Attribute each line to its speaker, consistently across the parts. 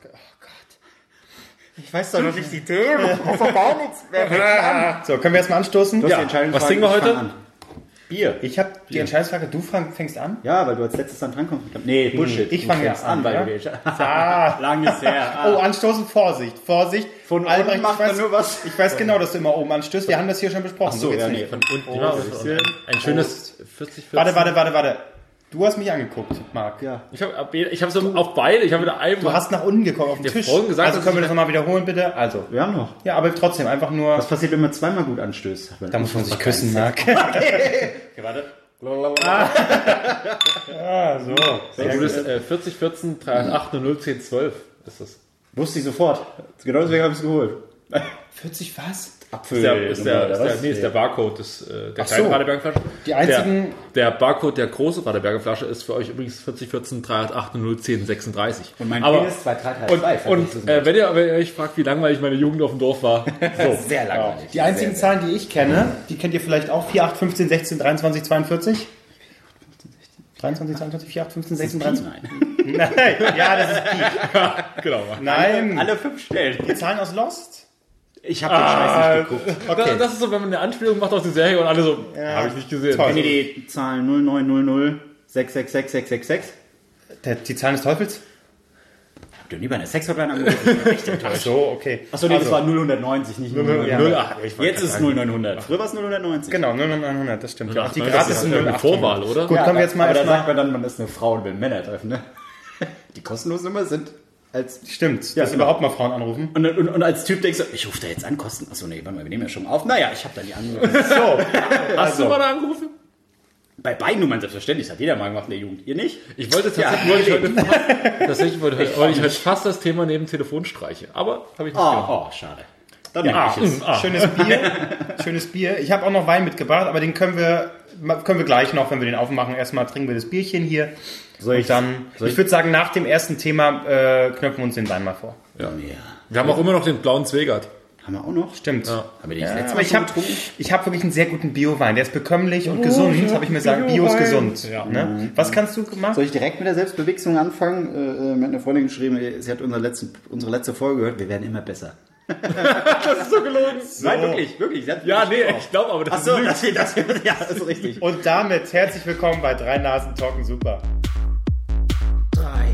Speaker 1: das, oh Gott. Ich weiß doch noch nicht die Themen. Ich weiß doch gar nichts mehr. So, können wir erstmal anstoßen?
Speaker 2: Du hast
Speaker 1: Ja.
Speaker 2: die Entscheidungsfrage,
Speaker 3: Was trinken wir heute?
Speaker 2: an. Bier.
Speaker 1: Ich habe die Entscheidungsfrage, du fängst an?
Speaker 2: Ja, weil du als letztes dann drankommst. Nee, Bullshit.
Speaker 1: Ich
Speaker 2: Du
Speaker 1: fang
Speaker 2: fängst
Speaker 1: jetzt an,
Speaker 2: weil
Speaker 1: ja?
Speaker 2: du
Speaker 1: Ah.
Speaker 2: Lang ist her.
Speaker 1: Oh, anstoßen, Vorsicht, Vorsicht.
Speaker 2: Von
Speaker 1: Albrecht,
Speaker 2: oben macht
Speaker 1: weiß,
Speaker 2: nur was.
Speaker 1: Ich weiß genau, dass du immer oben anstößt. Wir haben das hier schon besprochen.
Speaker 2: so,
Speaker 1: geht's
Speaker 2: ja,
Speaker 1: nicht.
Speaker 2: nee.
Speaker 3: Von unten. ja, ein schönes 40, 40.
Speaker 1: Warte, warte, warte, warte. Du hast mich angeguckt, Marc.
Speaker 2: Ja.
Speaker 3: Ich habe ich hab so auf beide, ich habe wieder einmal.
Speaker 1: Du hast nach unten geguckt auf den Tisch.
Speaker 3: gesagt,
Speaker 1: also können wir das nochmal wiederholen, bitte? Also.
Speaker 2: Wir haben noch.
Speaker 1: Ja, aber trotzdem, einfach nur.
Speaker 2: Was passiert, wenn man zweimal gut anstößt?
Speaker 1: Da muss man sich küssen, Marc.
Speaker 3: Okay, warte.
Speaker 1: ah, so.
Speaker 3: Sehr gut. Äh, 40, 14, 38, 0, 10, 12 ist das.
Speaker 2: Wusste ich sofort. Genau deswegen habe ich es geholt.
Speaker 1: 40 was?
Speaker 2: Apfel.
Speaker 3: Ist der, ist der, ist der, nee, ist der Barcode des, äh, der
Speaker 1: so.
Speaker 3: kleinen Radeberger Flasche.
Speaker 1: Die einzigen-
Speaker 3: Der, der Barcode der großen Radeberger Flasche ist für euch übrigens 40, 14, 38, 0, 10, 36.
Speaker 2: Und mein
Speaker 3: Aber,
Speaker 2: Penis 2, 3, 3,
Speaker 3: und,
Speaker 2: 2.
Speaker 3: und äh, wenn, ihr, wenn ihr euch fragt, wie langweilig meine Jugend auf dem Dorf war, so.
Speaker 2: sehr langweilig.
Speaker 1: Die einzigen
Speaker 2: Sehr,
Speaker 1: Zahlen, die ich kenne, die kennt ihr vielleicht auch. 4, 8, 15, 16, 23, 42. 23, 22, 4, 8, 15, 16, 23.
Speaker 2: Nein.
Speaker 1: Nein, ja, das ist Pi.
Speaker 3: genau.
Speaker 1: Nein.
Speaker 2: Alle fünf Stellen.
Speaker 1: Die Zahlen aus Lost?
Speaker 2: Ich habe den Scheiß nicht geguckt.
Speaker 1: Okay.
Speaker 3: Das ist so, wenn man eine Anspielung macht auf die Serie und alle so, habe ich nicht gesehen.
Speaker 1: Toll.
Speaker 2: Kennt ihr die Zahlen 0900 666 666?
Speaker 1: Der, die Zahlen des Teufels?
Speaker 2: Habt ihr lieber eine Sexhotline angerufen? Ich bin echt
Speaker 1: Ach
Speaker 2: enttäuscht.
Speaker 1: so, okay.
Speaker 2: Achso, nee, das
Speaker 1: Also,
Speaker 2: war 090, nicht 000.
Speaker 1: ja.
Speaker 3: 08. Ich wollte
Speaker 2: Jetzt
Speaker 3: gerade
Speaker 2: ist es
Speaker 3: sagen.
Speaker 2: 0900. Früher war es 090.
Speaker 1: Genau, 0900, das stimmt. Ja. Und die
Speaker 3: Das
Speaker 1: gratis
Speaker 3: ist
Speaker 1: sind
Speaker 3: eine
Speaker 1: 0800.
Speaker 3: Vorwahl, oder?
Speaker 1: Gut, können wir jetzt mal
Speaker 2: aber da sagt man dann, man ist eine Frau und will Männer treffen, ne? Die kostenlosen Nummer sind als...
Speaker 1: Stimmt,
Speaker 2: Ja,
Speaker 1: dass
Speaker 2: genau.
Speaker 1: überhaupt mal Frauen anrufen.
Speaker 2: Und, und, und als Typ denkst du, ich rufe da jetzt an, kosten... Achso, nee, warte mal, wir nehmen ja schon auf. Naja, ich habe dann die angerufen.
Speaker 1: So,
Speaker 3: Hast du mal da angerufen?
Speaker 2: Bei beiden Nummern selbstverständlich, das hat jeder mal gemacht in der Jugend. Ihr nicht?
Speaker 3: Ich wollte tatsächlich,
Speaker 2: Ja,
Speaker 3: wollte ich heute, fast, tatsächlich wollte, ich- wollte ich heute fast das Thema neben Telefonstreiche. Aber habe ich nicht gemacht.
Speaker 2: Oh, oh, schade. Dann
Speaker 1: Ja,
Speaker 2: nehme ich es.
Speaker 3: Ah,
Speaker 1: schönes Bier. Schönes Bier. Ich habe auch noch Wein mitgebracht, aber den können wir, können wir gleich noch, wenn wir den aufmachen. Erstmal trinken wir das Bierchen hier.
Speaker 2: Soll
Speaker 1: Und dann,
Speaker 2: soll
Speaker 1: ich würde sagen, nach dem ersten Thema äh, knöpfen wir uns den Wein mal vor.
Speaker 2: Ja.
Speaker 3: Wir haben auch immer noch den blauen Zwegert.
Speaker 2: Haben wir auch noch?
Speaker 1: Stimmt.
Speaker 3: Ja.
Speaker 2: Haben wir den
Speaker 1: Ja,
Speaker 2: letzte
Speaker 1: aber
Speaker 2: Mal
Speaker 1: ich habe ich hab wirklich einen sehr guten Bio-Wein. Der ist bekömmlich und gesund, habe ich mir gesagt. Bio ist gesund.
Speaker 3: Ja.
Speaker 1: Ne? Was kannst du machen?
Speaker 2: Soll ich direkt mit der Selbstbewichsung anfangen? Äh, äh, mit einer Freundin geschrieben, äh, sie hat unsere, letzten, unsere letzte Folge gehört, wir werden immer besser.
Speaker 3: Das ist so gelogen.
Speaker 2: Nein, wirklich, wirklich.
Speaker 3: Ja, nee, ich glaube aber, das
Speaker 2: Achso,
Speaker 3: ist Lüge.
Speaker 2: das, das, ja, das ist richtig.
Speaker 1: Und damit herzlich willkommen bei Drei Nasen Talken Super.
Speaker 2: Drei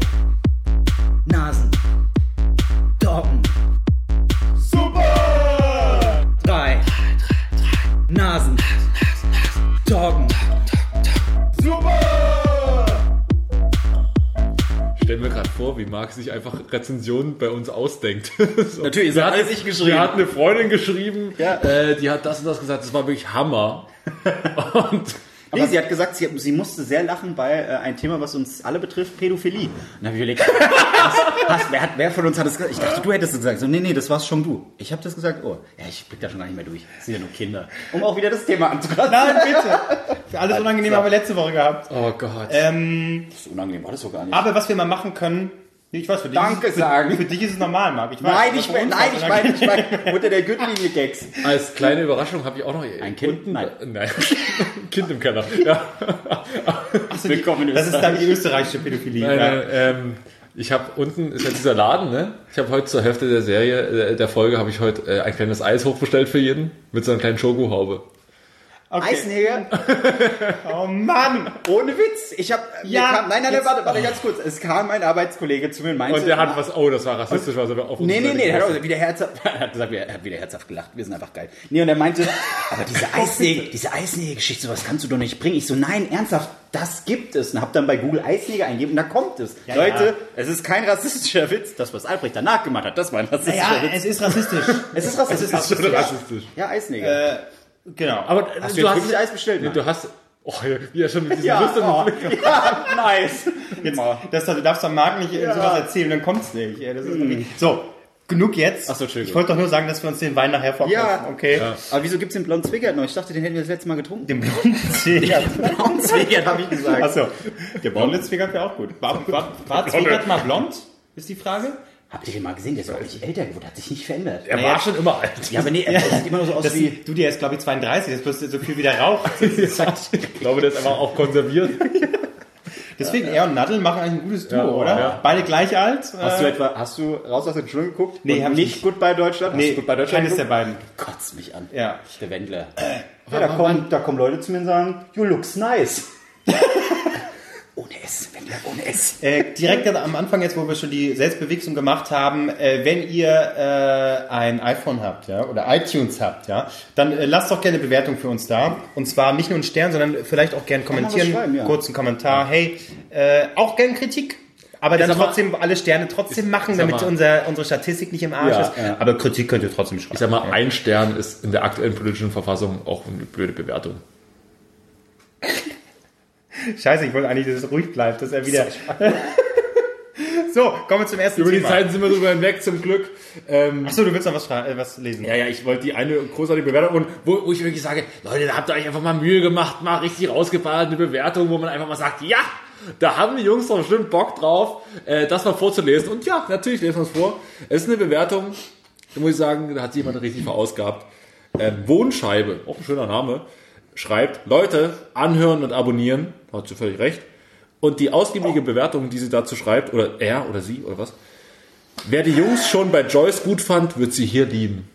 Speaker 2: Nasen. Doggen.
Speaker 1: Super!
Speaker 2: Drei Nasen. Doggen.
Speaker 3: Stell mir gerade vor, wie Marc sich einfach Rezensionen bei uns ausdenkt. so.
Speaker 2: Natürlich,
Speaker 3: Wir
Speaker 2: hat alles ich geschrieben.
Speaker 3: Wir hatten eine Freundin geschrieben,
Speaker 2: Ja.
Speaker 3: äh, die hat das und das gesagt, das war wirklich Hammer. und
Speaker 2: Nee, sie hat gesagt, sie, sie musste sehr lachen bei äh, ein Thema, was uns alle betrifft, Pädophilie. Und dann habe ich überlegt, was, was, wer, hat, wer von uns hat das gesagt? Ich dachte, du hättest es gesagt. So, nee, nee, das war's schon du. Ich habe das gesagt, oh, ja, ich blick da schon gar nicht mehr durch. Das sind ja nur Kinder. Um auch wieder das Thema anzukratzen.
Speaker 1: Nein, bitte. Für alles unangenehm haben wir letzte Woche gehabt.
Speaker 3: oh Gott.
Speaker 1: Ähm,
Speaker 2: Das ist unangenehm, war das so gar nicht.
Speaker 1: aber was wir mal machen können, ich weiß, für dich,
Speaker 2: Danke
Speaker 1: ist, für,
Speaker 2: sagen.
Speaker 1: für dich ist es normal, Marc. Ich weiß,
Speaker 2: nein, ich
Speaker 1: uns
Speaker 2: nein, ich meine, ich meine, unter der Gürtellinie Gags.
Speaker 3: Als kleine Überraschung habe ich auch noch
Speaker 2: Ein Kind?
Speaker 3: unten,
Speaker 2: Nein.
Speaker 3: nein. kind im Keller. Ja.
Speaker 2: Willkommen in
Speaker 1: Das ist dann die österreichische Pädophilie.
Speaker 3: Nein, nein, ähm, ich habe unten ist ja dieser Laden, ne? Ich habe heute zur Hälfte der Serie, äh, der Folge, habe ich heute äh, ein kleines Eis hochbestellt für jeden mit so einer kleinen Schokohaube.
Speaker 1: Okay.
Speaker 2: Eisnäger,
Speaker 1: Oh Mann!
Speaker 2: ohne Witz. Ich habe,
Speaker 1: Ja,
Speaker 2: kam, nein, nein,
Speaker 1: jetzt-
Speaker 2: warte, warte, ganz kurz. Es kam ein Arbeitskollege zu mir und meinte,
Speaker 3: Und der hat was, oh, das war rassistisch, was er auf uns
Speaker 2: Nee, nee, nee, er hat auch wieder herzhaft, er hat gesagt, er hat wieder herzhaft gelacht, wir sind einfach geil. Nee, und er meinte, aber diese Eisnägel, diese Eisnägel-Geschichte, sowas kannst du doch nicht bringen. Ich so, nein, ernsthaft, das gibt es. Und hab dann bei Google Eisnägel eingegeben und da kommt es.
Speaker 1: Ja,
Speaker 2: Leute,
Speaker 1: ja.
Speaker 2: es ist kein rassistischer Witz. Das, was Albrecht danach gemacht hat, das war ein rassistischer
Speaker 1: Ja,
Speaker 2: Witz.
Speaker 1: es ist rassistisch.
Speaker 2: Es ist rassistisch.
Speaker 3: Das ist schon rassistisch.
Speaker 2: Ja, Eisnägel.
Speaker 1: äh, genau.
Speaker 3: Aber
Speaker 2: Hast du jetzt wirklich Eis bestellt?
Speaker 3: Nee, du hast, oh, er schon mit diesem
Speaker 2: ja, oh,
Speaker 3: Blick-
Speaker 2: ja, nice.
Speaker 1: Jetzt, das, du darfst am Marc nicht ja. sowas erzählen, dann kommt's nicht. Ja, das ist wirklich, so, genug jetzt.
Speaker 2: Ach so, Entschuldigung.
Speaker 1: ich wollte doch nur sagen, dass wir uns den Wein nachher vorkaufen.
Speaker 2: Ja.
Speaker 1: Okay.
Speaker 2: Aber wieso gibt's den blauen Zwickert noch? Ich dachte, den hätten wir das letzte Mal getrunken.
Speaker 1: Den blonden Zwiegert.
Speaker 2: blauen Zwickert, habe ich gesagt.
Speaker 1: Achso, der blonde Zwiegert wäre auch gut. War, war, war Zwiegert mal blond? Ist die Frage?
Speaker 2: Habt ihr den mal gesehen? Der ist auch nicht älter geworden, hat sich nicht verändert.
Speaker 3: Er war schon immer alt.
Speaker 2: Ja, aber nee, er sieht immer nur so aus
Speaker 1: Das,
Speaker 2: wie...
Speaker 1: du, der ist glaube ich 32, das ist bloß so viel wie der Rauch.
Speaker 3: Ich glaube, der ist einfach auch konserviert.
Speaker 1: Deswegen, er und Nadel machen eigentlich ein gutes Duo,
Speaker 3: Ja,
Speaker 1: oder?
Speaker 3: ja.
Speaker 1: Beide gleich alt.
Speaker 2: Hast du
Speaker 1: äh,
Speaker 2: etwa, hast du raus aus den Schulen geguckt?
Speaker 1: Nee,
Speaker 2: Und
Speaker 1: hab ich
Speaker 2: nicht
Speaker 1: nicht.
Speaker 2: Goodbye Deutschland?
Speaker 1: Nee,
Speaker 2: du Goodbye Deutschland
Speaker 1: keines der beiden.
Speaker 2: Kotzt mich an.
Speaker 1: Ja.
Speaker 2: Der Wendler. Ja, da, kommen, da kommen Leute zu mir und sagen, you looks nice. ohne S, Wendler, ohne S.
Speaker 1: Äh, direkt am Anfang jetzt, wo wir schon die Selbstbewegung gemacht haben, äh, wenn ihr äh, ein iPhone habt, ja, oder iTunes habt, ja, dann äh, lasst doch gerne eine Bewertung für uns da. Und zwar nicht nur einen Stern, sondern vielleicht auch gerne kommentieren,
Speaker 2: ja.
Speaker 1: kurzen Kommentar. Hey, äh, auch gerne Kritik. Aber dann
Speaker 3: mal-
Speaker 1: trotzdem alle Sterne trotzdem machen, damit
Speaker 3: mal-
Speaker 1: unser, unsere Statistik nicht im Arsch
Speaker 2: Ja,
Speaker 1: ist.
Speaker 2: ja.
Speaker 1: Aber Kritik könnt ihr trotzdem schreiben.
Speaker 3: Ich sag mal, ein Stern ist in der aktuellen politischen Verfassung auch eine blöde Bewertung.
Speaker 1: Scheiße, ich wollte eigentlich, dass es ruhig bleibt, dass er wieder. so, kommen wir zum ersten
Speaker 3: Über die
Speaker 1: Thema.
Speaker 3: Zeiten sind wir drüber hinweg, zum Glück. Ähm,
Speaker 1: Achso, du willst noch was, äh, was lesen?
Speaker 3: Ja, ja, ich wollte die eine großartige Bewertung und wo, wo ich wirklich sage, Leute, da habt ihr euch einfach mal Mühe gemacht, mal richtig rausgeballert, eine Bewertung, wo man einfach mal sagt, ja, da haben die Jungs doch bestimmt Bock drauf, äh, das mal vorzulesen. Und ja, natürlich lesen wir es vor. Es ist eine Bewertung, da muss ich sagen, da hat sich jemand richtig verausgabt. Ähm, Wohnscheibe, auch ein schöner Name, schreibt, Leute, anhören und abonnieren, hat sie völlig recht. Und die ausgiebige Bewertung, die sie dazu schreibt, oder er oder sie oder was, wer die Jungs schon bei Joyce gut fand, wird sie hier lieben.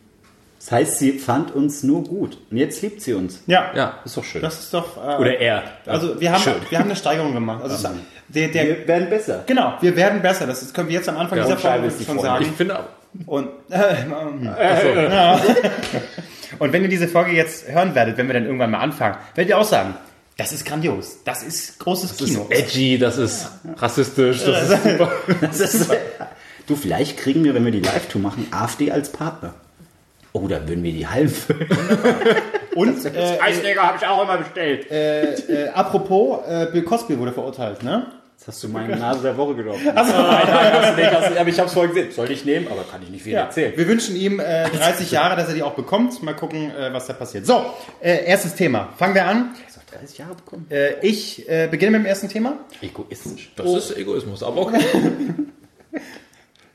Speaker 2: Das heißt, sie fand uns nur gut. Und jetzt liebt sie uns.
Speaker 1: Ja.
Speaker 3: Ja.
Speaker 2: Ist doch schön.
Speaker 1: Das ist doch. Äh,
Speaker 2: Oder er.
Speaker 1: Also wir haben,
Speaker 2: Schön.
Speaker 1: wir haben eine Steigerung gemacht. Also es- der, der,
Speaker 2: Wir werden besser.
Speaker 1: genau, wir werden besser. Das ist, können wir jetzt am Anfang
Speaker 3: Ja,
Speaker 1: dieser Folge schon
Speaker 2: Freundin.
Speaker 3: Ich
Speaker 1: sagen.
Speaker 3: finde,
Speaker 1: Und, äh, ja. und wenn ihr diese Folge jetzt hören werdet, wenn wir dann irgendwann mal anfangen, werdet ihr auch sagen, das ist grandios. Das ist großes
Speaker 3: das
Speaker 1: Kino.
Speaker 3: ist edgy, das ist rassistisch, das ist super.
Speaker 2: Das ist, du, vielleicht kriegen wir, wenn wir die Live-Tour machen, AfD als Partner. Oh, da würden wir die halben füllen.
Speaker 1: Und äh,
Speaker 2: Eisleger habe ich auch immer bestellt.
Speaker 1: äh, apropos, äh, Bill Cosby wurde verurteilt, ne?
Speaker 2: Jetzt hast du meine Nase der Woche genommen. Achso, nein, nein, hast du nicht, hast du, aber ich habe es vorhin gesehen. Sollte ich nehmen, aber kann ich nicht viel erzählen.
Speaker 1: Wir wünschen ihm äh, 30 Jahre, dass er die auch bekommt. Mal gucken, äh, was da passiert. So, äh, erstes Thema. Fangen wir an.
Speaker 2: Hast du 30 Jahre bekommen?
Speaker 1: Äh, ich äh, beginne mit dem ersten Thema.
Speaker 2: Egoistisch.
Speaker 3: Das ist Egoismus, aber okay.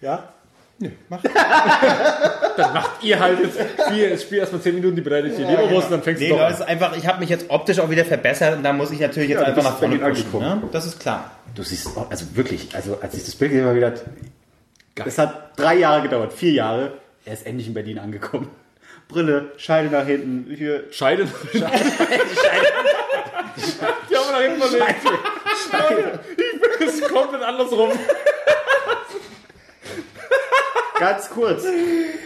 Speaker 1: Ja. Nö, mach.
Speaker 3: Dann macht ihr halt jetzt Spiel, Spiel erstmal 10 Minuten die beleidigte Leberwurst und dann fängst
Speaker 1: Nee,
Speaker 3: du doch
Speaker 1: das
Speaker 3: an.
Speaker 1: ist einfach, ich habe mich jetzt optisch auch wieder verbessert und da muss ich natürlich jetzt
Speaker 2: Ja,
Speaker 1: einfach nach vorne
Speaker 2: angekommen.
Speaker 1: Ne? Das ist klar.
Speaker 2: Du siehst, also wirklich, also als ich das Bild gesehen habe, habe ich gedacht, es hat drei Jahre gedauert, vier Jahre. Er ist endlich in Berlin angekommen. Brille, Scheide nach hinten, hier.
Speaker 3: Scheide. Die haben wir nach hinten verlegt. Ich bin es komplett andersrum.
Speaker 2: Ganz kurz.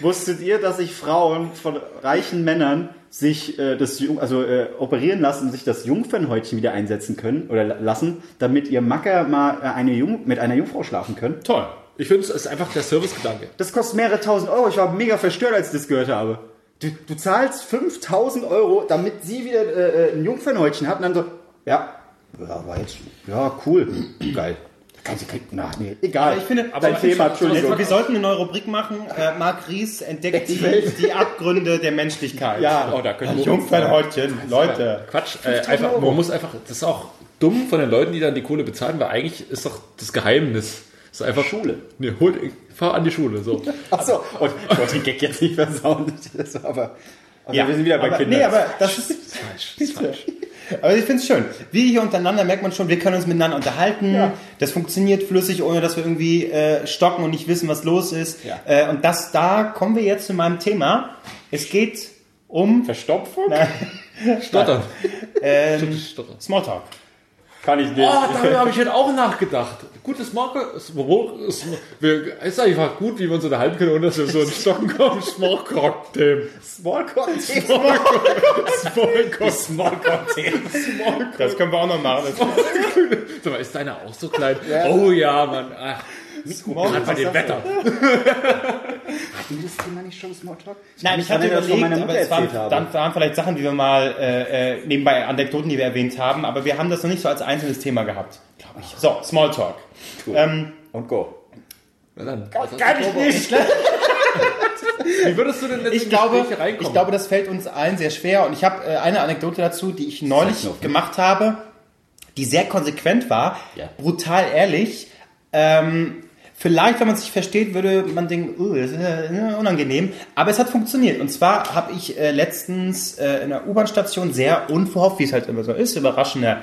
Speaker 2: Wusstet ihr, dass sich Frauen von reichen Männern sich äh, das Jung, also äh, operieren lassen, sich das Jungfernhäutchen wieder einsetzen können oder la- lassen, damit ihr Macker mal äh, eine Jung, mit einer Jungfrau schlafen können?
Speaker 3: Toll. Ich finde, es ist einfach der Servicegedanke.
Speaker 2: Das kostet mehrere tausend Euro. Ich war mega verstört, als ich das gehört habe. Du, du zahlst 5000 Euro, damit sie wieder äh, äh, ein Jungfernhäutchen hat und dann so, ja, ja, war jetzt, ja, cool, geil. Kann sie kriegen, na, nee, egal.
Speaker 1: Aber ich finde,
Speaker 2: dein Thema, Entschuldigung.
Speaker 1: wir sollten eine neue Rubrik machen. Äh, Marc Ries entdeckt die, die Abgründe der Menschlichkeit.
Speaker 2: Ja,
Speaker 3: Oh, da können wir-
Speaker 1: Jungfernhäutchen, Leute.
Speaker 3: Quatsch. Äh, einfach, man muss einfach, das ist auch dumm von den Leuten, die dann die Kohle bezahlen, weil eigentlich ist doch das Geheimnis. Das ist einfach
Speaker 2: Schule.
Speaker 3: Nee, hol, fahr an die Schule. So.
Speaker 2: Achso, und ich wollte den Gag jetzt nicht versauen. Aber, aber wir sind wieder bei
Speaker 1: aber,
Speaker 2: Kindern.
Speaker 1: Nee, aber das ist,
Speaker 3: Falsch, das ist falsch.
Speaker 1: Aber ich finde es schön. Wir hier untereinander merkt man schon, wir können uns miteinander unterhalten.
Speaker 2: Ja.
Speaker 1: Das funktioniert flüssig, ohne dass wir irgendwie äh, stocken und nicht wissen, was los ist.
Speaker 2: Ja.
Speaker 1: Äh, und das, da kommen wir jetzt zu meinem Thema. Es geht um
Speaker 2: Verstopfung?
Speaker 3: Stottern.
Speaker 1: ähm,
Speaker 3: Stottern.
Speaker 1: Smalltalk.
Speaker 2: Kann ich nicht.
Speaker 3: Oh, darüber habe ich heute auch nachgedacht. Gutes Marker, ist, ist, wir, ist einfach gut, wie wir uns unterhalten können, ohne dass wir so in Stocken kommen. Smallcock-Themen.
Speaker 2: Smallcock.
Speaker 3: Smallcock.
Speaker 2: Smallcock-Themen.
Speaker 1: Das können wir auch noch machen.
Speaker 3: Sag mal, ist deiner auch so klein? Oh ja, Mann. Ach, gerade bei dem Wetter.
Speaker 2: Hatten wir das Thema nicht schon, Smalltalk?
Speaker 1: Nein, ich hatte überlegt, aber es waren, dann waren vielleicht Sachen, die wir mal äh, äh, nebenbei Anekdoten, die wir erwähnt haben, aber wir haben das noch nicht so als einzelnes Thema gehabt, ich. So, Smalltalk. Ähm,
Speaker 2: Und go.
Speaker 3: Na dann.
Speaker 2: Kann ich nicht.
Speaker 3: Wie würdest du denn jetzt
Speaker 1: ich
Speaker 3: in
Speaker 1: glaube,
Speaker 3: Gespräche reinkommen?
Speaker 1: ich glaube, das fällt uns allen sehr schwer und ich habe äh, eine Anekdote dazu, die ich neulich
Speaker 2: ne?
Speaker 1: gemacht habe, die sehr konsequent war,
Speaker 2: Ja.
Speaker 1: brutal ehrlich. Ähm, vielleicht, wenn man sich versteht, würde man denken, uh, das ist äh, unangenehm. Aber es hat funktioniert. Und zwar habe ich äh, letztens äh, in einer U-Bahn-Station sehr unverhofft, wie es halt immer so ist, überraschender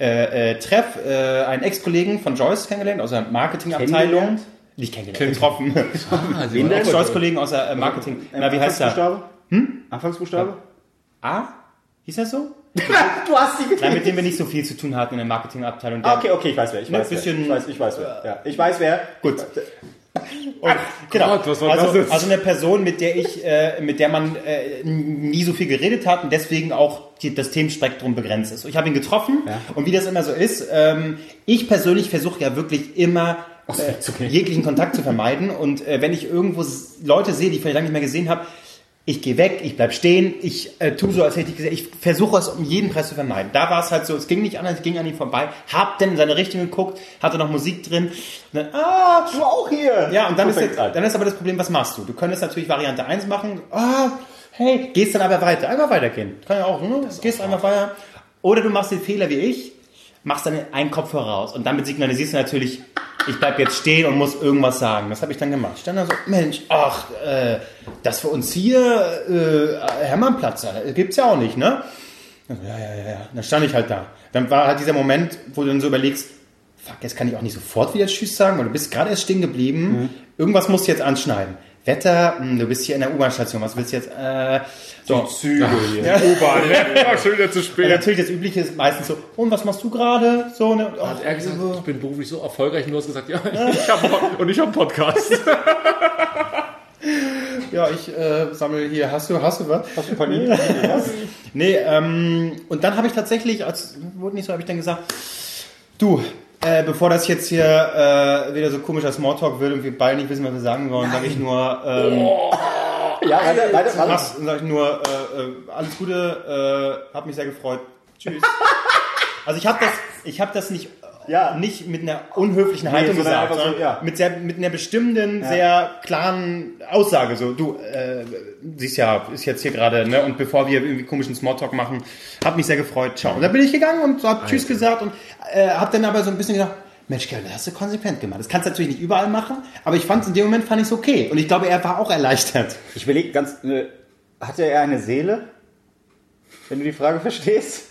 Speaker 1: äh, äh, treff äh, einen Ex-Kollegen von Joyce kennengelernt aus der Marketingabteilung. Nicht kennengelernt, getroffen.
Speaker 3: Ah, sie bei-
Speaker 1: Ex-Joyce-Kollegen aus der äh, Marketing. Na, wie heißt der?
Speaker 2: Anfangsbuchstabe? Hm? Anfangsbuchstabe?
Speaker 1: A? Hieß er so?
Speaker 2: Du hast die
Speaker 1: Nein, mit dem wir nicht so viel zu tun hatten in der Marketingabteilung. Der-
Speaker 2: Ah, okay, okay, ich weiß wer. Ich
Speaker 1: Ne,
Speaker 2: weiß, wer. Ich weiß, ich weiß wer. Ja, ich weiß wer.
Speaker 1: Gut. Und, genau.
Speaker 3: Gott, was war
Speaker 1: also,
Speaker 3: das jetzt?
Speaker 1: also eine Person, mit der ich, äh, mit der man äh, nie so viel geredet hat und deswegen auch die, das Themenspektrum begrenzt ist. Ich habe ihn getroffen
Speaker 2: Ja.
Speaker 1: und wie das immer so ist, ähm, ich persönlich versuche ja wirklich immer äh, jeglichen Kontakt zu vermeiden und äh, wenn ich irgendwo Leute sehe, die ich vielleicht lange nicht mehr gesehen habe, ich gehe weg, ich bleib stehen, ich äh, tue so, als hätte ich gesehen, ich versuche es um jeden Preis zu vermeiden. Da war es halt so, es ging nicht anders, ich ging an ihm vorbei, hab dann in seine Richtung geguckt, hatte noch Musik drin, dann, ah,
Speaker 2: Du auch hier.
Speaker 1: ja, und dann ist,
Speaker 2: Perfekt,
Speaker 1: jetzt,
Speaker 2: Alter.
Speaker 1: dann ist aber das Problem, was machst du? Du könntest natürlich Variante 1 machen, ah, hey, gehst dann aber weiter, einfach weitergehen. Kann ja auch, ne? gehst einfach weiter. Oder du machst den Fehler wie ich, machst dann einen Kopfhörer raus und damit signalisierst du natürlich, ich bleib jetzt stehen und muss irgendwas sagen. Das habe ich dann gemacht. Ich stand da so, Mensch, ach, äh, das für uns hier, äh, Hermannplatz, gibt's ja auch nicht, ne? Ja, ja, ja, ja. Dann stand ich halt da. Dann war halt dieser Moment, wo du dann so überlegst, fuck, jetzt kann ich auch nicht sofort wieder Tschüss sagen, weil du bist gerade erst stehen geblieben. Irgendwas musst du jetzt anschneiden. Wetter, hm, du bist hier in der U-Bahn-Station, was willst du jetzt? Äh, so.
Speaker 2: Züge hier.
Speaker 1: Ja.
Speaker 3: U-Bahn, ja, schon wieder zu
Speaker 1: Ja,
Speaker 3: spät.
Speaker 1: natürlich, das Übliche ist meistens so, und was machst du gerade? So, ne? Und,
Speaker 3: Hat er gesagt, ich bin beruflich so erfolgreich und du hast gesagt, ja, ich hab, und ich habe einen Podcast.
Speaker 1: ja, ich äh, sammle hier, hast du, hast du was?
Speaker 2: Hast du Panik?
Speaker 1: Nee, ähm, und dann habe ich tatsächlich, als wurde nicht so, habe ich dann gesagt, du, äh, bevor das jetzt hier äh, wieder so komischer Smalltalk wird und wir beide nicht wissen, was wir sagen wollen, sage ich nur, ähm,
Speaker 2: Ja, weiter, weiter, weiter.
Speaker 1: sag ich nur, äh, äh, alles Gute, äh, hab mich sehr gefreut, tschüss. also ich habe das, ich habe das nicht,
Speaker 2: Ja.
Speaker 1: nicht mit einer unhöflichen Haltung
Speaker 2: sondern
Speaker 1: gesagt,
Speaker 2: so, ja.
Speaker 1: mit, sehr, mit einer bestimmten, sehr klaren Aussage. So, du, äh, siehst ja, ist jetzt hier gerade, ne? Und bevor wir irgendwie komischen Smalltalk machen, hab mich sehr gefreut. Ciao. Und dann bin ich gegangen und hab Tschüss gesagt und äh, hab dann aber so ein bisschen gedacht, Mensch, Kerl, das hast du konsequent gemacht. Das kannst du natürlich nicht überall machen, aber ich fand in dem Moment fand ich es okay. Und ich glaube, er war auch erleichtert.
Speaker 2: Ich überlege ganz, äh, hatte er eine Seele? Wenn du die Frage verstehst?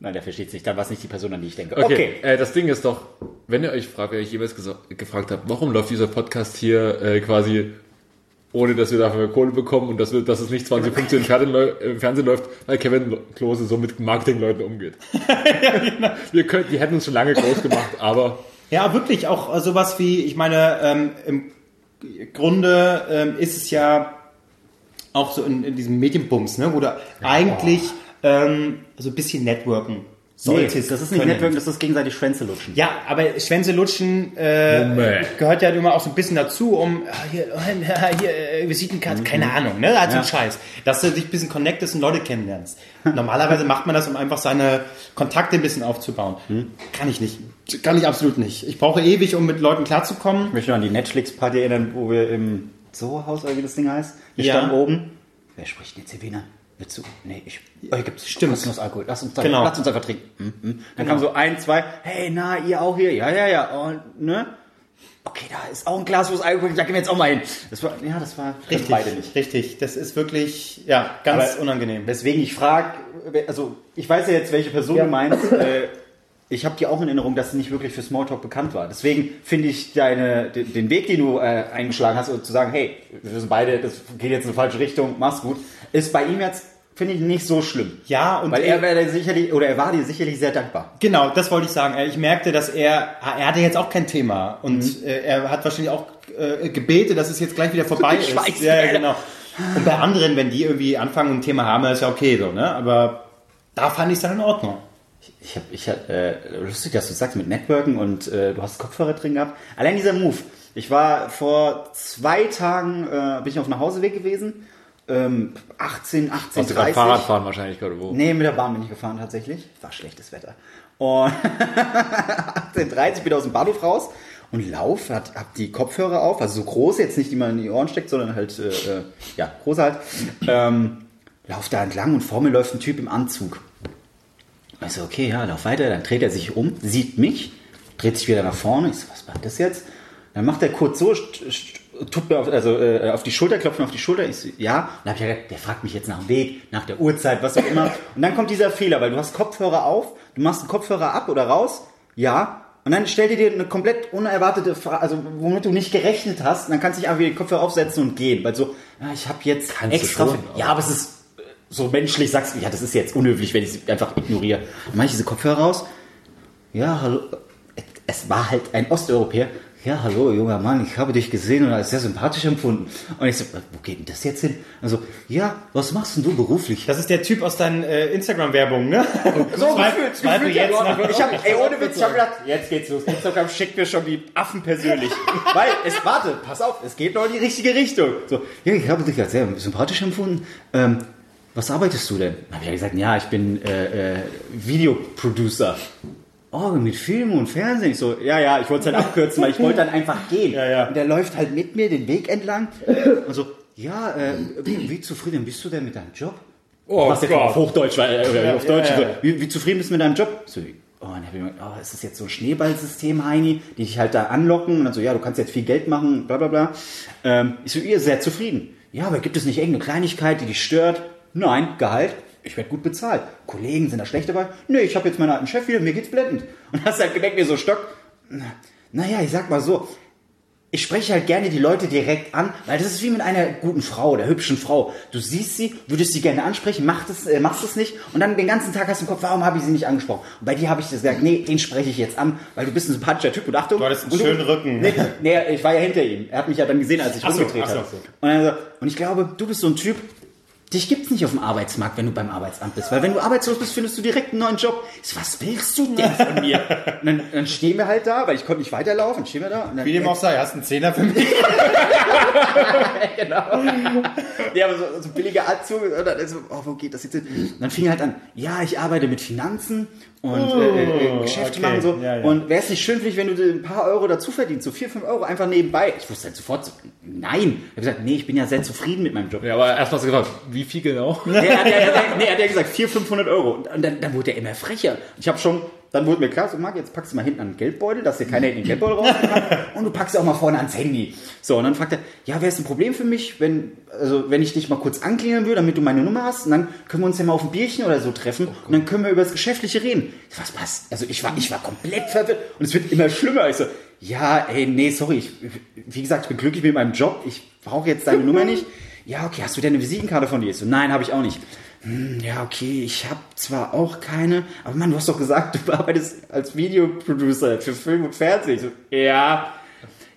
Speaker 2: Nein, der versteht nicht. Dann war es nicht die Person, an die ich denke.
Speaker 3: Okay, Äh, das Ding ist doch, wenn ihr euch fragt, wenn ich jemals gesa- gefragt habe, warum läuft dieser Podcast hier äh, quasi ohne dass wir dafür Kohle bekommen und dass, wir, dass es nicht 2015 im Fernsehen, läu- im Fernsehen läuft, weil Kevin Klose so mit Marketingleuten umgeht. wir, können, wir hätten uns schon lange groß gemacht, aber
Speaker 1: Ja, wirklich auch äh, sowas wie, ich meine, ähm, im Grunde ähm, ist es ja auch so in, in diesem Medienbums, ne, wo du eigentlich ähm, so ein bisschen networken
Speaker 2: Nee,
Speaker 1: solltest.
Speaker 2: das ist nicht
Speaker 1: können.
Speaker 2: Networking, das ist gegenseitig Schwänze lutschen.
Speaker 1: Ja, aber Schwänze lutschen äh, gehört ja immer auch so ein bisschen dazu, um ah, hier, hier äh, Visitenkarte, keine Ahnung, ne? Also
Speaker 2: Ja.
Speaker 1: ein Scheiß. Dass du dich ein bisschen connectest und Leute kennenlernst. Normalerweise macht man das, um einfach seine Kontakte ein bisschen aufzubauen. Kann ich nicht. Kann ich absolut nicht. Ich brauche ewig, um mit Leuten klarzukommen.
Speaker 2: Ich möchte noch an die Netflix-Party erinnern, wo wir im Soho-Haus, oder wie das Ding heißt, wir
Speaker 1: Ja.
Speaker 2: standen oben. Wer spricht denn jetzt hier Wiener? Willst du? Nee, ich. Oh, hier gibt's
Speaker 1: Stimmt.
Speaker 2: kostenlos Alkohol. Lass uns, da,
Speaker 1: Genau.
Speaker 2: lass uns einfach trinken. Hm, hm. Dann kamen so ein, zwei. Hey, na, ihr auch hier? Ja, ja, ja. Und, ne? Okay, da ist auch ein Glas, wo es Alkohol gibt. Da gehen wir jetzt auch mal hin. Das war, ja, das war
Speaker 1: Richtig,
Speaker 2: beide nicht.
Speaker 1: richtig. Das ist wirklich, ja, ganz
Speaker 2: Aber
Speaker 1: unangenehm.
Speaker 2: Weswegen ich frage, also ich weiß ja jetzt, welche Person
Speaker 1: Ja.
Speaker 2: du meinst. Äh, ich habe die auch in Erinnerung, dass sie nicht wirklich für Smalltalk bekannt war. Deswegen finde ich deine, den, Weg, den du äh, eingeschlagen hast, um zu sagen, hey, wir sind beide, das geht jetzt in eine falsche Richtung, mach's gut, ist bei ihm jetzt, finde ich, nicht so schlimm.
Speaker 1: Ja, und
Speaker 2: Weil er wäre dir sicherlich, oder er war dir sicherlich sehr dankbar.
Speaker 1: Genau, das wollte ich sagen. Ich merkte, dass er, er hatte jetzt auch kein Thema und äh, er hat wahrscheinlich auch äh, Gebete, dass es jetzt gleich wieder vorbei ist.
Speaker 2: Schweiß.
Speaker 1: Ja, ja, genau. Und bei anderen, wenn die irgendwie anfangen und ein Thema haben, ist ja okay so, ne? Aber da fand ich es dann in Ordnung.
Speaker 2: Ich habe, ich hab, äh, lustig, dass du sagst mit Networken und äh, du hast Kopfhörer drin gehabt. Allein dieser Move. Ich war vor zwei Tagen, äh, bin ich auf dem Nachhauseweg gewesen. Ähm, 18, 18,
Speaker 3: hast du gerade
Speaker 2: 30.
Speaker 3: Fahrrad fahren wahrscheinlich gerade wo.
Speaker 2: Nee, mit der Bahn bin ich gefahren tatsächlich. War schlechtes Wetter. Und 18.30 bin aus dem Bahnhof raus und lauf, hat, hab die Kopfhörer auf, also so große, jetzt nicht, die man in die Ohren steckt, sondern halt, äh, äh, ja, große halt. Ähm, lauf da entlang und vor mir läuft ein Typ im Anzug. Ich so, okay, ja, lauf weiter. Dann dreht er sich um, sieht mich, dreht sich wieder nach vorne. Ich so, was war das jetzt? Dann macht er kurz so, tut mir auf, also, äh, auf die Schulter, klopft mir auf die Schulter. Ich so, ja. Und dann habe ich gedacht, der fragt mich jetzt nach dem Weg, nach der Uhrzeit, was auch immer. Und dann kommt dieser Fehler, weil du hast Kopfhörer auf, du machst den Kopfhörer ab oder raus. Ja. Und dann stell dir eine komplett unerwartete Frage, also womit du nicht gerechnet hast, und dann kannst du dich einfach wieder den Kopfhörer aufsetzen und gehen. Weil so, ja, ich habe jetzt
Speaker 3: Kannst du
Speaker 2: extra.
Speaker 3: schon,
Speaker 2: ja, aber es ist so menschlich, sagst du, ja, das ist jetzt unhöflich, wenn ich sie einfach ignoriere. Dann mache ich diese Kopfhörer raus. Ja, hallo. Es war halt ein Osteuropäer. Ja, hallo, junger Mann, ich habe dich gesehen und als sehr sympathisch empfunden. Und ich so, wo geht denn das jetzt hin? Also, ja, was machst denn du beruflich?
Speaker 1: Das ist der Typ aus deinen äh, Instagram-Werbungen, ne?
Speaker 2: So,
Speaker 1: Zwei-
Speaker 2: gefühlt,
Speaker 1: Zweifel
Speaker 2: gefühlt,
Speaker 1: jetzt
Speaker 2: ja. Ich hab, ey, ohne Witz, ich hab gedacht, jetzt geht's los. Instagram schickt mir schon die Affen persönlich. Weil, es, warte, pass auf, es geht noch in die richtige Richtung. So, ja, ich habe dich als sehr sympathisch empfunden. Ähm, was arbeitest du denn? Dann hab ich ja gesagt, ja, ich bin äh, äh, Videoproducer. Oh, mit Film und Fernsehen. Ich so, ja, ja, ich wollte es halt abkürzen, weil ich wollte dann einfach gehen.
Speaker 1: Ja, ja.
Speaker 2: Und der läuft halt mit mir den Weg entlang. Und so, ja, äh, wie, zufrieden bist du denn mit deinem Job?
Speaker 3: Oh
Speaker 2: Was jetzt
Speaker 3: Gott.
Speaker 2: auf Hochdeutsch, weil, äh, auf Deutsch. so. Wie, wie zufrieden bist du mit deinem Job? So, oh, dann hab ich mir gedacht, oh, ist das jetzt so ein Schneeballsystem, Heini, die dich halt da anlocken und dann so, ja, du kannst jetzt viel Geld machen, bla bla bla. Ähm, ich so, ihr seid zufrieden. Ja, aber gibt es nicht irgendeine Kleinigkeit, die dich stört? Nein, Gehalt. Ich werde gut bezahlt. Kollegen sind da schlecht dabei? Nee, ich habe jetzt meinen alten Chef wieder, mir geht's blendend. Und hast halt gemerkt, mir so Stock. Na, Naja, ich sag mal so, ich spreche halt gerne die Leute direkt an, weil das ist wie mit einer guten Frau, der hübschen Frau. Du siehst sie, würdest sie gerne ansprechen, machst es, äh, machst es nicht und dann den ganzen Tag hast du im Kopf, warum habe ich sie nicht angesprochen? Und bei dir habe ich gesagt, nee, den spreche ich jetzt an, weil du bist ein sympathischer Typ und Achtung.
Speaker 1: Du hattest einen schönen Rücken.
Speaker 2: Nee, nee, ich war ja hinter ihm. Er hat mich ja dann gesehen, als ich
Speaker 1: so,
Speaker 2: rumgedreht
Speaker 1: ach so,
Speaker 2: habe. Und, er so, und ich glaube, du bist so ein Typ, Dich gibt's nicht auf dem Arbeitsmarkt, wenn du beim Arbeitsamt bist. Weil wenn du arbeitslos bist, findest du direkt einen neuen Job. Was willst du denn von mir? Und dann, dann stehen wir halt da, weil ich konnte nicht weiterlaufen, stehen wir da. Und dann,
Speaker 1: Wie dem auch sei, hast du einen Zehner für mich?
Speaker 2: genau. Ja, aber so, so billige Anzug und dann so, oh, wo geht das jetzt hin? Und dann fing er halt an, ja, ich arbeite mit Finanzen und äh, äh, Geschäfte
Speaker 1: Oh, okay.
Speaker 2: machen so.
Speaker 1: Ja, ja.
Speaker 2: Und wäre es nicht schön für dich, wenn du ein paar Euro dazu verdienst, so vier, fünf Euro einfach nebenbei? Ich wusste halt sofort, so, nein. Ich habe gesagt, nee, ich bin ja sehr zufrieden mit meinem Job.
Speaker 3: Ja, aber erst mal so gefragt, wie viel genau?
Speaker 2: Nee, er hat ja, er nee, er hat ja gesagt, 400, 500 Euro. Und dann, dann wurde er immer frecher. Ich habe schon, dann wurde mir klar, so Marc, jetzt packst du mal hinten an den Geldbeutel, dass dir keiner hinten den Geldbeutel kann. Und du packst auch mal vorne ans Handy. So, und dann fragt er, ja, wäre es ein Problem für mich, wenn, also, wenn ich dich mal kurz anklingeln würde, damit du meine Nummer hast? Und dann können wir uns ja mal auf ein Bierchen oder so treffen. Und dann können wir über das Geschäftliche reden. Was passt? Also, ich war, ich war komplett verwirrt. Und es wird immer schlimmer. Ich so, ja, ey, nee, sorry. Ich, wie gesagt, ich bin glücklich mit meinem Job. Ich brauche jetzt deine Nummer nicht. Ja, okay, hast du denn eine Visitenkarte von dir? Ich so, nein, habe ich auch nicht. Hm, ja, okay, ich habe zwar auch keine, aber Mann, du hast doch gesagt, du arbeitest als Videoproducer für Film und Fernsehen. Ich so, ja.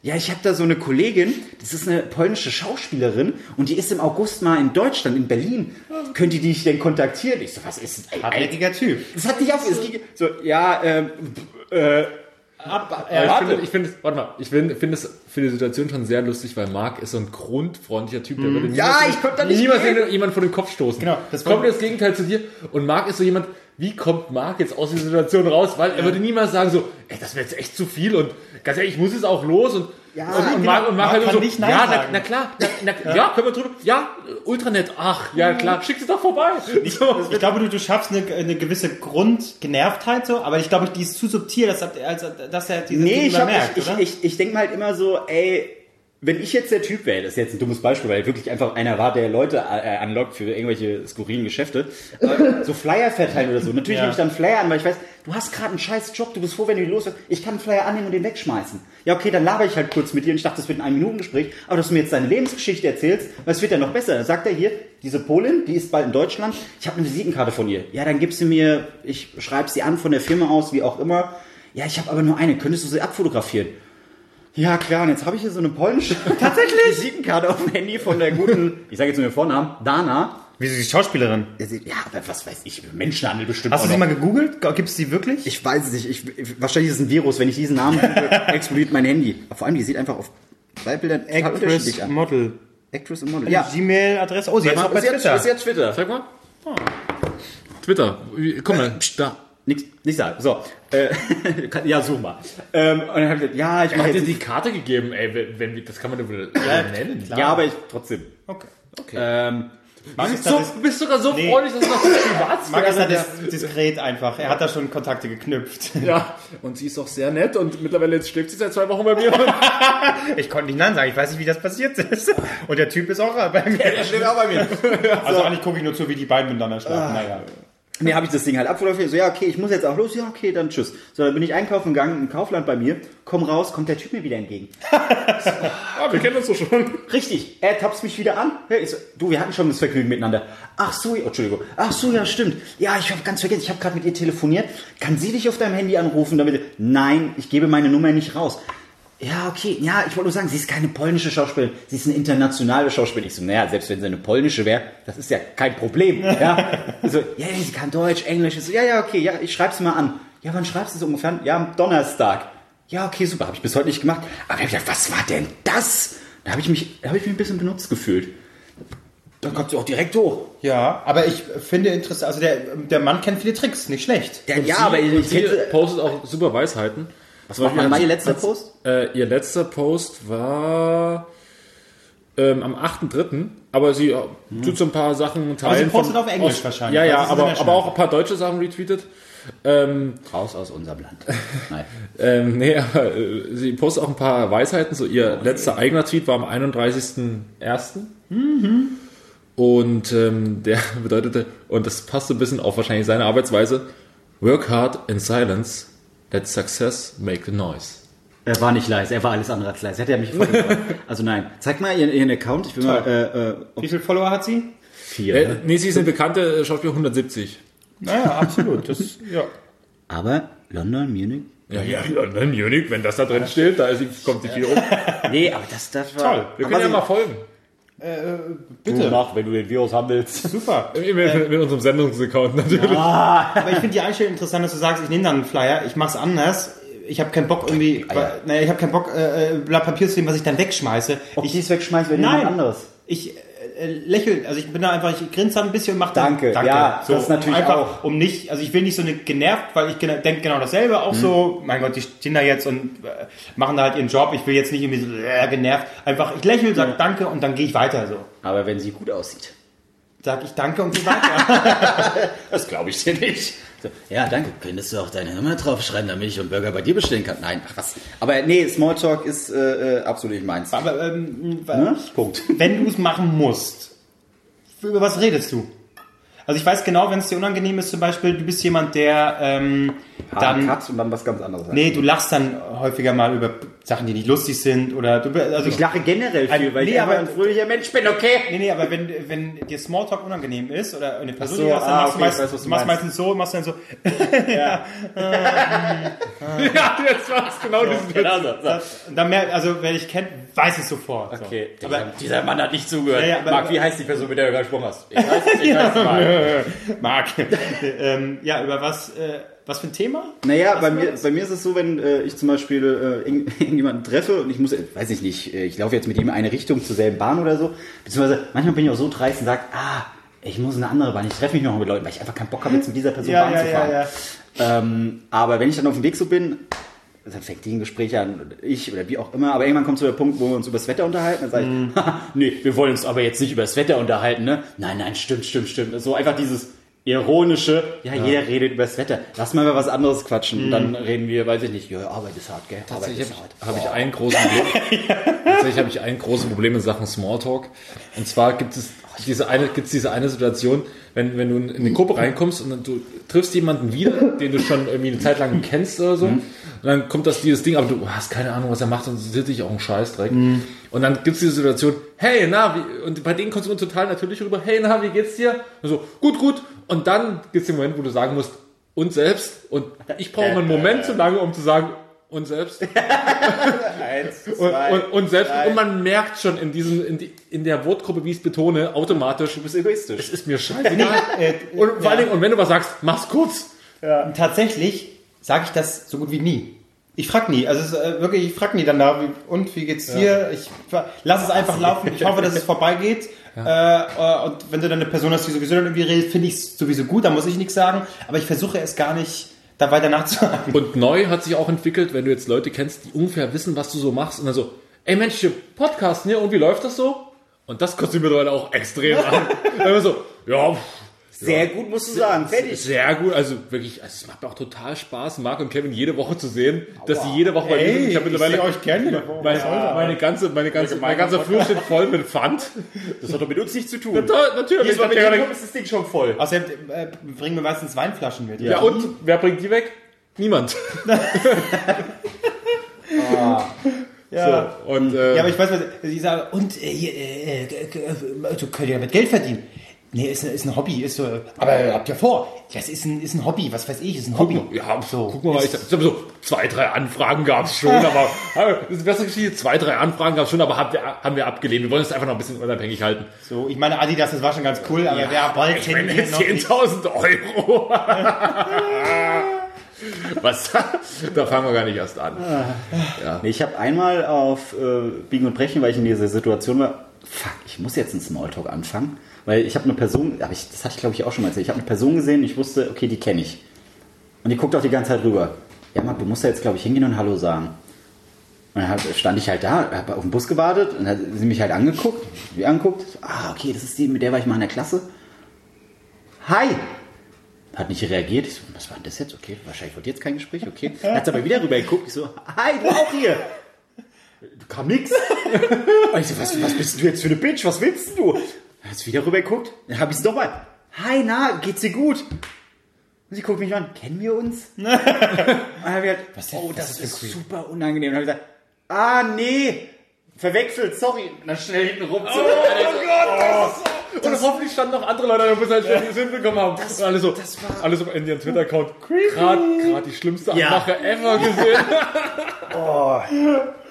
Speaker 2: Ja, ich habe da so eine Kollegin, das ist eine polnische Schauspielerin und die ist im August mal in Deutschland, in Berlin. Könnte die dich denn kontaktieren? Ich so, was ist
Speaker 1: Hartnäckiger Typ.
Speaker 2: das hat nicht auf, es ging so, ja, ähm, äh,
Speaker 1: Ab,
Speaker 3: Aber ich finde, ich finde, warte mal, ich finde, finde es für die Situation schon sehr lustig, weil Marc ist so ein grundfreundlicher Typ, der würde
Speaker 2: Ja,
Speaker 3: niemals-
Speaker 2: ich konnte da nicht
Speaker 3: niemals jemand vor den Kopf stoßen.
Speaker 1: Genau, das
Speaker 3: kommt das Gegenteil zu dir. Und Marc ist so jemand, wie kommt Marc jetzt aus dieser Situation raus? Weil er würde niemals sagen so, ey, das wäre jetzt echt zu viel und ganz ehrlich, ich muss jetzt auch los und
Speaker 2: Ja,
Speaker 3: und, und
Speaker 2: genau.
Speaker 3: Und Marc halt so, ja, na, na klar, na, na, ja. können wir drüber, ja, ultra nett, ach, ja klar, schick sie doch vorbei. So.
Speaker 1: Ich glaube, du, du schaffst eine, eine gewisse Grundgenervtheit so, aber ich glaube, die ist zu subtil, dass, als, dass er diese
Speaker 2: Nee, ich,
Speaker 1: Dinge
Speaker 2: hab,
Speaker 1: merkt,
Speaker 2: ich, ich, ich, ich denke mal halt immer so, ey, wenn ich jetzt der Typ wäre, das ist jetzt ein dummes Beispiel, weil wirklich einfach einer war, der Leute äh, anlockt für irgendwelche skurrilen Geschäfte, aber so Flyer verteilen oder so. Natürlich
Speaker 1: Ja.
Speaker 2: nehme ich dann Flyer an, weil ich weiß, du hast gerade einen scheiß Job, du bist froh, wenn du los bist. Ich kann einen Flyer annehmen und den wegschmeißen. Ja, okay, dann laber ich halt kurz mit dir und ich dachte, das wird ein Ein-Minuten-Gespräch, aber dass du mir jetzt deine Lebensgeschichte erzählst, weil es wird ja noch besser. Dann sagt er hier, diese Polin, die ist bald in Deutschland, ich habe eine Visitenkarte von ihr. Ja, dann gib sie mir, ich schreibe sie an von der Firma aus, wie auch immer. Ja, ich habe aber nur eine, könntest du sie abfotografieren? Ja, klar, und jetzt habe ich hier so eine polnische tatsächlich Visitenkarte auf dem Handy von der guten, ich sage jetzt nur den Vornamen, Dana.
Speaker 1: Wieso die Schauspielerin?
Speaker 2: Ja, aber was weiß ich, Menschenhandel bestimmt.
Speaker 1: Hast du sie mal gegoogelt? Gibt es die wirklich?
Speaker 2: Ich weiß es nicht. Ich, wahrscheinlich ist es ein Virus. Wenn ich diesen Namen google, explodiert mein Handy. Aber vor allem, die sieht einfach auf zwei Bildern
Speaker 1: Actress
Speaker 2: an.
Speaker 1: Model.
Speaker 2: Actress und Model.
Speaker 1: Ja. Gmail-Adresse. Oh, sie ist auch bei Twitter.
Speaker 2: ist jetzt Twitter.
Speaker 3: Sag mal. Twitter, Wie- guck mal, da.
Speaker 2: Nichts nicht sagen. So. Äh, ja, such mal. Ähm, und dann hab ich gesagt, ja, ich mache
Speaker 3: dir die Karte gegeben, ey, wenn, wenn, das kann man doch wohl nennen.
Speaker 2: Ja, aber ich trotzdem.
Speaker 1: Okay.
Speaker 3: Okay.
Speaker 2: Ähm,
Speaker 1: Marc
Speaker 3: Du
Speaker 1: ist
Speaker 3: bist, so, du bist sogar so
Speaker 1: Nee.
Speaker 3: freundlich, dass es noch
Speaker 1: Marc ist da
Speaker 3: Privatsphäre
Speaker 1: dis diskret einfach. Er hat da schon Kontakte geknüpft.
Speaker 3: Ja, und sie ist auch sehr nett und mittlerweile jetzt schläft sie seit zwei Wochen bei mir.
Speaker 1: Ich konnte nicht Nein sagen, ich weiß nicht, wie das passiert ist. Und der Typ ist auch bei mir.
Speaker 2: Der steht auch bei mir.
Speaker 1: Also eigentlich gucke ich nur zu, wie die beiden miteinander schlafen. Naja.
Speaker 2: Mir habe ich das Ding halt abfotografiert. So, ja, okay, ich muss jetzt auch los. Ja, okay, dann tschüss. So, dann bin ich einkaufen gegangen im Kaufland bei mir. Komm raus, kommt der Typ mir wieder entgegen.
Speaker 3: Ah, wir kennen uns doch schon.
Speaker 2: Richtig, er tapst mich wieder an. Ich so, du, wir hatten schon das Vergnügen miteinander. Ach so, ja, Entschuldigung. Ach so, ja, stimmt. Ja, ich habe ganz vergessen, ich habe gerade mit ihr telefoniert. Kann sie dich auf deinem Handy anrufen? Damit Nein, ich gebe meine Nummer nicht raus. Ja, okay. Ja, ich wollte nur sagen, sie ist keine polnische Schauspielerin. Sie ist eine internationale Schauspielerin. Ich so, naja, selbst wenn sie eine polnische wäre, das ist ja kein Problem. Ja, so, ja, ja, sie kann Deutsch, Englisch. Ich so, ja, ja, okay, ja, ich schreib's mal an. Ja, wann schreibst du es ungefähr? Ja, am Donnerstag. Ja, okay, super. Habe ich bis heute nicht gemacht. Aber ich hab gedacht, was war denn das? Da habe ich mich, da habe ich mich ein bisschen benutzt gefühlt. Dann kommt sie auch direkt hoch.
Speaker 1: Ja, aber ich finde interessant, also der, der Mann kennt viele Tricks, nicht schlecht.
Speaker 2: Der, ja, aber ich, ich
Speaker 3: postet auch super Weisheiten.
Speaker 2: Was war
Speaker 3: hat sie-
Speaker 2: letzter
Speaker 3: hat-
Speaker 2: Post?
Speaker 3: Äh, ihr letzter Post war ähm, am 8.3., aber sie äh, tut so ein paar Sachen teilen.
Speaker 1: sie postet
Speaker 3: von-
Speaker 1: auf Englisch
Speaker 3: aus,
Speaker 1: wahrscheinlich,
Speaker 3: Ja, ja,
Speaker 1: ist
Speaker 3: aber,
Speaker 1: international.
Speaker 3: aber auch ein paar deutsche Sachen retweetet. Ähm,
Speaker 2: Raus aus unserem Land. Nein.
Speaker 3: ähm, nee, aber, äh, sie postet auch ein paar Weisheiten. So ihr letzter eigener Tweet war am 31.01. Und ähm, der bedeutete, und das passt so ein bisschen auf wahrscheinlich seine Arbeitsweise, Work hard in silence, let success make the noise.
Speaker 2: Er war nicht leise, er war alles andere als leise. Hätte er mich voll Also nein. Zeig mal ihren, ihren Account. Ich will mal, äh, äh,
Speaker 1: Wie viele Follower hat sie?
Speaker 2: vier.
Speaker 3: Äh, nee, sie ist eine bekannte äh, Schauspielerin, 170.
Speaker 1: Naja, absolut. Das, ja.
Speaker 2: Aber London, Munich?
Speaker 3: Ja, ja, London, Munich, wenn das da drin steht, da ist kommt sie viel rum.
Speaker 2: Nee, aber das, das war...
Speaker 1: Toll.
Speaker 3: Wir können ja mal folgen.
Speaker 1: Bitte.
Speaker 2: mach, wenn du den Virus haben willst.
Speaker 1: Super.
Speaker 3: Mit, mit unserem Sendungsaccount natürlich.
Speaker 1: Aber ich finde die Einstellung interessant, dass du sagst, ich nehme dann einen Flyer, ich mache es anders. Ich habe keinen Bock irgendwie,
Speaker 2: ja.
Speaker 1: naja, ich habe keinen Bock, äh, äh, Blatt Papier zu nehmen, was ich dann wegschmeiße.
Speaker 2: Ob
Speaker 1: ich
Speaker 2: es wegschmeiß, wäre
Speaker 1: Nein.
Speaker 2: jemand anderes.
Speaker 1: ich äh, äh, lächel, also ich bin da einfach, ich grinse ein bisschen und mache dann
Speaker 2: Danke, ja, das natürlich
Speaker 1: einfach,
Speaker 2: auch.
Speaker 1: um nicht, also ich will nicht so eine genervt, weil ich denke genau dasselbe,
Speaker 2: Mhm.
Speaker 1: auch so, mein Gott, die stehen da jetzt und äh, machen da halt ihren Job, ich will jetzt nicht irgendwie so äh, genervt, einfach, ich lächle, sag Danke und dann gehe ich weiter so.
Speaker 2: Aber wenn sie gut aussieht.
Speaker 1: Sag ich Danke und gehe weiter.
Speaker 2: Das glaube ich dir nicht. So, ja, danke. Könntest du auch deine Nummer draufschreiben, damit ich einen Burger bei dir bestellen kann? Nein, ach was. Aber nee, Smalltalk ist äh, äh, absolut nicht meins.
Speaker 1: Aber ähm,
Speaker 2: Ne? Punkt.
Speaker 1: wenn du es machen musst, über was redest du? Also ich weiß genau, wenn es dir unangenehm ist, zum Beispiel, du bist jemand, der ähm,
Speaker 2: Dann Cut und dann was ganz anderes.
Speaker 1: nee, du lachst dann häufiger mal über Sachen, die nicht lustig sind oder du, also
Speaker 2: Ich lache generell viel,
Speaker 1: Ein-
Speaker 2: weil
Speaker 1: nee,
Speaker 2: ich
Speaker 1: aber-
Speaker 2: ein fröhlicher Mensch bin, okay?
Speaker 1: Nee, nee, aber wenn, wenn dir Smalltalk unangenehm ist oder eine Person,
Speaker 2: so,
Speaker 1: die hast, dann
Speaker 2: ah,
Speaker 1: machst
Speaker 2: okay,
Speaker 1: du
Speaker 2: ich weiß, du
Speaker 1: machst
Speaker 2: meinst.
Speaker 1: meistens so, machst dann so,
Speaker 3: Ja, jetzt war es genau dieses
Speaker 2: Genau so. so.
Speaker 1: dann mehr, also wer dich kennt, weiß es sofort. So.
Speaker 2: Okay,
Speaker 1: Aber-
Speaker 2: dieser, Mann hat nicht zugehört.
Speaker 1: Ja, ja, aber-
Speaker 2: Marc, wie heißt die Person, mit der du gesprochen hast? Ich weiß es, ich weiß es mal.
Speaker 1: Marc, ähm, ja, über was, äh, was für ein Thema?
Speaker 2: Naja,
Speaker 1: Was
Speaker 2: bei mir,
Speaker 1: das?
Speaker 2: bei mir ist es so, wenn äh, ich zum Beispiel äh, irgend- irgendjemanden treffe und ich muss, äh, weiß ich nicht, äh, ich laufe jetzt mit ihm in eine Richtung zur selben Bahn oder so, beziehungsweise manchmal bin ich auch so dreist und sage, ah, ich muss in eine andere Bahn, ich treffe mich noch mit Leuten, weil ich einfach keinen Bock habe, jetzt mit dieser Person
Speaker 1: Ja,
Speaker 2: Bahn
Speaker 1: ja,
Speaker 2: zu
Speaker 1: ja,
Speaker 2: fahren.
Speaker 1: ja.
Speaker 2: Ähm, aber wenn ich dann auf dem Weg so bin, dann fängt die ein Gespräch an, ich oder wie auch immer, aber irgendwann kommt so der Punkt, wo wir uns über das Wetter unterhalten, dann sage ich. "Haha, nee, wir wollen uns aber jetzt nicht über das Wetter unterhalten, ne? Nein, nein, stimmt, stimmt, stimmt. So einfach dieses ironische, ja, jeder redet über das Wetter. Lass mal über was anderes quatschen. Und dann reden wir, weiß ich nicht, ja, Arbeit ist hart, gell? Arbeit ist hart.
Speaker 3: habe ich, hab ich ein großes Problem. Tatsächlich habe ich ein großes Problem in Sachen Smalltalk. Und zwar gibt es diese eine, gibt es diese eine Situation, wenn, wenn du in eine Gruppe reinkommst und dann du triffst jemanden wieder, den du schon irgendwie eine Zeit lang kennst oder so. Und dann kommt das dieses Ding, aber du hast keine Ahnung, was er macht und sitzt dich auch ein Scheißdreck. Und dann gibt es diese Situation, hey, na, wie, und bei denen kommst du total natürlich rüber, hey, na, wie geht's dir? Und so, gut, gut. Und dann gibt es den Moment, wo du sagen musst, und selbst. Und ich brauche einen Moment zu lange, um zu sagen, und selbst.
Speaker 2: Eins,
Speaker 3: Und, und, und selbst, und man merkt schon in diesem, in, die, in der Wortgruppe, wie ich es betone, automatisch,
Speaker 2: du bist egoistisch.
Speaker 3: es ist mir scheißegal.
Speaker 1: Äh,
Speaker 3: und vor allen Dingen, und wenn du was sagst, mach's kurz.
Speaker 1: Tatsächlich sage ich das so gut wie nie. Ich frag nie, also äh, wirklich, ich frag nie danach, wie, und wie geht's dir? Ich ver- lass es einfach laufen. Ich hoffe, dass es vorbeigeht. Äh, äh, und wenn du dann eine Person hast, die sowieso dann irgendwie redet, finde ich es sowieso gut, da muss ich nichts sagen. Aber ich versuche es gar nicht, da weiter nachzuhaken.
Speaker 3: Und neu hat sich auch entwickelt, wenn du jetzt Leute kennst, die ungefähr wissen, was du so machst und dann so, ey Mensch, hier Podcasten hier und wie läuft das so? Und das kostet mir mittlerweile auch extrem an. Dann so, ja,
Speaker 2: Sehr gut, musst du sagen. Fertig.
Speaker 3: sehr gut. Also wirklich, also es macht mir auch total Spaß, Marc und Kevin jede Woche zu sehen, dass sie jede Woche bei mir sind. Ich habe mittlerweile
Speaker 1: sehe euch kennen.
Speaker 3: meine, meine ganze, meine ganze, mein ganzer Flur steht voll mit Pfand.
Speaker 2: Das hat doch mit uns nichts zu tun.
Speaker 3: Da, natürlich.
Speaker 2: Jedes Mal, wenn
Speaker 3: ja,
Speaker 2: ihr kommt, ist das Ding schon voll.
Speaker 1: Außerdem äh, bringen wir meistens Weinflaschen mit.
Speaker 3: ja, und wer bringt die weg? Niemand.
Speaker 1: Ja.
Speaker 3: So, und, äh,
Speaker 1: Ja, aber ich weiß, was sie sagen. Und äh, hier, äh, äh, äh, du könnt ja damit Geld verdienen. Nee, ist, ist ein Hobby, ist so. Aber habt ihr vor? Ja, es ist ein, ist ein Hobby, was weiß ich, ist ein Hobby.
Speaker 3: Ja, so. Guck mal, ich, ich hab so zwei, drei Anfragen gab es schon, aber das ist besser Geschichte. Zwei, drei Anfragen gab es schon, aber haben wir, haben wir abgelehnt. Wir wollen es einfach noch ein bisschen unabhängig halten.
Speaker 1: So, ich meine, Adidas, das war schon ganz cool, aber wer bald
Speaker 3: ich meine,
Speaker 1: noch nicht.
Speaker 3: 10.000 Euro. Was? Da fangen wir gar nicht erst an.
Speaker 2: Nee, ich habe einmal auf äh, Biegen und Brechen, weil ich in dieser Situation war, fuck, ich muss jetzt einen Smalltalk anfangen, weil ich habe eine Person, hab ich, das hatte ich glaube ich auch schon mal erzählt, ich habe eine Person gesehen, ich wusste, okay, die kenne ich. Und die guckt auch die ganze Zeit rüber. Ja, Mann, du musst da jetzt glaube ich hingehen und Hallo sagen. Und dann stand ich halt da, habe auf den Bus gewartet und hat sie mich halt angeguckt, wie angeguckt. So, ah, okay, das ist die, mit der war ich mal in der Klasse. Hi! Hat nicht reagiert. Ich so, was war denn das jetzt? Okay, wahrscheinlich wollte jetzt kein Gespräch, okay. Hat aber wieder rüber geguckt. Ich so, hi, du auch hier. Kam nix. Und ich so, was, was bist du jetzt für eine Bitch? Was willst du? Hat sie wieder rüber geguckt. Dann habe ich es nochmal. Hi, na, geht's dir gut? Und sie guckt mich an. Kennen wir uns? Und dann hab ich halt, oh, das ist super unangenehm. Und dann habe ich gesagt, ah, nee, verwechselt, sorry. Und dann schnell hinten rum. Oh, Gott,
Speaker 3: Und hoffentlich standen noch andere Leute, die halt schon die Sinn bekommen haben. und alle so, alle so in ihren Twitter-Account. Gerade gerade die schlimmste
Speaker 2: Ja.
Speaker 3: Anmache ever gesehen.
Speaker 2: Aber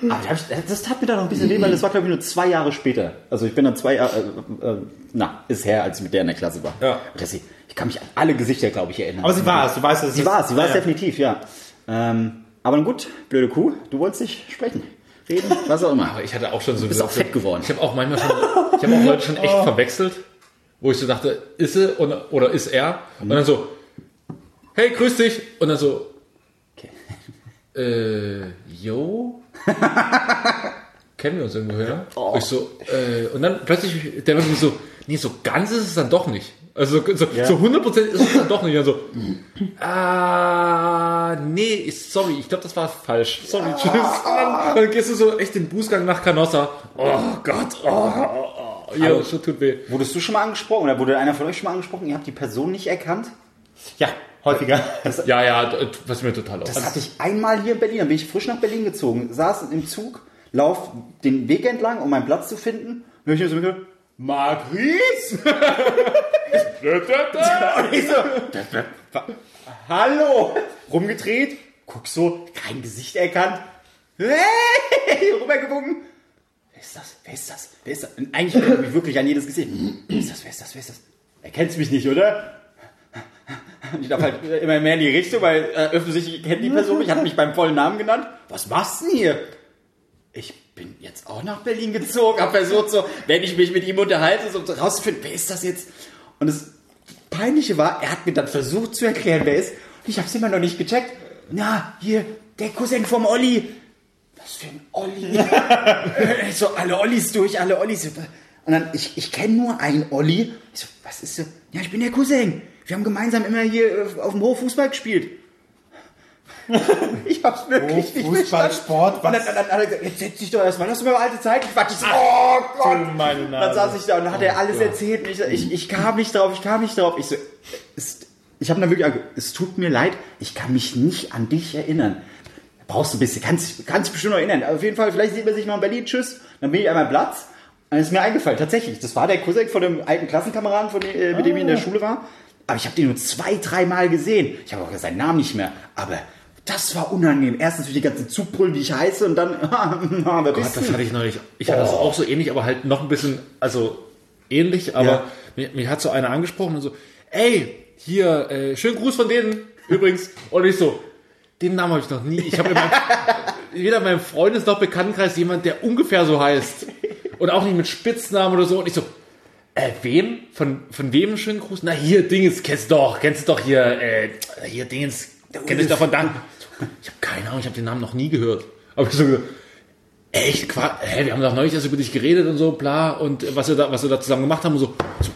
Speaker 2: hab ich, das tat mir dann noch ein bisschen weh, weil das war, glaube ich, nur zwei Jahre später. Also ich bin dann zwei Jahre, äh, äh, na, ist her, als ich mit der in der Klasse war.
Speaker 3: Ja.
Speaker 2: Das, ich kann mich an alle Gesichter, glaube ich, erinnern.
Speaker 1: Aber sie war es, du weißt, dass
Speaker 2: Sie war es, sie war es definitiv, ja. Ähm, aber nun gut, blöde Kuh, du wolltest nicht sprechen, reden, was auch immer.
Speaker 3: Aber ich hatte auch schon so
Speaker 2: bist auch fett geworden.
Speaker 3: Ich habe auch manchmal schon, ich habe auch Leute schon echt verwechselt, wo ich so dachte, ist sie oder, oder ist er? Und dann so, hey, grüß dich. Und dann so,
Speaker 2: Okay.
Speaker 3: äh, yo? Kennen wir uns irgendwoher? Und Ich so, äh, und dann plötzlich, der war so, nee, so ganz ist es dann doch nicht. Also so,
Speaker 2: Ja.
Speaker 3: so 100% ist es dann doch nicht. Und dann so, ah, nee, ist- sorry, ich glaube, das war falsch. Sorry, tschüss. Dann, dann gehst du so echt den Bußgang nach Canossa. Oh Gott, oh, oh, oh. Ja,
Speaker 2: Aber-
Speaker 3: das tut weh.
Speaker 2: Wurdest du schon mal angesprochen oder wurde einer von euch schon mal angesprochen? Ihr habt die Person nicht erkannt?
Speaker 1: Ja, häufiger.
Speaker 3: Ja, ja, d- was mir total
Speaker 2: Das
Speaker 3: auf.
Speaker 2: hatte ich einmal hier in Berlin. Dann bin ich frisch nach Berlin gezogen, saß im Zug, lauf den Weg entlang, um meinen Platz zu finden. Und ich mir so gehört, Maurice! So, hallo! Rumgedreht, guck so, kein Gesicht erkannt. Hey! Rübergewunken. Wer ist das? Wer ist das? Wer ist das? Und eigentlich ich mich wirklich an jedes Gesicht. Wer ist das? Wer ist das? Wer ist das? Er kennt mich nicht, oder? Und Ich darf halt immer mehr in die Richtung, weil äh, offensichtlich kennt die Person mich, hat mich beim vollen Namen genannt. Was machst du denn hier? Ich bin jetzt auch nach Berlin gezogen, hab versucht so, wenn ich mich mit ihm unterhalte, so rauszufinden, wer ist das jetzt? Und das Peinliche war, er hat mir dann versucht zu erklären, wer ist. Und ich hab's immer noch nicht gecheckt. Na, hier, der Cousin vom Olli. Was für ein Olli? so, alle Ollis durch, alle Ollis. Und dann, ich, ich kenne nur einen Olli. Ich so, was ist so? Ja, ich bin der Cousin. Wir haben gemeinsam immer hier äh, auf dem Hof Fußball gespielt. Ich hab's wirklich nicht
Speaker 1: Fußball,
Speaker 2: verstanden.
Speaker 1: Sport,
Speaker 2: Und dann,
Speaker 1: was?
Speaker 2: dann, dann gesagt, jetzt setz dich doch erstmal, hast du mir mal alte Zeit. Ich so, oh Gott.
Speaker 1: Meine Nase.
Speaker 2: Dann saß ich da und dann hat er alles erzählt. Und ich, ich, ich kam nicht drauf, ich kam nicht drauf. Ich so, es, ich habe dann wirklich, es tut mir leid, ich kann mich nicht an dich erinnern. Brauchst du ein bisschen, kannst, kannst dich bestimmt noch erinnern. Auf jeden Fall, vielleicht sieht man sich noch in Berlin, tschüss. Dann bin ich an meinem Platz. Und dann ist mir eingefallen, tatsächlich, das war der Cousin von dem alten Klassenkameraden, von dem, äh, mit dem ich in der Schule war. Aber ich habe den nur zwei, dreimal gesehen. Ich habe auch seinen Namen nicht mehr. Aber das war unangenehm. Erstens für die ganzen Zugbrüllen, wie ich heiße, und dann, wer
Speaker 3: Gott, das hatte ich noch nicht. Ich hatte das auch so ähnlich, aber halt noch ein bisschen, also ähnlich, aber
Speaker 2: Ja.
Speaker 3: mir, mich hat so einer angesprochen und so, ey, hier, äh, schönen Gruß von denen, übrigens. Und ich so, den Namen habe ich noch nie. Ich habe weder in meinem Freundes- noch Bekanntenkreis jemand, der ungefähr so heißt. Und auch nicht mit Spitznamen oder so. Und ich so, äh, wem? Von, von wem schönen Gruß? Na, hier, Dingens, kennst du doch, kennst du doch hier, äh, hier, Dingens, kennst du doch von dann. Ich habe keine Ahnung, ich habe den Namen noch nie gehört. Aber ich so, echt, Qua hä, wir haben doch neulich erst über dich geredet und so, bla, und äh, was wir da, was wir da zusammen gemacht haben und so. so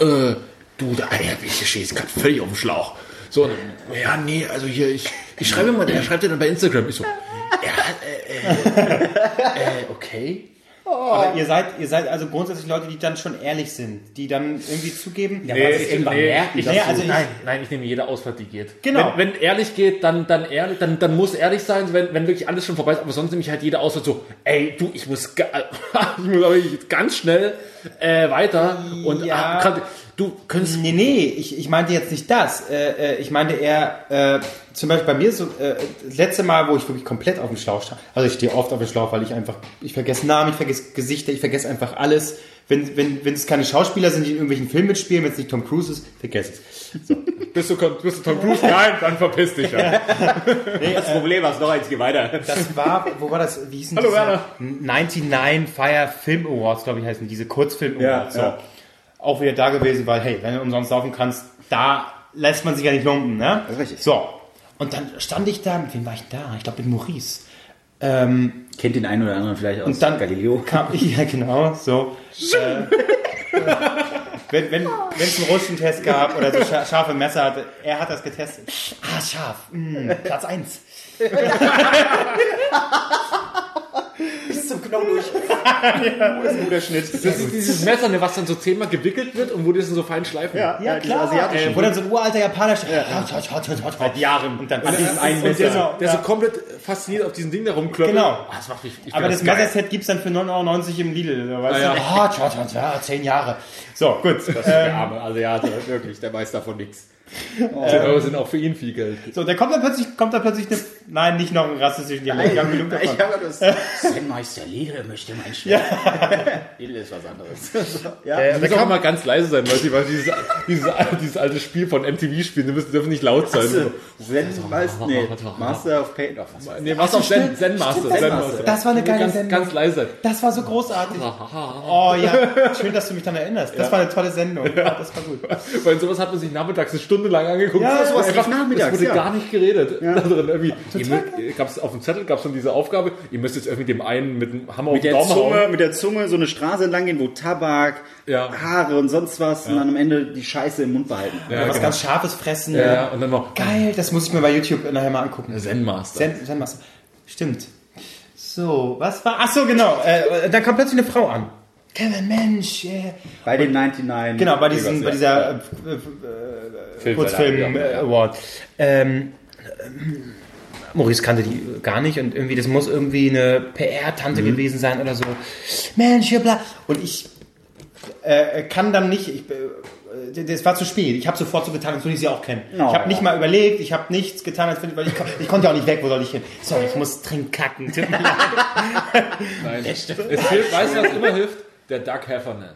Speaker 3: äh, du, da, ja, ich stehe gerade völlig auf dem Schlauch. So, ja, nee, also hier, ich, ich schreibe mal, der schreibt dir dann bei Instagram. Ich so, ja, äh, äh, äh, okay.
Speaker 1: Aber ihr seid, ihr seid also grundsätzlich Leute, die dann schon ehrlich sind, die dann irgendwie zugeben.
Speaker 2: Ja, irgendwann merken,
Speaker 3: ich,
Speaker 1: dass
Speaker 3: nee, also nein, nein, ich nehme jede Ausfahrt, die geht.
Speaker 1: Genau.
Speaker 3: Wenn, wenn ehrlich geht, dann, dann ehrlich, dann, dann muss ehrlich sein, wenn, wenn wirklich alles schon vorbei ist. Aber sonst nehme ich halt jede Ausfahrt so, ey, du, ich muss, ich muss aber ganz schnell äh, weiter und
Speaker 1: Ja.
Speaker 3: ah, grad, du könntest
Speaker 1: Nee, nee, ich, ich meinte jetzt nicht das. Äh, äh, ich meinte eher, äh, zum Beispiel bei mir so, äh, das letzte Mal, wo ich wirklich komplett auf dem Schlauch stand. Also ich stehe oft auf dem Schlauch, weil ich einfach, ich vergesse Namen, ich vergesse Gesichter, ich vergesse einfach alles. Wenn, wenn, wenn es keine Schauspieler sind, die in irgendwelchen Filmen mitspielen, wenn es nicht Tom Cruise ist, vergesse es.
Speaker 3: bist du, bist du Tom Cruise? Nein, dann verpiss dich. Ja.
Speaker 2: Das Problem hast noch eins, geh weiter.
Speaker 1: Das war, wo war das? Wie hießen
Speaker 3: Hallo,
Speaker 1: diese?
Speaker 3: Werner.
Speaker 1: 99 Fire Film Awards, glaube ich, heißen diese Kurzfilm Awards.
Speaker 2: Ja, ja.
Speaker 1: Auch wieder da gewesen, weil, hey, wenn du umsonst laufen kannst, da lässt man sich ja nicht lumpen, ne?
Speaker 2: Das ist richtig.
Speaker 1: So. Und dann stand ich da, mit wem war ich da? Ich glaube mit Maurice. Ähm,
Speaker 2: Kennt den einen oder anderen vielleicht aus
Speaker 1: und dann
Speaker 2: Galileo.
Speaker 1: kam ja genau so. Äh, wenn wenn wenn, es einen Rutschentest gab oder so scha- scharfe Messer hatte, er hat das getestet. Ah, scharf. Mm, Platz 1. Knochen durch.
Speaker 2: Das ist ein guter Schnitt.
Speaker 3: Das ist dieses Messer, ne, was dann so zehnmal gewickelt wird und wo das in so feinen Schleifen
Speaker 2: Ja,
Speaker 1: Ja,
Speaker 2: diese
Speaker 1: klar.
Speaker 2: asiatischen.
Speaker 1: Äh, wo dann so ein uralter Japaner steht. Ja, ja, ja,
Speaker 2: Seit Jahren.
Speaker 1: Und dann
Speaker 2: An diesem einen
Speaker 3: der,
Speaker 2: Messer.
Speaker 3: so, der so komplett fasziniert auf diesen Ding da rumklöppelt.
Speaker 1: Genau.
Speaker 3: Ah, das macht mich, ich
Speaker 1: Aber das
Speaker 3: geil.
Speaker 1: Messerset gibt's dann für 9,90 Euro im Lidl. So, weißt du?
Speaker 3: ja.
Speaker 1: Ah, tja, tja, tja, zehn Jahre. So, gut.
Speaker 2: Der
Speaker 1: Ähm,
Speaker 2: arme Asiate, wirklich, der weiß davon nichts.
Speaker 3: 10 Euro sind auch für ihn viel Geld.
Speaker 1: so, da kommt dann plötzlich, kommt da plötzlich eine, nein, nicht noch ein rassistischen Dialekt. Wir haben genug davon.
Speaker 2: Ich habe das. Zen-Meister Lehre möchte mein Schwert. Lidl ist was anderes. ja.
Speaker 1: Äh,
Speaker 3: musst auch mal ganz leise sein, weil, die, weil dieses, dieses, dieses alte Spiel von MTV spielen, die müssen, dürfen nicht laut sein.
Speaker 2: Zen-Meister, nee, Master of Pain. Doch, was
Speaker 3: Nee, was auf Zen, Zen Master. Zen Master.
Speaker 1: Das war eine geile
Speaker 3: ganz,
Speaker 1: Sendung.
Speaker 3: ganz leise.
Speaker 1: Das war so großartig. Oh ja, schön, dass du mich daran erinnerst. Das war eine tolle Sendung. Ja, das war gut.
Speaker 3: Weil sowas hat man sich nachmittags eine Stunde lang angeguckt.
Speaker 1: Ja,
Speaker 3: Das war
Speaker 2: lief nachmittags,
Speaker 3: Es wurde
Speaker 2: ja.
Speaker 3: gar nicht geredet. Da drin irgendwie, gab's, auf dem Zettel gab es dann diese Aufgabe, ihr müsst jetzt irgendwie dem einen mit dem Hammer auf
Speaker 2: mit
Speaker 3: den
Speaker 2: der,
Speaker 3: Daumen
Speaker 2: Zunge,
Speaker 3: hauen.
Speaker 2: mit der Zunge so eine Straße entlang gehen, wo Tabak,
Speaker 3: Ja.
Speaker 2: Haare und sonst was und dann am Ende die Scheiße im Mund behalten.
Speaker 3: Ja,
Speaker 1: was
Speaker 3: genau.
Speaker 1: ganz Scharfes fressen.
Speaker 3: Ja, und dann noch
Speaker 1: Geil, das muss ich mir bei YouTube nachher mal angucken.
Speaker 3: Zen Master.
Speaker 1: Zen, Zen Master. Stimmt. So, was war? Ach so, genau. Äh, dann kam plötzlich eine Frau an. Kevin, Mensch. Yeah.
Speaker 2: Bei den 99.
Speaker 1: Genau, bei, diesem, bei
Speaker 2: Ja.
Speaker 1: dieser äh,
Speaker 3: Film-
Speaker 1: Kurzfilm
Speaker 3: ja,
Speaker 1: äh,
Speaker 3: ja.
Speaker 1: Award. Ähm, ähm, Maurice kannte die gar nicht und irgendwie, das muss irgendwie eine PR-Tante
Speaker 3: Mhm.
Speaker 1: gewesen sein oder so. Mensch, hier, bla. Und ich äh, kann dann nicht, ich, äh, das war zu spät. Ich habe sofort so getan, als würde ich sie auch kennen.
Speaker 2: Oh.
Speaker 1: Ich habe nicht mal überlegt, ich habe nichts getan, als weil ich, kon- ich konnte ja auch nicht weg, wo soll ich hin? So, ich muss dringend kacken. Tut mir leid.
Speaker 3: Nein. Es hilft, weißt du, was immer hilft? Der Doug Heffernan.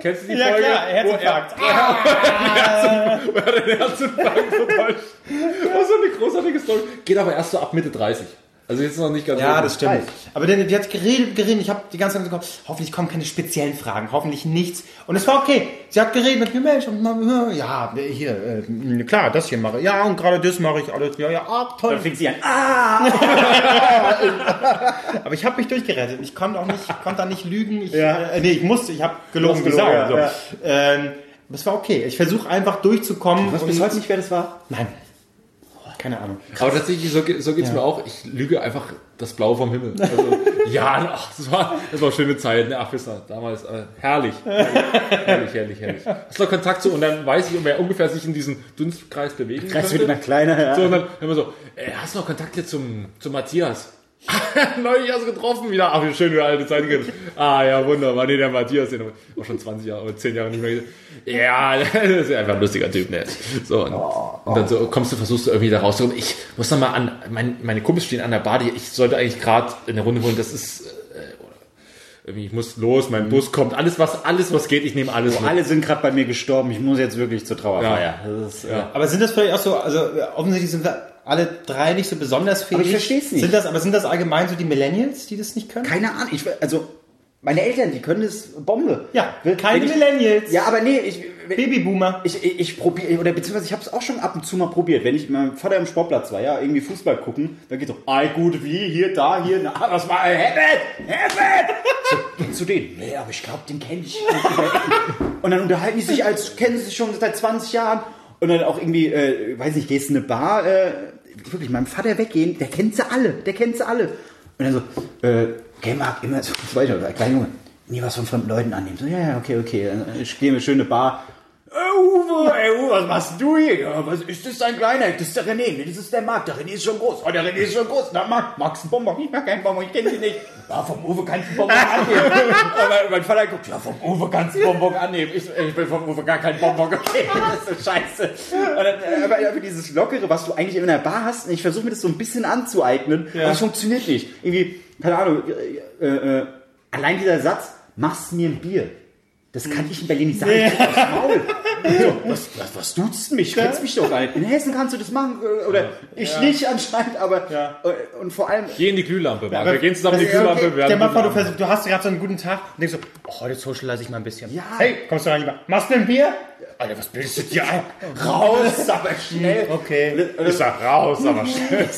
Speaker 3: Kennst du die
Speaker 1: Ja
Speaker 3: Folge?
Speaker 1: klar,
Speaker 3: wo
Speaker 1: Herzinfarkt.
Speaker 3: er, wo er den Herzinfarkt vertäuscht. Das ist so eine großartige Story. Geht aber erst so ab Mitte 30. Also jetzt noch nicht ganz
Speaker 1: Ja,
Speaker 3: so-
Speaker 1: das stimmt. Aber die hat geredet, geredet. Ich habe die ganze Zeit gedacht, hoffentlich kommen keine speziellen Fragen, hoffentlich nichts. Und es war okay. Sie hat geredet mit mir, Mensch, und ja, hier, äh, klar, das hier mache ich. Ja, und gerade das mache ich alles. Ja, ja, ah, toll.
Speaker 2: Dann fängt sie an. Ah!
Speaker 1: Aber ich habe mich durchgerettet. Ich konnte auch nicht, ich konnte da nicht lügen. Ich,
Speaker 2: Ja.
Speaker 1: äh, nee, ich musste, ich habe gelogen
Speaker 2: Du
Speaker 1: wie
Speaker 2: hast
Speaker 1: Sau.
Speaker 2: gelogen,
Speaker 1: so.
Speaker 2: ja,
Speaker 1: Ähm, das war okay. Ich versuche einfach durchzukommen.
Speaker 2: Was bis heute nicht, wer das war?
Speaker 1: Nein. Keine Ahnung.
Speaker 3: Aber tatsächlich, so, so geht's mir auch. Ich lüge einfach das Blau vom Himmel. Also, ja, ach, das war, das war schöne Zeit, ne? Ach, wisst ihr, damals, äh, herrlich. Herrlich, herrlich, herrlich. Hast du Kontakt zu, und dann weiß ich, wer ungefähr sich in diesem Dunstkreis bewegen
Speaker 2: Kreis wird
Speaker 3: könnte.
Speaker 2: immer kleiner. Ja.
Speaker 3: So, und dann immer so, äh, hast du noch Kontakte zum, zum Matthias? Neulich erst getroffen wieder. Ach, wie schön, wie alte Zeiten geht. Ah, ja, wunderbar. Nee, der Matthias, den auch schon 20 Jahre oder 10 Jahre nicht mehr gesehen. Ja, das ist einfach ein lustiger Typ, ne? So, und, und dann so kommst du, versuchst du irgendwie da rauszukommen. Ich muss noch mal an, mein, meine Kumpels stehen an der Bar, die, ich sollte eigentlich gerade eine Runde holen, das ist, äh, ich muss los, mein Bus kommt, alles was, alles was geht, ich nehme alles mit.
Speaker 2: Alle sind gerade bei mir gestorben. Ich muss jetzt wirklich zur Trauerfeier. Das ist, äh,
Speaker 1: Aber sind das vielleicht auch so, also offensichtlich sind wir alle drei nicht so besonders fähig.
Speaker 2: Aber ich versteh's nicht.
Speaker 1: Sind das, aber sind das allgemein so die Millennials, die das nicht können?
Speaker 2: Keine Ahnung. Ich, also, Meine Eltern, die können das Bombe.
Speaker 1: Ja,
Speaker 2: Wenn-
Speaker 1: keine
Speaker 2: wenn ich-
Speaker 1: Millennials.
Speaker 2: Ja, aber nee, ich, wenn-
Speaker 1: Babyboomer.
Speaker 2: ich, ich, ich probiere, oder beziehungsweise ich habe es auch schon ab und zu mal probiert. Wenn ich mit meinem Vater im Sportplatz war, ja, irgendwie Fußball gucken, dann geht so, ei, gut, wie, hier, da, hier, na, was war, Herbert, Herbert! So, zu denen, nee, aber ich glaube, den kenne ich. Und dann unterhalten die sich als, kennen sie sich schon seit 20 Jahren. Und dann auch irgendwie, äh, weiß nicht, gehst in eine Bar, äh, wirklich, meinem Vater weggehen, der kennt sie alle, der kennt sie alle. Und dann so, äh, okay, Marc, immer so, das weiß ich noch, kleiner Junge, nie was von fremden Leuten annehmen. So, ja, ja, okay, okay, ich gehe in eine schöne Bar. Ey, Uwe, ey, Uwe, was machst du hier? Ja, was ist das dein Kleiner? Das ist der René, nee, das ist der Marc, der René ist schon groß. Oh, der René ist schon groß. Na, Marc, magst du einen Bonbon? Ich mag keinen Bonbon, ich kenne sie nicht. Ja, vom Uwe kannst du einen Bonbon annehmen. Aber mein Vater guckt, ja, vom Uwe kannst du einen Bonbon annehmen. Ich, ich will vom Uwe gar keinen Bonbon, okay, das ist so scheiße. Dann, äh, aber, aber dieses Lockere, was du eigentlich in der Bar hast, ich versuche mir das so ein bisschen anzueignen, aber es funktioniert nicht. Irgendwie, keine Ahnung, äh, äh, allein dieser Satz, machst mir ein Bier. Das kann ich in Berlin nicht sagen. Ich krieg aufs Maul. So, was, was, was duzt mich? Du kennst mich doch gar nicht. In Hessen kannst du das machen. äh, Oder ich nicht anscheinend, aber.
Speaker 1: Ja.
Speaker 2: äh, Und vor allem.
Speaker 3: Geh in die Glühlampe, Marc. Wir gehen zusammen in die
Speaker 1: Ja,
Speaker 3: Glühlampe.
Speaker 1: okay.
Speaker 3: wir
Speaker 1: Stell
Speaker 3: haben
Speaker 1: mal vor, du, versuch, du hast gerade so einen guten Tag und denkst so, oh, heute socialize ich mal ein bisschen.
Speaker 2: Ja.
Speaker 1: Hey, kommst du rein, lieber. Machst du ein Bier? Alter, was bildest du dir ein?
Speaker 2: Raus, aber schnell.
Speaker 1: Okay.
Speaker 3: Ich sag raus, aber schnell.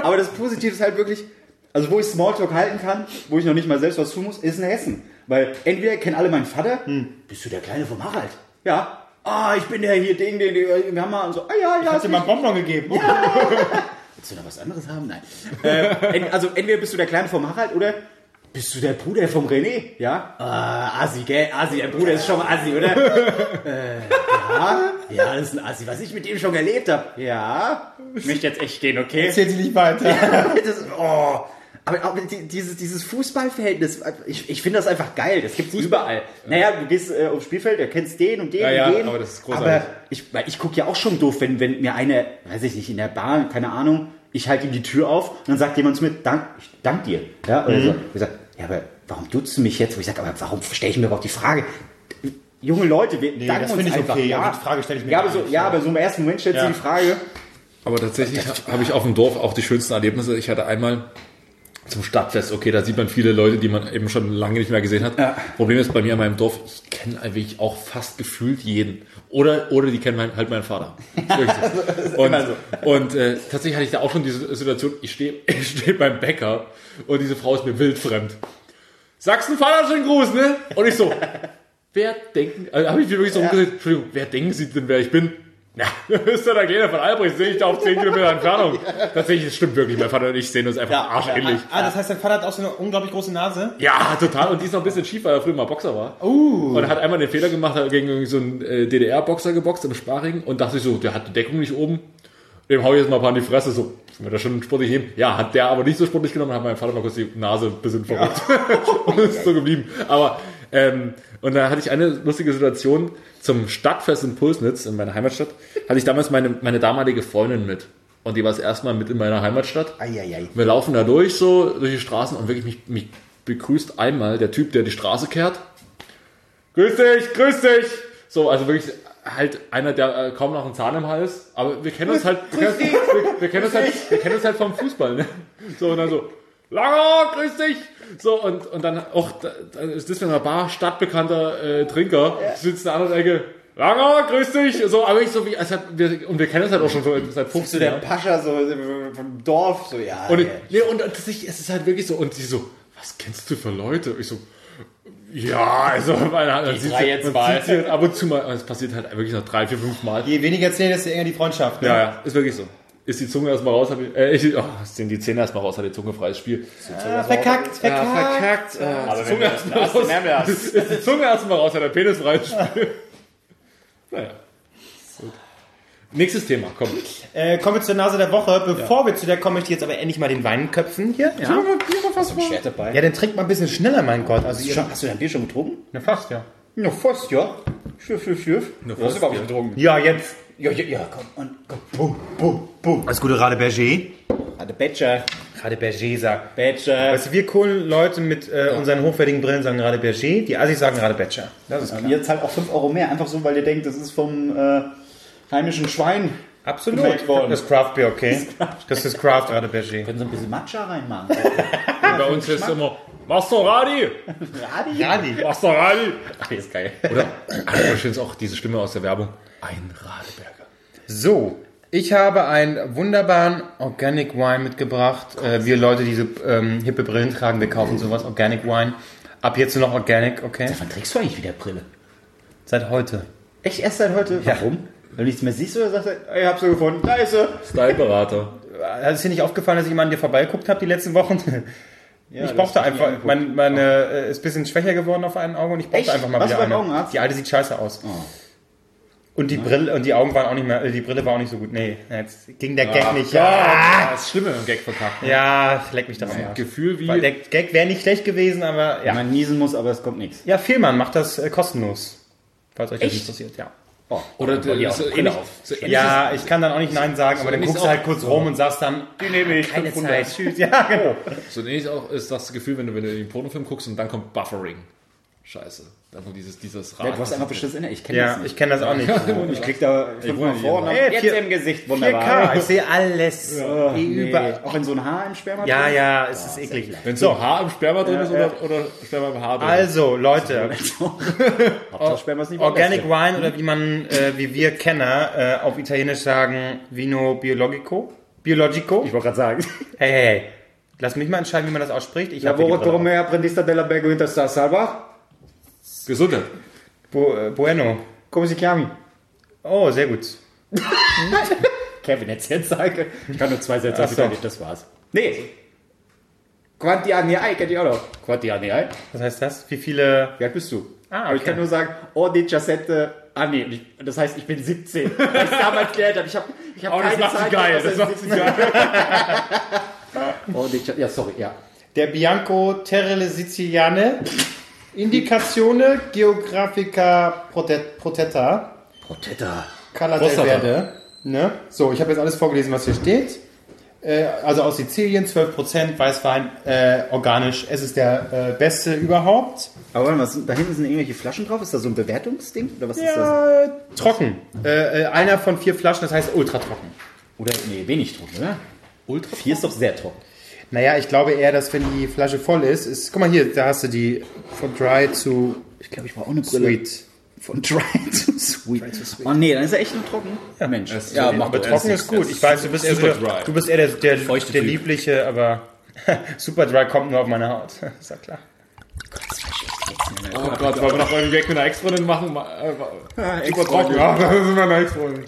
Speaker 2: Aber das Positive ist halt wirklich, also wo ich Smalltalk halten kann, wo ich noch nicht mal selbst was tun muss, ist in Hessen. Weil entweder kennen alle meinen Vater, bist du der Kleine vom Harald? Ja. Ah, ich bin der hier, Ding, den, den, wir haben mal und so, ah ja, ja,
Speaker 1: Hast du mal einen Bonbon gegeben?
Speaker 2: Willst du noch was anderes haben? Nein. äh, ent- also entweder bist du der Kleine vom Harald oder bist du der Bruder vom René? Ja? Ah, Assi, gell? Assi, der Bruder ist schon mal Assi, oder? äh, ja, ja, das ist ein Assi, was ich mit ihm schon erlebt habe. Ja, ich möchte jetzt echt gehen, okay?
Speaker 1: Erzähl sie nicht weiter.
Speaker 2: Das, oh. Aber, aber die- dieses, dieses Fußballverhältnis, ich, ich finde das einfach geil. Das gibt's überall. Naja, du gehst äh, aufs Spielfeld, du kennst den und den
Speaker 3: Ja,
Speaker 2: und
Speaker 3: ja,
Speaker 2: den.
Speaker 3: aber das ist großartig.
Speaker 2: Aber ich, weil ich gucke ja auch schon doof, wenn, wenn mir eine, weiß ich nicht, in der Bahn, keine Ahnung, ich halte ihm die Tür auf und dann sagt jemand zu mir, dank, ich dank dir. Ja, oder
Speaker 3: Mhm.
Speaker 2: so. Ich sag, ja, aber warum duzt du mich jetzt? Wo ich sage, aber warum stelle ich mir überhaupt die Frage? Junge Leute, wir danken
Speaker 1: das
Speaker 2: uns
Speaker 1: finde ich
Speaker 2: einfach.
Speaker 1: okay,
Speaker 2: Ja,
Speaker 1: aber die Frage stelle ich mir
Speaker 2: ja, aber so,
Speaker 1: nicht,
Speaker 2: ja,
Speaker 1: ja.
Speaker 2: aber so im ersten Moment stellt
Speaker 1: Ja.
Speaker 2: sich die Frage,
Speaker 3: Aber tatsächlich habe ich auf dem Dorf auch die schönsten Erlebnisse. Ich hatte einmal zum Stadtfest, okay, da sieht man viele Leute, die man eben schon lange nicht mehr gesehen hat.
Speaker 2: Ja.
Speaker 3: Problem ist bei mir in meinem Dorf, ich kenne eigentlich auch fast gefühlt jeden. Oder, oder die kennen mein, halt meinen Vater. So. Und,
Speaker 2: so.
Speaker 3: und äh, tatsächlich hatte ich da auch schon diese Situation, ich stehe ich steh beim Bäcker und diese Frau ist mir wildfremd. Sagst du Vater schönen Gruß, ne? Und ich so, wer denken, also habe ich mir wirklich so umgedreht, Entschuldigung, wer denken Sie denn, wer ich bin? Ja, ist ja der Kleine von Albrecht, sehe ich da auf 10 Kilometer Entfernung. Tatsächlich, das stimmt wirklich, mein Vater und ich sehen uns einfach arschähnlich.
Speaker 1: Ah, das heißt, dein Vater hat auch so eine unglaublich große Nase?
Speaker 3: Ja, total. Und die ist noch ein bisschen schief, weil er früher mal Boxer war. Uh. Und er hat einmal den Fehler gemacht, hat gegen so einen äh, DDR-Boxer geboxt im Sparring und dachte sich so, der hat die Deckung nicht oben. Dem hau ich jetzt mal ein paar in die Fresse, so, wenn wir das schon sportlich heben. Ja, hat der aber nicht so sportlich genommen, hat mein Vater mal kurz die Nase ein bisschen verrückt. und ist so geblieben. Aber, ähm, und da hatte ich eine lustige Situation zum Stadtfest in Pulsnitz, in meiner Heimatstadt, hatte ich damals meine, meine damalige Freundin mit. Und die war das erste Mal mit in meiner Heimatstadt.
Speaker 2: Eieiei.
Speaker 3: Wir laufen da durch, so durch die Straßen und wirklich mich, mich begrüßt einmal der Typ, der die Straße kehrt. Grüß dich, grüß dich! So, also wirklich halt einer, der äh, kaum noch einen Zahn im Hals, aber wir kennen uns halt, wir, kennen- wir, wir kennen uns halt, wir kennen uns halt vom Fußball, ne? So, und dann so, Langer, grüß dich! So, und, und dann auch, da, da ist das in einer Bar, stadtbekannter äh, Trinker, sitzt in der anderen Ecke, Langer, grüß dich! So, aber ich so wie, als hat, wir, und wir kennen uns halt auch schon so seit 15
Speaker 2: So der
Speaker 3: Jahren.
Speaker 2: Pascha so vom Dorf, so ja.
Speaker 3: Und,
Speaker 2: ja.
Speaker 3: nee, und tatsächlich, es ist halt wirklich so, und sie so, was kennst du für Leute? Und ich so, ja, also, man, man sieht
Speaker 2: jetzt
Speaker 3: man
Speaker 2: mal.
Speaker 3: sieht sie halt ab und zu mal, es passiert halt wirklich noch drei, vier, fünf Mal.
Speaker 1: Je weniger Zähne, desto enger die Freundschaft. Ne?
Speaker 3: Ja, ja, ist wirklich so. Ist die Zunge erstmal raus, die, äh, ich, oh, sind die Zähne erstmal raus, hat die Zunge freies Spiel.
Speaker 1: Ah, verkackt, verkackt.
Speaker 3: verkackt. Äh, ist die Zunge erstmal
Speaker 2: das
Speaker 3: raus. Ist die Zunge erstmal raus, hat der Penis freies Spiel. Naja. Gut. Nächstes Thema, komm.
Speaker 1: Äh, kommen wir zur Nase der Woche. Bevor wir zu der kommen, möchte ich jetzt aber endlich mal den Wein köpfen hier. Ja,
Speaker 2: Hast du ein Schwert dabei?
Speaker 1: ja dann trinkt mal ein bisschen schneller, mein Gott. Also ihr,
Speaker 2: Schon, hast du dein Bier schon getrunken?
Speaker 1: na fast, ja.
Speaker 2: Ja, fast, ja. Schürf, schürf. Du hast
Speaker 3: fast,
Speaker 2: überhaupt
Speaker 3: ja.
Speaker 2: nicht getrunken.
Speaker 1: Ja, jetzt.
Speaker 2: Ja, ja, ja, komm, und, komm, bum, bum, bum.
Speaker 1: Das gute Rade Berger.
Speaker 2: Hatte Badger,
Speaker 1: Rade Berger sagt.
Speaker 2: Badger.
Speaker 1: Weißt du, wir coolen Leute mit äh, unseren hochwertigen Brillen sagen Rade Berger, die Assis sagen Rade Betscher. Das ist klar.
Speaker 2: Ihr zahlt auch 5 Euro mehr, einfach so, weil ihr denkt, das ist vom äh, heimischen Schwein.
Speaker 1: Absolut. Das ist Craft Beer, okay? Das ist Craft Rade Berger.
Speaker 2: Können so ein bisschen Matcha reinmachen.
Speaker 3: Bei uns ist immer Maserati!
Speaker 2: Radi?
Speaker 1: Radi.
Speaker 3: Maserati!
Speaker 2: Ach, ist geil.
Speaker 3: Oder, ah, ich finde auch diese Stimme aus der Werbung. Ein Radeberger.
Speaker 1: So, ich habe einen wunderbaren Organic Wine mitgebracht. Äh, wir Leute, die so ähm, hippe Brillen tragen, wir kaufen sowas, Organic Wine. Ab jetzt nur noch Organic, okay?
Speaker 2: Wann trägst du eigentlich wieder Brille?
Speaker 1: Seit heute.
Speaker 2: Echt erst seit heute?
Speaker 1: Ja.
Speaker 2: Warum? Weil du nichts mehr siehst oder sagst du, ich hab sie gefunden, da ist sie.
Speaker 3: Styleberater.
Speaker 1: Hat es dir nicht aufgefallen, dass ich immer an dir vorbeigeguckt habe die letzten Wochen? ich
Speaker 2: das
Speaker 1: brauchte
Speaker 2: ich
Speaker 1: einfach, mein, meine äh, ist ein bisschen schwächer geworden auf einem Auge und ich brauchte
Speaker 2: Echt?
Speaker 1: einfach mal
Speaker 2: Warst
Speaker 1: wieder eine.
Speaker 2: Augenarzt?
Speaker 1: Die alte sieht scheiße aus.
Speaker 2: Oh.
Speaker 1: Und die Brille und die Augen waren auch nicht mehr, äh, die Brille war auch nicht so gut. Nee, jetzt ging der Gag
Speaker 3: Ah,
Speaker 1: nicht.
Speaker 3: Gott,
Speaker 1: Ja,
Speaker 3: Das ist schlimm, wenn man Gag verkackt. ne?
Speaker 1: ja leck mich das mal.
Speaker 3: Gefühl wie.
Speaker 1: Weil der Gag wäre nicht schlecht gewesen, aber
Speaker 2: Ja. Man niesen muss, aber es kommt nichts.
Speaker 1: Ja, Fehlmann macht das äh, kostenlos. Falls euch das
Speaker 2: Echt?
Speaker 1: interessiert, ja.
Speaker 2: Oh.
Speaker 3: Oder
Speaker 2: auch
Speaker 3: so ähnlich, so ähnlich
Speaker 1: Ja, ich kann dann auch nicht Nein sagen, aber dann guckst du halt kurz
Speaker 3: so.
Speaker 1: rum und sagst dann,
Speaker 2: Die nehme ich.
Speaker 1: keine
Speaker 2: 500.
Speaker 1: Zeit, tschüss. Ja, genau.
Speaker 3: So ähnlich auch ist das Gefühl, wenn du, wenn du den Pornofilm guckst und dann kommt Buffering. Scheiße. Kommt dieses, dieses
Speaker 2: Ja, du hast einfach bestimmt inne. Ich kenne
Speaker 1: Ja,
Speaker 2: das nicht.
Speaker 1: ich kenne das auch nicht.
Speaker 2: Ich krieg da fünfmal vor und dann
Speaker 1: Ey,
Speaker 2: jetzt
Speaker 1: vier-
Speaker 2: im Gesicht.
Speaker 1: 4K,
Speaker 2: Wunderbar.
Speaker 1: ich sehe alles.
Speaker 2: Oh,
Speaker 1: Eh,
Speaker 2: nee. Auch in so ein Haar im Sperma?
Speaker 1: Ja,
Speaker 2: drin?
Speaker 1: ja, es ist eklig.
Speaker 3: Wenn so ein Haar im Sperma drin ist
Speaker 2: ja.
Speaker 3: oder, oder Sperma im Haar drin.
Speaker 1: Also, Leute,
Speaker 2: Hauptsache Sperma ist nicht
Speaker 1: Organic Wine oder wie man, äh, wie wir Kenner äh, auf Italienisch sagen, Vino Biologico. Biologico.
Speaker 2: Ich wollte gerade sagen.
Speaker 1: Hey, hey, hey. Lass mich mal entscheiden, wie man das ausspricht. Ich
Speaker 2: Lavoro
Speaker 1: Brille
Speaker 2: Torre apprendista della Bergo Inter sta salva?
Speaker 3: Gesundheit.
Speaker 1: Bu äh, bueno.
Speaker 2: Come si chiami?
Speaker 1: Oh, sehr gut.
Speaker 2: Kevin, jetzt jetzt sage. Ich kann nur zwei Sätze auf
Speaker 1: so.
Speaker 2: Italienisch, das war's. Nee. Quanti anni hai? Kennt ihr auch noch? Quanti anni hai?
Speaker 1: Was heißt das? Wie viele...
Speaker 2: Wie alt bist du?
Speaker 1: Ah,
Speaker 2: Aber ich
Speaker 1: okay.
Speaker 2: kann nur sagen, oh, 17 anni. Und ich- Das heißt, ich bin 17. Weil ich damals gelernt habe. Ich habe ich hab
Speaker 3: Oh, das
Speaker 2: keine
Speaker 3: macht sie
Speaker 2: Zeit
Speaker 3: geil, das macht
Speaker 2: ich 17 Oh, 17 ja, sorry, ja.
Speaker 1: Der Bianco Terrele Siziliane. Indicazione Geographica Protet- Protetta.
Speaker 2: Protetta.
Speaker 1: Cala del. Verde. Ne? So, ich habe jetzt alles vorgelesen, was hier steht. Äh, also aus Sizilien, 12% Weißwein, äh, organisch. Es ist der äh, beste überhaupt.
Speaker 2: Aber warte mal, sind- da hinten sind irgendwelche Flaschen drauf. Ist das so ein Bewertungsding? Oder was ist das?
Speaker 1: Ja, trocken. Äh, äh, einer von vier Flaschen, das heißt ultra trocken.
Speaker 2: Oder, nee, wenig trocken, oder? Ultra Vier ist doch sehr trocken.
Speaker 1: Naja, ich glaube eher, dass wenn die Flasche voll ist, ist guck mal hier, da hast du die von dry zu
Speaker 2: Ich glaube, ich brauche auch eine Brille.
Speaker 1: sweet.
Speaker 2: Von dry to sweet. Oh nee, dann ist er echt nur trocken. Ja, Mensch.
Speaker 3: Ist
Speaker 2: Ja,
Speaker 3: so-
Speaker 1: Aber
Speaker 3: Er
Speaker 1: trocken
Speaker 3: ist-
Speaker 1: gut. Ich weiß, du bist,
Speaker 3: er ist
Speaker 1: eher-
Speaker 3: super dry.
Speaker 1: du bist eher der, der, der liebliche, aber super dry kommt nur auf meine Haut. Ist ja klar.
Speaker 3: Oh Gott, wollen wir noch einen Gag mit einer Ex-Freundin machen? Ma- äh, trocken. Ja, das ist meine Ex-Freundin.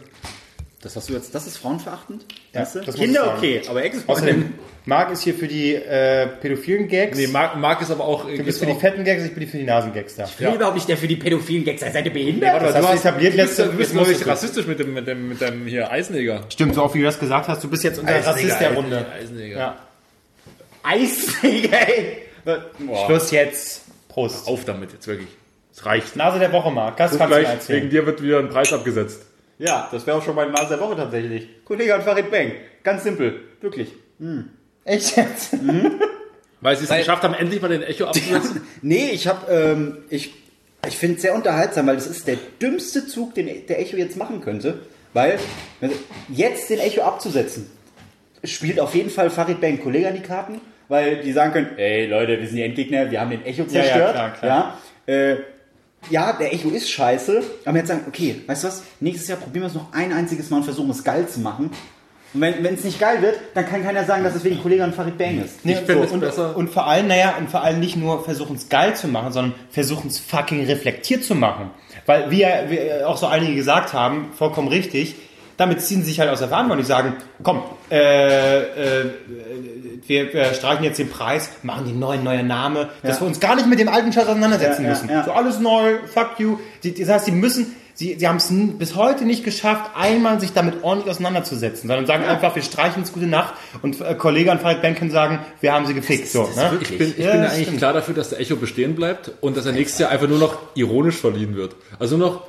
Speaker 2: Das hast du jetzt, das ist frauenverachtend?
Speaker 1: Ja,
Speaker 2: Weißt du? Kinder okay, aber ex
Speaker 1: Außerdem, Marc ist hier für die äh, pädophilen Gags.
Speaker 3: Nee, Marc, Marc ist aber auch...
Speaker 1: du bist für die fetten Gags, ich bin für die Nasengags da.
Speaker 2: Ich bin überhaupt nicht der für die pädophilen Gags. Seid ihr behindert?
Speaker 1: Das hast du etabliert
Speaker 3: du bist,
Speaker 1: letzte
Speaker 3: du bist
Speaker 1: du-
Speaker 3: rassistisch mit dem, mit dem, mit dem hier Eisenneger.
Speaker 1: Stimmt, so oft wie du das gesagt hast, du bist jetzt unser Rassist der Runde.
Speaker 3: Eisenneger.
Speaker 1: Ja.
Speaker 2: Eisneger, ey. Boah.
Speaker 1: Schluss jetzt. Prost.
Speaker 3: Auf damit jetzt wirklich. Es reicht.
Speaker 1: Nase der Woche, Marc. Das kannst du
Speaker 3: wegen dir wird wieder ein Preis abgesetzt.
Speaker 2: Ja, das wäre auch schon meine Nase der Woche tatsächlich. Kollege an Farid Bang. Ganz simpel. Wirklich.
Speaker 1: Echt jetzt?
Speaker 3: Weil sie es geschafft haben, endlich mal den Echo abzusetzen.
Speaker 2: Nee, ich habe, ähm, ich, ich finde es sehr unterhaltsam, weil das ist der dümmste Zug, den der Echo jetzt machen könnte. Weil, also, jetzt den Echo abzusetzen, spielt auf jeden Fall Farid Bang Kollege an die Karten, weil die sagen können, ey Leute, wir sind die Endgegner, wir haben den Echo
Speaker 1: Ja, ja,
Speaker 2: zerstört.
Speaker 1: klar, klar.
Speaker 2: Ja, äh, ja, der Echo ist scheiße, aber jetzt sagen, okay, weißt du was, nächstes Jahr probieren wir es noch ein einziges Mal und versuchen es geil zu machen. Und wenn es nicht geil wird, dann kann keiner sagen, dass es wegen Kollege an Farid Bang ist.
Speaker 1: Nee,
Speaker 3: Ich
Speaker 1: und, so,
Speaker 3: es
Speaker 1: und,
Speaker 3: besser-
Speaker 1: und vor allem, naja, und vor allem nicht nur versuchen es geil zu machen, sondern versuchen es fucking reflektiert zu machen. Weil, wie ja wie auch so einige gesagt haben, vollkommen richtig, damit ziehen sie sich halt aus der Verantwortung. Die sagen, komm, äh, äh, wir, wir streichen jetzt den Preis, machen den neuen, neuen Name, dass wir uns gar nicht mit dem alten Scheiß auseinandersetzen
Speaker 2: Ja, ja,
Speaker 1: müssen.
Speaker 2: ja.
Speaker 1: So alles neu, fuck you. Die, das heißt, sie müssen, sie, sie haben es bis heute nicht geschafft, einmal sich damit ordentlich auseinanderzusetzen, sondern sagen einfach, wir streichen es gute Nacht und äh, Kollege an Farid Ben können sagen, wir haben sie gefickt. So, ne?
Speaker 3: Ich bin, ich
Speaker 1: Ja,
Speaker 3: bin eigentlich
Speaker 1: stimmt.
Speaker 3: klar dafür, dass der Echo bestehen bleibt und dass er nächstes Jahr einfach nur noch ironisch verliehen wird. Also nur noch,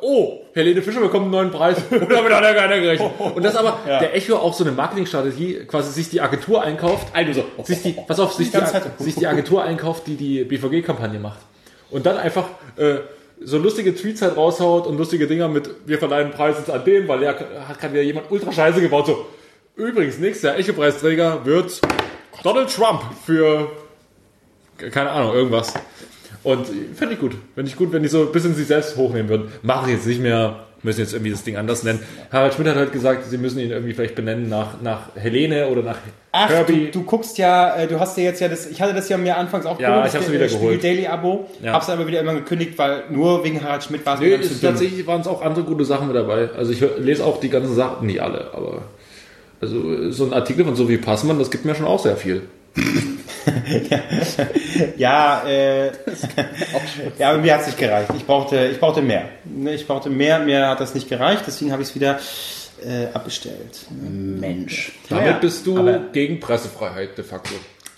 Speaker 3: oh, Helene Fischer bekommt einen neuen Preis. Und damit hat er keiner gerechnet. Und dass aber der Echo auch so eine Marketingstrategie, quasi sich die Agentur einkauft,
Speaker 2: Also so,
Speaker 3: sich die, pass auf, sich die,
Speaker 1: Zeit.
Speaker 3: sich die Agentur einkauft, die die BVG-Kampagne macht. Und dann einfach äh, so lustige Tweets halt raushaut und lustige Dinger mit, wir verleihen Preis jetzt an den, weil der hat gerade wieder jemand ultra scheiße gebaut. So, übrigens, nächstes Jahr Echo-Preisträger wird Donald Trump für keine Ahnung, irgendwas. Und fände ich gut. Fände ich gut, wenn die so ein bisschen sich selbst hochnehmen würden. Machen jetzt nicht mehr, müssen jetzt irgendwie das Ding anders nennen. Harald Schmidt hat halt gesagt, sie müssen ihn irgendwie vielleicht benennen nach, nach Helene oder nach
Speaker 1: Ach, du,
Speaker 3: Kirby.
Speaker 1: du guckst ja, äh, du hast ja jetzt ja das, ich hatte das ja mir anfangs auch
Speaker 3: Ja,
Speaker 1: geholt,
Speaker 3: ich hab's
Speaker 1: das
Speaker 3: wieder
Speaker 1: Spiegel
Speaker 3: geholt.
Speaker 1: Daily Abo,
Speaker 3: Ja.
Speaker 1: hab's aber wieder immer gekündigt, weil nur wegen Harald Schmidt war es
Speaker 3: Nö,
Speaker 1: mir
Speaker 3: ist, tatsächlich waren es auch andere gute Sachen mit dabei. Also ich lese auch die ganzen Sachen, nicht alle, aber also so ein Artikel von Sophie Passmann, das gibt mir schon auch sehr viel.
Speaker 1: Ja, äh, ja, aber mir hat's nicht gereicht. Ich brauchte, ich brauchte mehr. Ne, Ich brauchte mehr, mir hat das nicht gereicht, deswegen habe ich es wieder äh, abbestellt.
Speaker 2: Mensch.
Speaker 3: Damit
Speaker 1: Ja,
Speaker 3: bist du gegen Pressefreiheit de facto.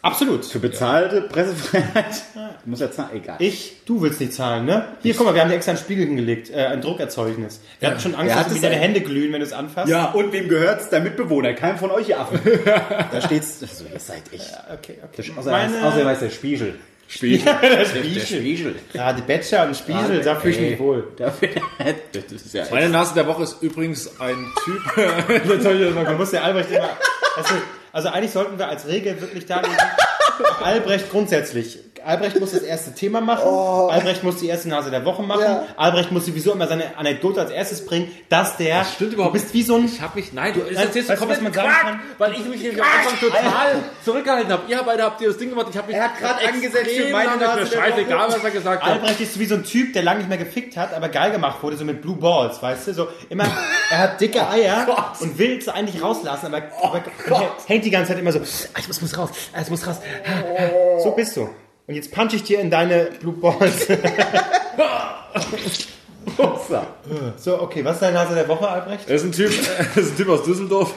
Speaker 1: Absolut.
Speaker 2: Für bezahlte Pressefreiheit muss er zahlen. Egal.
Speaker 1: Ich, du willst nicht zahlen, ne? Hier, guck mal, wir haben dir extra einen Spiegel hingelegt, äh, ein Druckerzeugnis. Wir hatten schon Angst, dass
Speaker 2: es
Speaker 1: deine? Hände glühen, wenn du es anfasst.
Speaker 2: Ja, und wem gehört's? Der Mitbewohner. Keinem von euch, ihr Affen. da steht's. So, ihr seid echt.
Speaker 1: Okay, okay.
Speaker 2: Außer,
Speaker 1: Meine-
Speaker 2: außer weiß der Spiegel.
Speaker 3: Spiel.
Speaker 1: der
Speaker 2: Der
Speaker 1: Spiegel.
Speaker 2: Spiegel.
Speaker 1: Gerade Betscher und Spiegel, da fühle ich mich wohl.
Speaker 2: Dafür, das ist ja
Speaker 3: Meine Nase der Woche ist übrigens ein Typ. Jetzt ich das mal
Speaker 1: Man muss der Albrecht immer. Also, also eigentlich sollten wir als Regel wirklich da Albrecht grundsätzlich. Albrecht muss das erste Thema machen. Albrecht muss die erste Nase der Woche machen.
Speaker 2: Ja.
Speaker 1: Albrecht muss sowieso immer seine Anekdote als erstes bringen, dass der.
Speaker 3: Das stimmt überhaupt
Speaker 1: Du bist wie so ein.
Speaker 3: Ich hab mich, nein, du
Speaker 1: Nein,
Speaker 3: erzählst
Speaker 1: weißt du, was man sagen
Speaker 3: Quark,
Speaker 1: kann?
Speaker 3: weil ich mich nämlich am Anfang total zurückgehalten habe. Ihr beide habt ihr das Ding gemacht, ich habe mich
Speaker 2: Er hat grad
Speaker 3: extrem
Speaker 2: angesetzt für meine Nase
Speaker 3: scheißegal, was er gesagt hat.
Speaker 1: Albrecht ist wie so ein Typ, der lange nicht mehr gefickt hat, aber geil gemacht wurde, so mit Blue Balls, weißt du? So immer, er hat dicke Eier und will es eigentlich rauslassen, aber, aber hängt die ganze Zeit immer so, ah, ich muss, muss raus, ah, es muss raus. So bist du. Und jetzt punch ich dir in deine Blue Balls. So, okay, was ist deine Nase der Woche, Albrecht?
Speaker 3: Er ist ein Typ, er ist ein Typ aus Düsseldorf.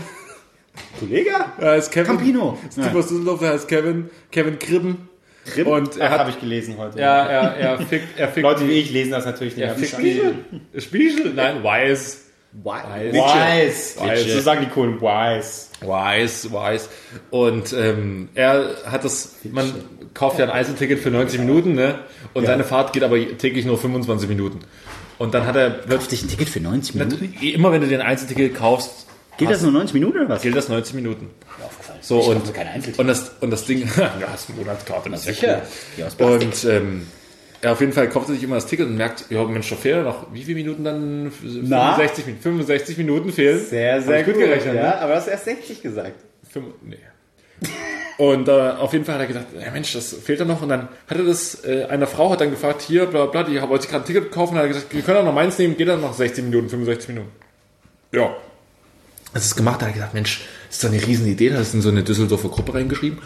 Speaker 2: Kollege?
Speaker 3: Er heißt Kevin.
Speaker 2: Campino.
Speaker 3: Ist ein Typ aus Düsseldorf, der heißt Kevin, Kevin Kribben.
Speaker 2: Kribben?
Speaker 3: Und er
Speaker 1: habe ich gelesen heute.
Speaker 3: er, er, er fickt, er fickt,
Speaker 1: Leute wie ich lesen das natürlich nicht.
Speaker 3: er fickt die, Spiegel? Nein, Weiß.
Speaker 2: Why?
Speaker 1: Wise.
Speaker 3: Wise.
Speaker 1: So sagen die Kohlen. Wise.
Speaker 3: Weiß, weiß. Und ähm, er hat das, man kauft ja ein Einzelticket für 90 Minuten, ne? Und seine Fahrt geht aber täglich nur 25 Minuten. Und dann hat er,
Speaker 2: Kauf dich ein Ticket für 90 Minuten?
Speaker 3: immer wenn du dir ein Einzelticket kaufst,
Speaker 2: Geht das nur 90 Minuten oder was?
Speaker 3: gilt das 90 Minuten.
Speaker 2: aufgefallen.
Speaker 3: So,
Speaker 2: ich
Speaker 3: und,
Speaker 2: kaufe kein Einzelticket.
Speaker 3: und, das, und das Ding, ja, hast eine Monatskarte, das ist ja
Speaker 2: Sicher. Ja, aus Plastik.
Speaker 3: Und ähm, ja, auf jeden Fall kauft er sich immer das Ticket und merkt, ja, Mensch, da fehlen noch, wie viele Minuten dann?
Speaker 2: Na?
Speaker 3: 65, Minuten- 65 Minuten fehlen.
Speaker 2: Sehr, sehr
Speaker 3: ich gut gerechnet,
Speaker 2: Ja,
Speaker 3: ne?
Speaker 2: aber du hast erst 60 gesagt.
Speaker 3: Fünf, nee. Und äh, auf jeden Fall hat er gedacht, ja Mensch, das fehlt da noch. Und dann hat er das, äh, einer Frau hat dann gefragt, hier, bla bla, die wollte sich gerade ein Ticket kaufen. Und hat er gesagt, wir können auch noch meins nehmen, geht dann noch 60 Minuten, 65 Minuten. Ja. Das ist gemacht, da hat er gesagt, Mensch, das ist doch eine riesen Idee, da ist in so eine Düsseldorfer Gruppe reingeschrieben.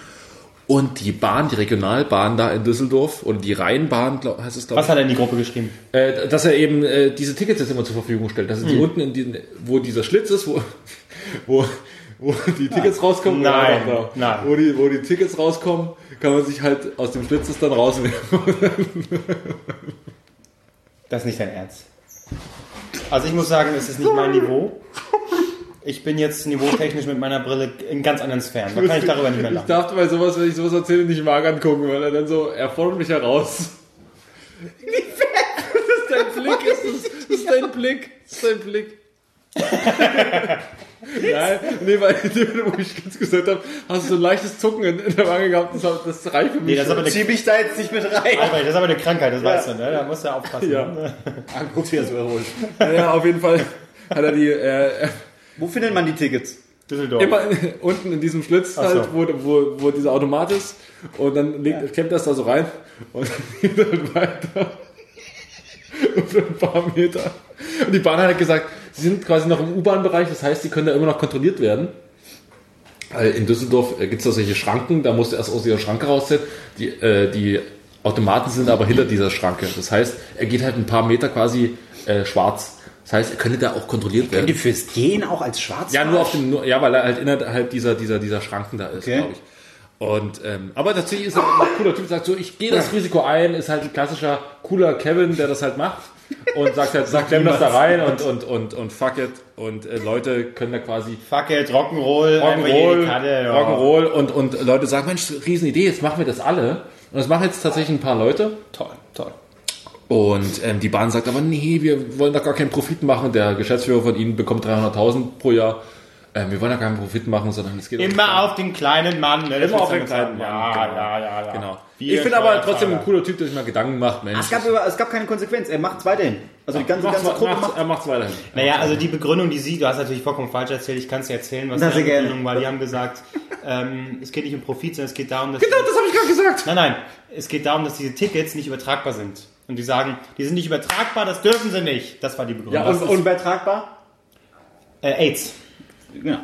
Speaker 3: Und die Bahn, die Regionalbahn da in Düsseldorf, oder die Rheinbahn, glaub, heißt es, glaube
Speaker 1: Was hat er in die Gruppe geschrieben?
Speaker 3: äh, dass er eben äh, diese Tickets jetzt immer zur Verfügung stellt. Dass er
Speaker 1: Hm.
Speaker 3: die unten in den, wo dieser Schlitz ist, wo, wo, wo die Tickets rauskommen,
Speaker 1: Nein,
Speaker 3: doch.
Speaker 1: nein.
Speaker 3: Wo, die, wo die Tickets rauskommen, kann man sich halt aus dem Schlitz das dann rausnehmen.
Speaker 1: Das ist nicht dein Ernst. Also ich muss sagen, es ist nicht mein Niveau. Ich bin jetzt niveautechnisch mit meiner Brille in ganz anderen Sphären. Da kann ich darüber nicht mehr
Speaker 3: Ich
Speaker 1: lachen.
Speaker 3: darf bei sowas, wenn ich sowas erzähle, nicht mag angucken, weil er dann so, er fordert mich heraus. Wie fett? Das ist dein Blick, ist das, das ist dein Blick, das ist dein Blick. Nein, nee, weil wo ich ganz gesagt habe, hast du so ein leichtes Zucken in, in der Wange gehabt, das, das reicht für mich.
Speaker 1: Nee, das ist aber eine,
Speaker 2: Zieh mich da jetzt nicht mit rein.
Speaker 1: Albrecht, das ist aber eine Krankheit, das weißt du, ne? Da musst du aufpassen.
Speaker 3: Ja.
Speaker 1: Ne?
Speaker 2: Anguck's wieder so erholt.
Speaker 3: ja, auf jeden Fall hat er die äh,
Speaker 2: Wo findet man die Tickets?
Speaker 1: Düsseldorf.
Speaker 3: immer unten in diesem Schlitz
Speaker 1: so.
Speaker 3: halt, wo, wo, wo dieser Automat ist und dann legt, klemmt das da so rein und geht dann weiter. Für ein paar Meter. Und die Bahn hat halt gesagt, sie sind quasi noch im U-Bahn-Bereich, das heißt, sie können da immer noch kontrolliert werden. In Düsseldorf gibt es da solche Schranken, da musst du erst aus dieser Schranke rausziehen. Die, äh, die Automaten sind aber hinter dieser Schranke. Das heißt, er geht halt ein paar Meter quasi äh, schwarz. Das heißt, er könnte da auch kontrolliert werden.
Speaker 2: Die fürs Gehen auch als schwarz?
Speaker 3: Ja, nur auf dem, nur, ja, weil er halt innerhalb dieser, dieser, dieser Schranken da ist,
Speaker 2: Okay.
Speaker 3: glaube ich. Und, ähm, aber tatsächlich ist er ein cooler Typ, sagt so, ich gehe das Risiko ein, ist halt ein klassischer, cooler Kevin, der das halt macht. Und sagt halt, sagt, klemm das da rein und, und, und, und fuck it. Und äh, Leute können da quasi
Speaker 1: Fuck it, Rock'n'Roll,
Speaker 3: Rock'n'Roll.
Speaker 1: Ja.
Speaker 3: Rock'n'Roll und, und Leute sagen, Mensch, Riesenidee, jetzt machen wir das alle. Und das machen jetzt tatsächlich ein paar Leute.
Speaker 1: Toll.
Speaker 3: Und ähm, die Bahn sagt aber, nee, wir wollen da gar keinen Profit machen. Der Geschäftsführer von ihnen bekommt 300.000 pro Jahr. Äh, wir wollen ja keinen Profit machen, sondern es geht um-
Speaker 1: Immer auf den kleinen Mann. Ne?
Speaker 3: Immer auf den kleinen Mann.
Speaker 1: Ja,
Speaker 3: genau.
Speaker 1: ja, ja, ja.
Speaker 3: Genau. Ich bin aber trotzdem ein cooler Typ, der sich mal Gedanken macht, Mensch.
Speaker 2: Es gab, über, es gab keine Konsequenz. Er macht es weiterhin. Also die ganze, ganze Gruppe macht.
Speaker 3: er macht's weiterhin.
Speaker 1: Naja, also die Begründung, die sie, du hast natürlich vollkommen falsch erzählt, ich kann es dir erzählen, was die
Speaker 2: sehr gerne.
Speaker 1: Begründung war. Die haben gesagt, ähm, es geht nicht um Profit, sondern es geht darum, dass...
Speaker 3: Genau, das habe ich gerade gesagt.
Speaker 1: Nein, nein, es geht darum, dass diese Tickets nicht übertragbar sind. Und die sagen, die sind nicht übertragbar, das dürfen sie nicht. Das war die Begründung.
Speaker 3: Ja, und-
Speaker 2: ist übertragbar?
Speaker 1: äh, AIDS.
Speaker 2: Genau.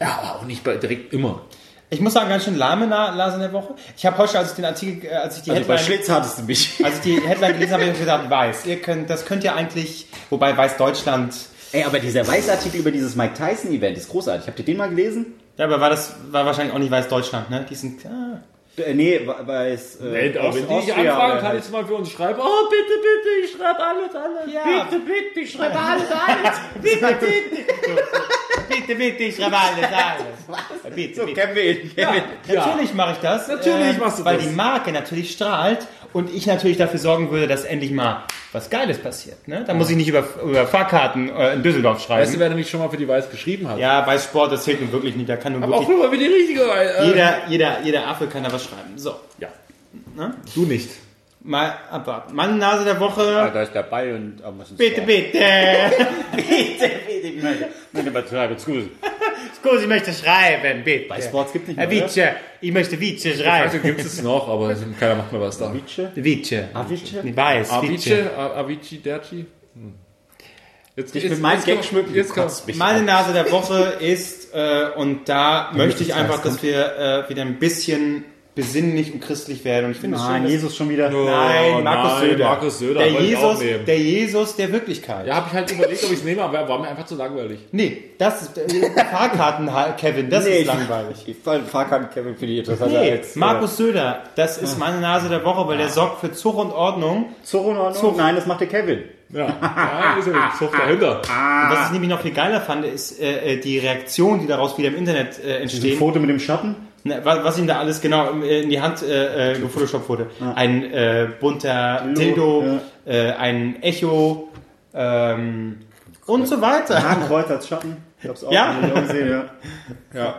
Speaker 3: Ja, aber auch nicht bei, direkt immer.
Speaker 1: Ich muss sagen, ganz schön lahme Na- Nase in der Woche. Ich habe heute, als ich den Artikel, äh, als ich die
Speaker 2: Also bei
Speaker 1: Headline...
Speaker 2: Schlitz hattest du mich.
Speaker 1: Als ich die Headline gelesen habe, habe ich gedacht, weiß. Ihr könnt, das könnt ihr eigentlich, wobei weiß Deutschland.
Speaker 2: Ey, aber dieser Weißartikel über dieses Mike Tyson Event ist großartig. Habt ihr den mal gelesen?
Speaker 1: Ja, aber war das war wahrscheinlich auch nicht weiß Deutschland, ne? Die sind. Ah.
Speaker 2: Äh, nee, Weiß. Äh,
Speaker 3: Wenn, aber
Speaker 2: Ost-
Speaker 3: wenn die dich
Speaker 2: Austria
Speaker 3: anfragen, kann
Speaker 2: halt-
Speaker 3: ich mal für uns schreiben. Oh, bitte, bitte, ich schreibe alles, alles.
Speaker 1: Ja.
Speaker 3: Bitte, bitte, ich schreibe alles, alles.
Speaker 1: Bitte, bitte. bitte, bitte, ich schreibe alles, alles. Bitte,
Speaker 2: So,
Speaker 1: bitte.
Speaker 2: wir ihn.
Speaker 1: Ja, natürlich mache ich das.
Speaker 3: Natürlich machst du
Speaker 1: weil
Speaker 3: das.
Speaker 1: die Marke natürlich strahlt und ich natürlich dafür sorgen würde, dass endlich mal was Geiles passiert. Ne? Da muss ich nicht über, über Fahrkarten äh, in Düsseldorf
Speaker 3: Weißt du,
Speaker 1: schreiben.
Speaker 3: wer nicht schon mal für die Weiß geschrieben hat?
Speaker 1: Ja, bei Sport, das zählt nun wirklich nicht. Da kann nun
Speaker 3: Aber auch
Speaker 1: wirklich.
Speaker 3: nur mal für die richtige Weiß. Äh,
Speaker 1: Jeder, jeder, jeder Affe kann da was schreiben. So,
Speaker 3: Ja.
Speaker 1: Ne?
Speaker 3: Du nicht.
Speaker 1: Mal abwarten. Mann, Nase der Woche.
Speaker 2: Da ist dabei und. Oh, muss
Speaker 1: Bitte, bitte.
Speaker 2: bitte, bitte. Nein, nein, übertreibe, scusi.
Speaker 1: Scusi, ich möchte schreiben, bitte.
Speaker 2: Bei Sports gibt nicht
Speaker 1: Herr
Speaker 2: mehr,
Speaker 1: Vice, ich möchte Vice
Speaker 3: Also
Speaker 1: schreiben.
Speaker 3: gibt es noch, aber keiner macht mehr was da.
Speaker 2: Vice?
Speaker 1: Vice.
Speaker 2: Avice?
Speaker 1: Ich weiß, Vice.
Speaker 3: Avicii, A- Avicii, Derci? Hm. Jetzt,
Speaker 2: Ich mit meinem Gag schmücken.
Speaker 3: Jetzt
Speaker 1: Meine. Nase der Woche ist, äh, und da möchte ich einfach, dass wir äh, wieder ein bisschen besinnlich und christlich werden. Und ich finde es schön,
Speaker 2: Nein, Jesus schon wieder.
Speaker 1: Nein, Markus
Speaker 3: nein,
Speaker 1: Söder.
Speaker 3: Markus Söder
Speaker 1: der,
Speaker 3: ich
Speaker 1: Jesus, der Jesus der Wirklichkeit.
Speaker 3: Ja, habe ich halt überlegt, ob ich es nehme, aber war mir einfach zu langweilig.
Speaker 1: Nee, das ist äh, Fahrkarten, Kevin, das
Speaker 2: Nee,
Speaker 1: ist
Speaker 2: ich-
Speaker 1: langweilig.
Speaker 2: Ich Fahrkarten Kevin für die interessanter
Speaker 1: Nee,
Speaker 2: als.
Speaker 1: Markus Söder, das ist meine Nase der Woche, weil der sorgt für Zug und Ordnung.
Speaker 2: Äh, Zorro in Ordnung? Nein, das macht der Kevin.
Speaker 3: Ja, ja ist ja Zucht dahinter.
Speaker 1: Und was ich nämlich noch viel geiler fand, ist äh, äh, die Reaktion, die daraus wieder im Internet äh,
Speaker 2: Ein
Speaker 1: entstehen.
Speaker 2: Foto mit dem Schatten?
Speaker 1: Ne, was, was ihm da alles genau im- in die Hand äh, äh, gefotoshoppt wurde. Ein äh, bunter
Speaker 2: Dildo,
Speaker 1: Dildo, äh, ein Echo ähm, und so weiter.
Speaker 2: Hakenkreuz als Schatten. Ich hab's auch,
Speaker 1: Ja.
Speaker 2: gesehen, ja.
Speaker 3: Ja.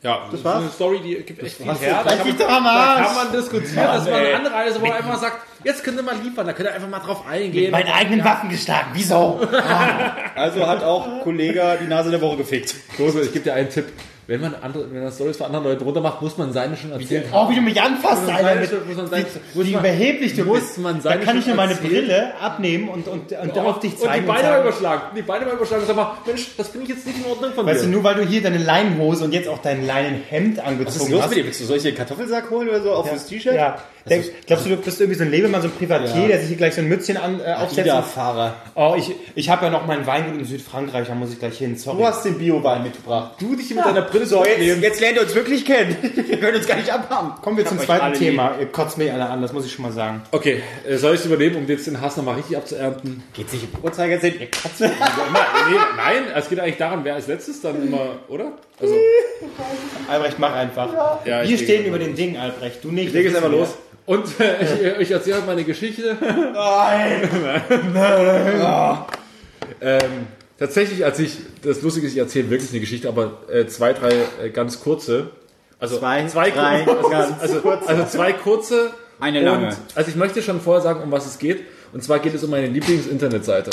Speaker 3: Ja, das,
Speaker 2: war's?
Speaker 3: ist eine Story, die gibt echt viel
Speaker 2: war's
Speaker 3: her. Da kann, man, da
Speaker 1: Arsch.
Speaker 3: kann man diskutieren. das ist mal eine Anreise, wo man einfach sagt, jetzt könnt ihr mal liefern, da könnt ihr einfach mal drauf eingehen.
Speaker 1: Meinen eigenen Waffen geschlagen. Wieso?
Speaker 2: Also hat auch Kollege die Nase der Woche gefickt.
Speaker 3: Große, ich gebe dir einen Tipp. Wenn man andere, wenn man Stories von anderen Leuten runter macht, muss man seine schon erzählen.
Speaker 1: Oh, wie du mich anfasst, Alter.
Speaker 3: seine-
Speaker 1: Mit,
Speaker 3: muss man seine-
Speaker 1: wie,
Speaker 3: muss
Speaker 1: wie überheblich du
Speaker 3: muss
Speaker 1: bist.
Speaker 3: man
Speaker 1: da
Speaker 3: seine
Speaker 1: kann ich nur meine
Speaker 3: erzählen.
Speaker 1: Brille abnehmen und, und, und auf dich
Speaker 3: und die
Speaker 1: zeigen.
Speaker 3: Beine mal
Speaker 1: sagen,
Speaker 3: überschlagen. Die Beine mal überschlagen und sag mal, Mensch, das finde ich jetzt nicht in Ordnung von
Speaker 1: Weißt du,
Speaker 3: dir.
Speaker 1: nur weil du hier deine Leinenhose und jetzt auch dein Leinenhemd
Speaker 2: Was
Speaker 1: angezogen
Speaker 2: ist los
Speaker 1: hast.
Speaker 2: mit dir? Willst du solche Kartoffelsack holen oder so auf das T-Shirt?
Speaker 1: Ja. Denk, glaubst du, du bist irgendwie so ein Lebemann, so ein Privatier,
Speaker 2: Ja.
Speaker 1: der sich hier gleich so ein Mützchen an, äh, aufsetzt? und-
Speaker 2: Ida-Fahrer.
Speaker 1: Oh, ich, ich habe ja noch mein Weingut in Südfrankreich, da muss ich gleich hin. Sorry.
Speaker 2: Du hast den Bio-Wein mitgebracht.
Speaker 3: Du dich mit deiner Brille
Speaker 2: So, jetzt, jetzt lernt ihr uns wirklich kennen. Wir können uns gar nicht abhaben.
Speaker 1: Kommen wir zum zweiten Thema. Ihr kotzt mich alle an, das muss ich schon mal sagen.
Speaker 3: Okay, äh, soll ich es übernehmen, um jetzt den Hass nochmal richtig abzuernten?
Speaker 2: Geht sich im Uhrzeigersinn? Ihr Katze.
Speaker 3: Immer, nee, nein, es geht eigentlich daran, wer als letztes dann immer, oder? Also,
Speaker 1: Albrecht, mach einfach.
Speaker 3: Ja,
Speaker 1: wir stehen über den Ding, Albrecht. Du nicht.
Speaker 3: ich lege es einfach los. Und äh, ich, ich erzähle meine Geschichte.
Speaker 1: Nein.
Speaker 3: Ähm, tatsächlich, als ich, das Lustige ist, ich erzähle wirklich eine Geschichte, aber äh, zwei, drei äh, ganz kurze. Also
Speaker 2: Zwei,
Speaker 3: zwei
Speaker 2: drei,
Speaker 3: kurze,
Speaker 2: ganz
Speaker 3: also,
Speaker 2: kurze.
Speaker 3: also zwei kurze.
Speaker 2: Eine lange.
Speaker 3: Und, also ich möchte schon vorher sagen, um was es geht. Und zwar geht es um meine Lieblings-Internetseite.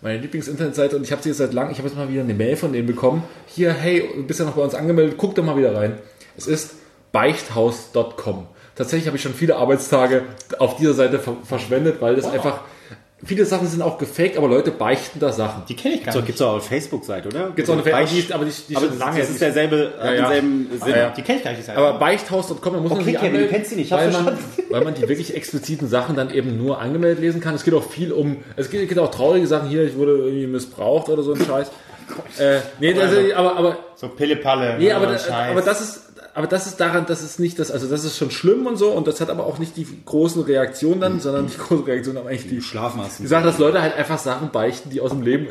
Speaker 3: Meine Lieblings-Internetseite und ich habe sie jetzt seit langem, ich habe jetzt mal wieder eine Mail von denen bekommen. Hier, hey, du bist ja noch bei uns angemeldet, guck doch mal wieder rein. Es ist beichthaus.com. Tatsächlich habe ich schon viele Arbeitstage auf dieser Seite ver verschwendet, weil das einfach, viele Sachen sind auch gefaked, aber Leute beichten da Sachen.
Speaker 1: Die kenne ich gar
Speaker 2: So,
Speaker 1: nicht.
Speaker 2: gibt's auch auf Facebook-Seite, oder?
Speaker 3: Gibt's auch eine
Speaker 2: Beicht-
Speaker 3: Facebook, aber die, die
Speaker 2: aber
Speaker 3: schon lange.
Speaker 2: das ist derselbe,
Speaker 3: Ja, ja.
Speaker 2: denselben Sinn.
Speaker 3: Ja, ja.
Speaker 1: Die kenne ich gar nicht. die Seite.
Speaker 3: Aber beichthaus.com, da muss man
Speaker 2: Okay,
Speaker 3: sich
Speaker 2: Kevin, du kennst sie nicht,
Speaker 3: weil man, weil man die wirklich expliziten Sachen dann eben nur angemeldet lesen kann. Es geht auch viel um, es geht, geht auch traurige Sachen hier, ich wurde irgendwie missbraucht oder so ein Scheiß. äh, nee, also, aber, aber,
Speaker 1: so Pille-Palle.
Speaker 3: nee,
Speaker 1: ne,
Speaker 3: aber,
Speaker 1: Scheiß.
Speaker 3: aber das ist, aber das ist daran, das ist nicht das, also das ist schon schlimm und so und das hat aber auch nicht die großen Reaktionen dann, sondern die großen Reaktionen haben eigentlich die,
Speaker 2: Schlafen hast
Speaker 3: die Sache, dass Leute halt einfach Sachen beichten, die aus dem Leben,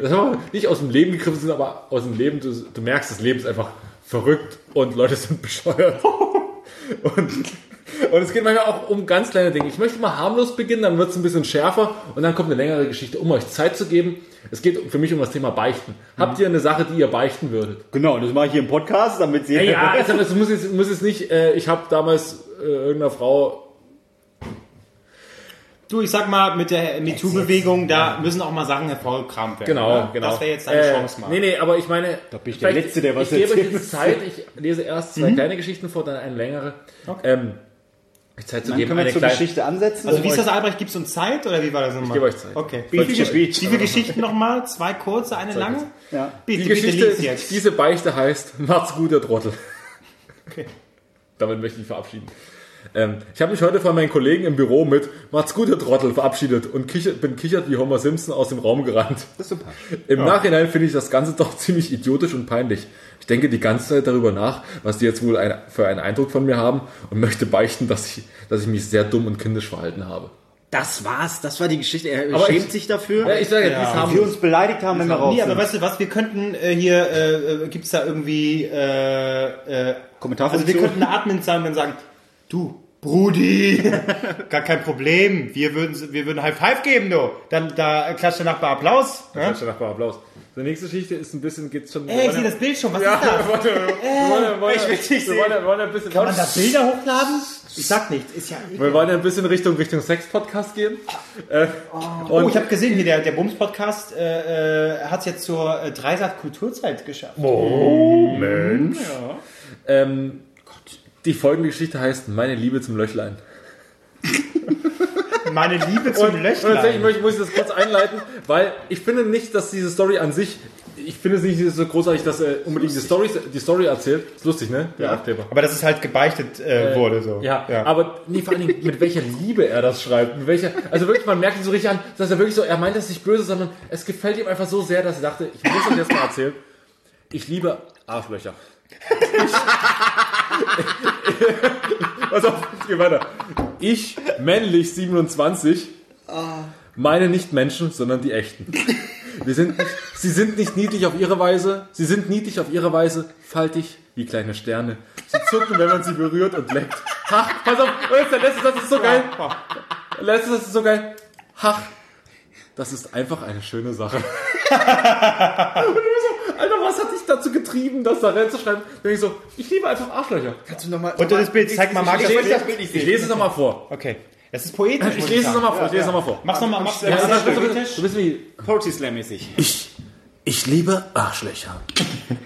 Speaker 3: nicht aus dem Leben gegriffen sind, aber aus dem Leben, du, du merkst, das Leben ist einfach verrückt und Leute sind bescheuert. Und Und es geht manchmal auch um ganz kleine Dinge. Ich möchte mal harmlos beginnen, dann wird es ein bisschen schärfer und dann kommt eine längere Geschichte, um euch Zeit zu geben. Es geht für mich um das Thema Beichten. Habt ihr eine Sache, die ihr beichten würdet?
Speaker 2: Genau, das mache ich hier im Podcast, damit sie.
Speaker 3: Ja, ja also es muss jetzt, muss jetzt nicht, äh, ich habe damals äh, irgendeiner Frau
Speaker 1: Du, ich sag mal, mit der MeToo-Bewegung, da müssen auch mal Sachen hervorgekramt werden.
Speaker 3: Genau,
Speaker 1: oder?
Speaker 3: genau.
Speaker 1: Das wäre jetzt deine
Speaker 3: Äh,
Speaker 1: Chance mal.
Speaker 3: Nee, nee, aber ich meine, da
Speaker 2: bin ich der Letzte, der was
Speaker 3: ich gebe euch jetzt Zeit, ich lese erst zwei kleine Geschichten vor, dann eine längere. Ähm, ich Zeit zu
Speaker 2: Dann
Speaker 3: geben,
Speaker 2: können wir
Speaker 3: eine
Speaker 2: zur
Speaker 3: kleine,
Speaker 2: Geschichte ansetzen.
Speaker 1: Also wie ist das, Albrecht? Gibst du uns Zeit oder wie war das nochmal? Ich
Speaker 3: gebe euch Zeit.
Speaker 1: Okay.
Speaker 3: Wie
Speaker 1: Wie
Speaker 3: viele
Speaker 1: viele, wie viele Geschichten nochmal? Zwei kurze, eine lange?
Speaker 2: Ja.
Speaker 1: Bitte,
Speaker 3: Die Geschichte, diese Beichte heißt, macht's gut, der Trottel.
Speaker 1: Okay.
Speaker 3: Damit möchte ich mich verabschieden. Ähm, ich habe mich heute von meinen Kollegen im Büro mit Macht's gut, der Trottel verabschiedet und kichert, bin kichert wie Homer Simpson aus dem Raum gerannt.
Speaker 2: Das ist super.
Speaker 3: Im Nachhinein finde ich das Ganze doch ziemlich idiotisch und peinlich. Ich denke die ganze Zeit darüber nach, was die jetzt wohl ein, für einen Eindruck von mir haben und möchte beichten, dass ich, dass ich mich sehr dumm und kindisch verhalten habe.
Speaker 2: Das war's, das war die Geschichte. Er
Speaker 3: Aber
Speaker 2: schämt
Speaker 3: ich-
Speaker 2: sich dafür.
Speaker 3: Ja, ich sage,
Speaker 1: Ja.
Speaker 3: haben
Speaker 2: wir uns beleidigt haben, wenn wir raus
Speaker 1: Nee, aber weißt du was, wir könnten äh, hier, äh, äh, gibt's da irgendwie, äh, äh,
Speaker 2: Kommentarfunktion?
Speaker 1: also wir könnten eine Admin sein und dann sagen, du, Brudi, gar kein Problem, wir würden, wir würden High Five geben, du. Dann, da klatscht der Nachbar Applaus.
Speaker 3: Ja?
Speaker 1: Ja?
Speaker 3: Nachbar Applaus. Die nächste Geschichte ist ein bisschen, geht's schon.
Speaker 1: Ey, ich sehe das Bild schon, was
Speaker 3: Ja,
Speaker 1: ist das?
Speaker 3: wir wollen, wir
Speaker 1: ich will's nicht
Speaker 3: wir wollen, wollen ein bisschen,
Speaker 1: Kann man da Bilder hochladen? Ich sag nichts, ist ja
Speaker 3: wir wollen ein bisschen Richtung, Richtung Sex-Podcast gehen. Äh,
Speaker 1: Oh, ich habe gesehen, hier der, der Bums-Podcast äh, äh, hat jetzt zur äh, Dreisat Kulturzeit geschafft.
Speaker 3: Oh, Mensch. Ähm, die folgende Geschichte heißt Meine Liebe zum Löchlein.
Speaker 1: Meine Liebe zum
Speaker 3: Und, und tatsächlich
Speaker 1: Löchlein.
Speaker 3: muss ich das kurz einleiten, weil ich finde nicht, dass diese Story an sich, ich finde es nicht so großartig, dass er unbedingt die Story, die Story erzählt. Ist lustig, ne? Der Aufkleber.
Speaker 1: Aber dass es halt gebeichtet äh, wurde so.
Speaker 3: Ja, aber nee, vor allen Dingen, mit welcher Liebe er das schreibt. Mit welcher, also wirklich, man merkt ihn so richtig an, dass er wirklich so, er meint das nicht böse, sondern es gefällt ihm einfach so sehr, dass er dachte, ich muss euch jetzt mal erzählen. Ich liebe Arschlöcher. Ich, pass auf, ich geh weiter. Ich, männlich 27, meine nicht Menschen, sondern die echten. Wir sind nicht, sie sind nicht niedlich auf ihre Weise, sie sind niedlich auf ihre Weise, faltig wie kleine Sterne. Sie zucken, wenn man sie berührt und leckt. Ach, pass auf, das ist der letzte Satz ist so geil. Letztes Satz ist so geil. Ach, das ist einfach eine schöne Sache. und du so, Alter, was hat dich dazu getrieben, das da reinzuschreiben? Dann ich so, ich liebe einfach Arschlöcher.
Speaker 2: Kannst du noch mal,
Speaker 1: Unter das Bild, zeig mal
Speaker 3: Ich
Speaker 1: Markus
Speaker 3: lese,
Speaker 1: Bild.
Speaker 3: ich lese es nochmal vor.
Speaker 1: Okay. Das ist poetisch.
Speaker 3: Ich lese es nochmal vor. Ich lese es nochmal vor.
Speaker 1: Mach's nochmal, mach's
Speaker 3: Ja, das
Speaker 1: poetisch.
Speaker 3: du bist wie
Speaker 2: Poetry Slam-mäßig.
Speaker 3: Ich, ich liebe Arschlöcher.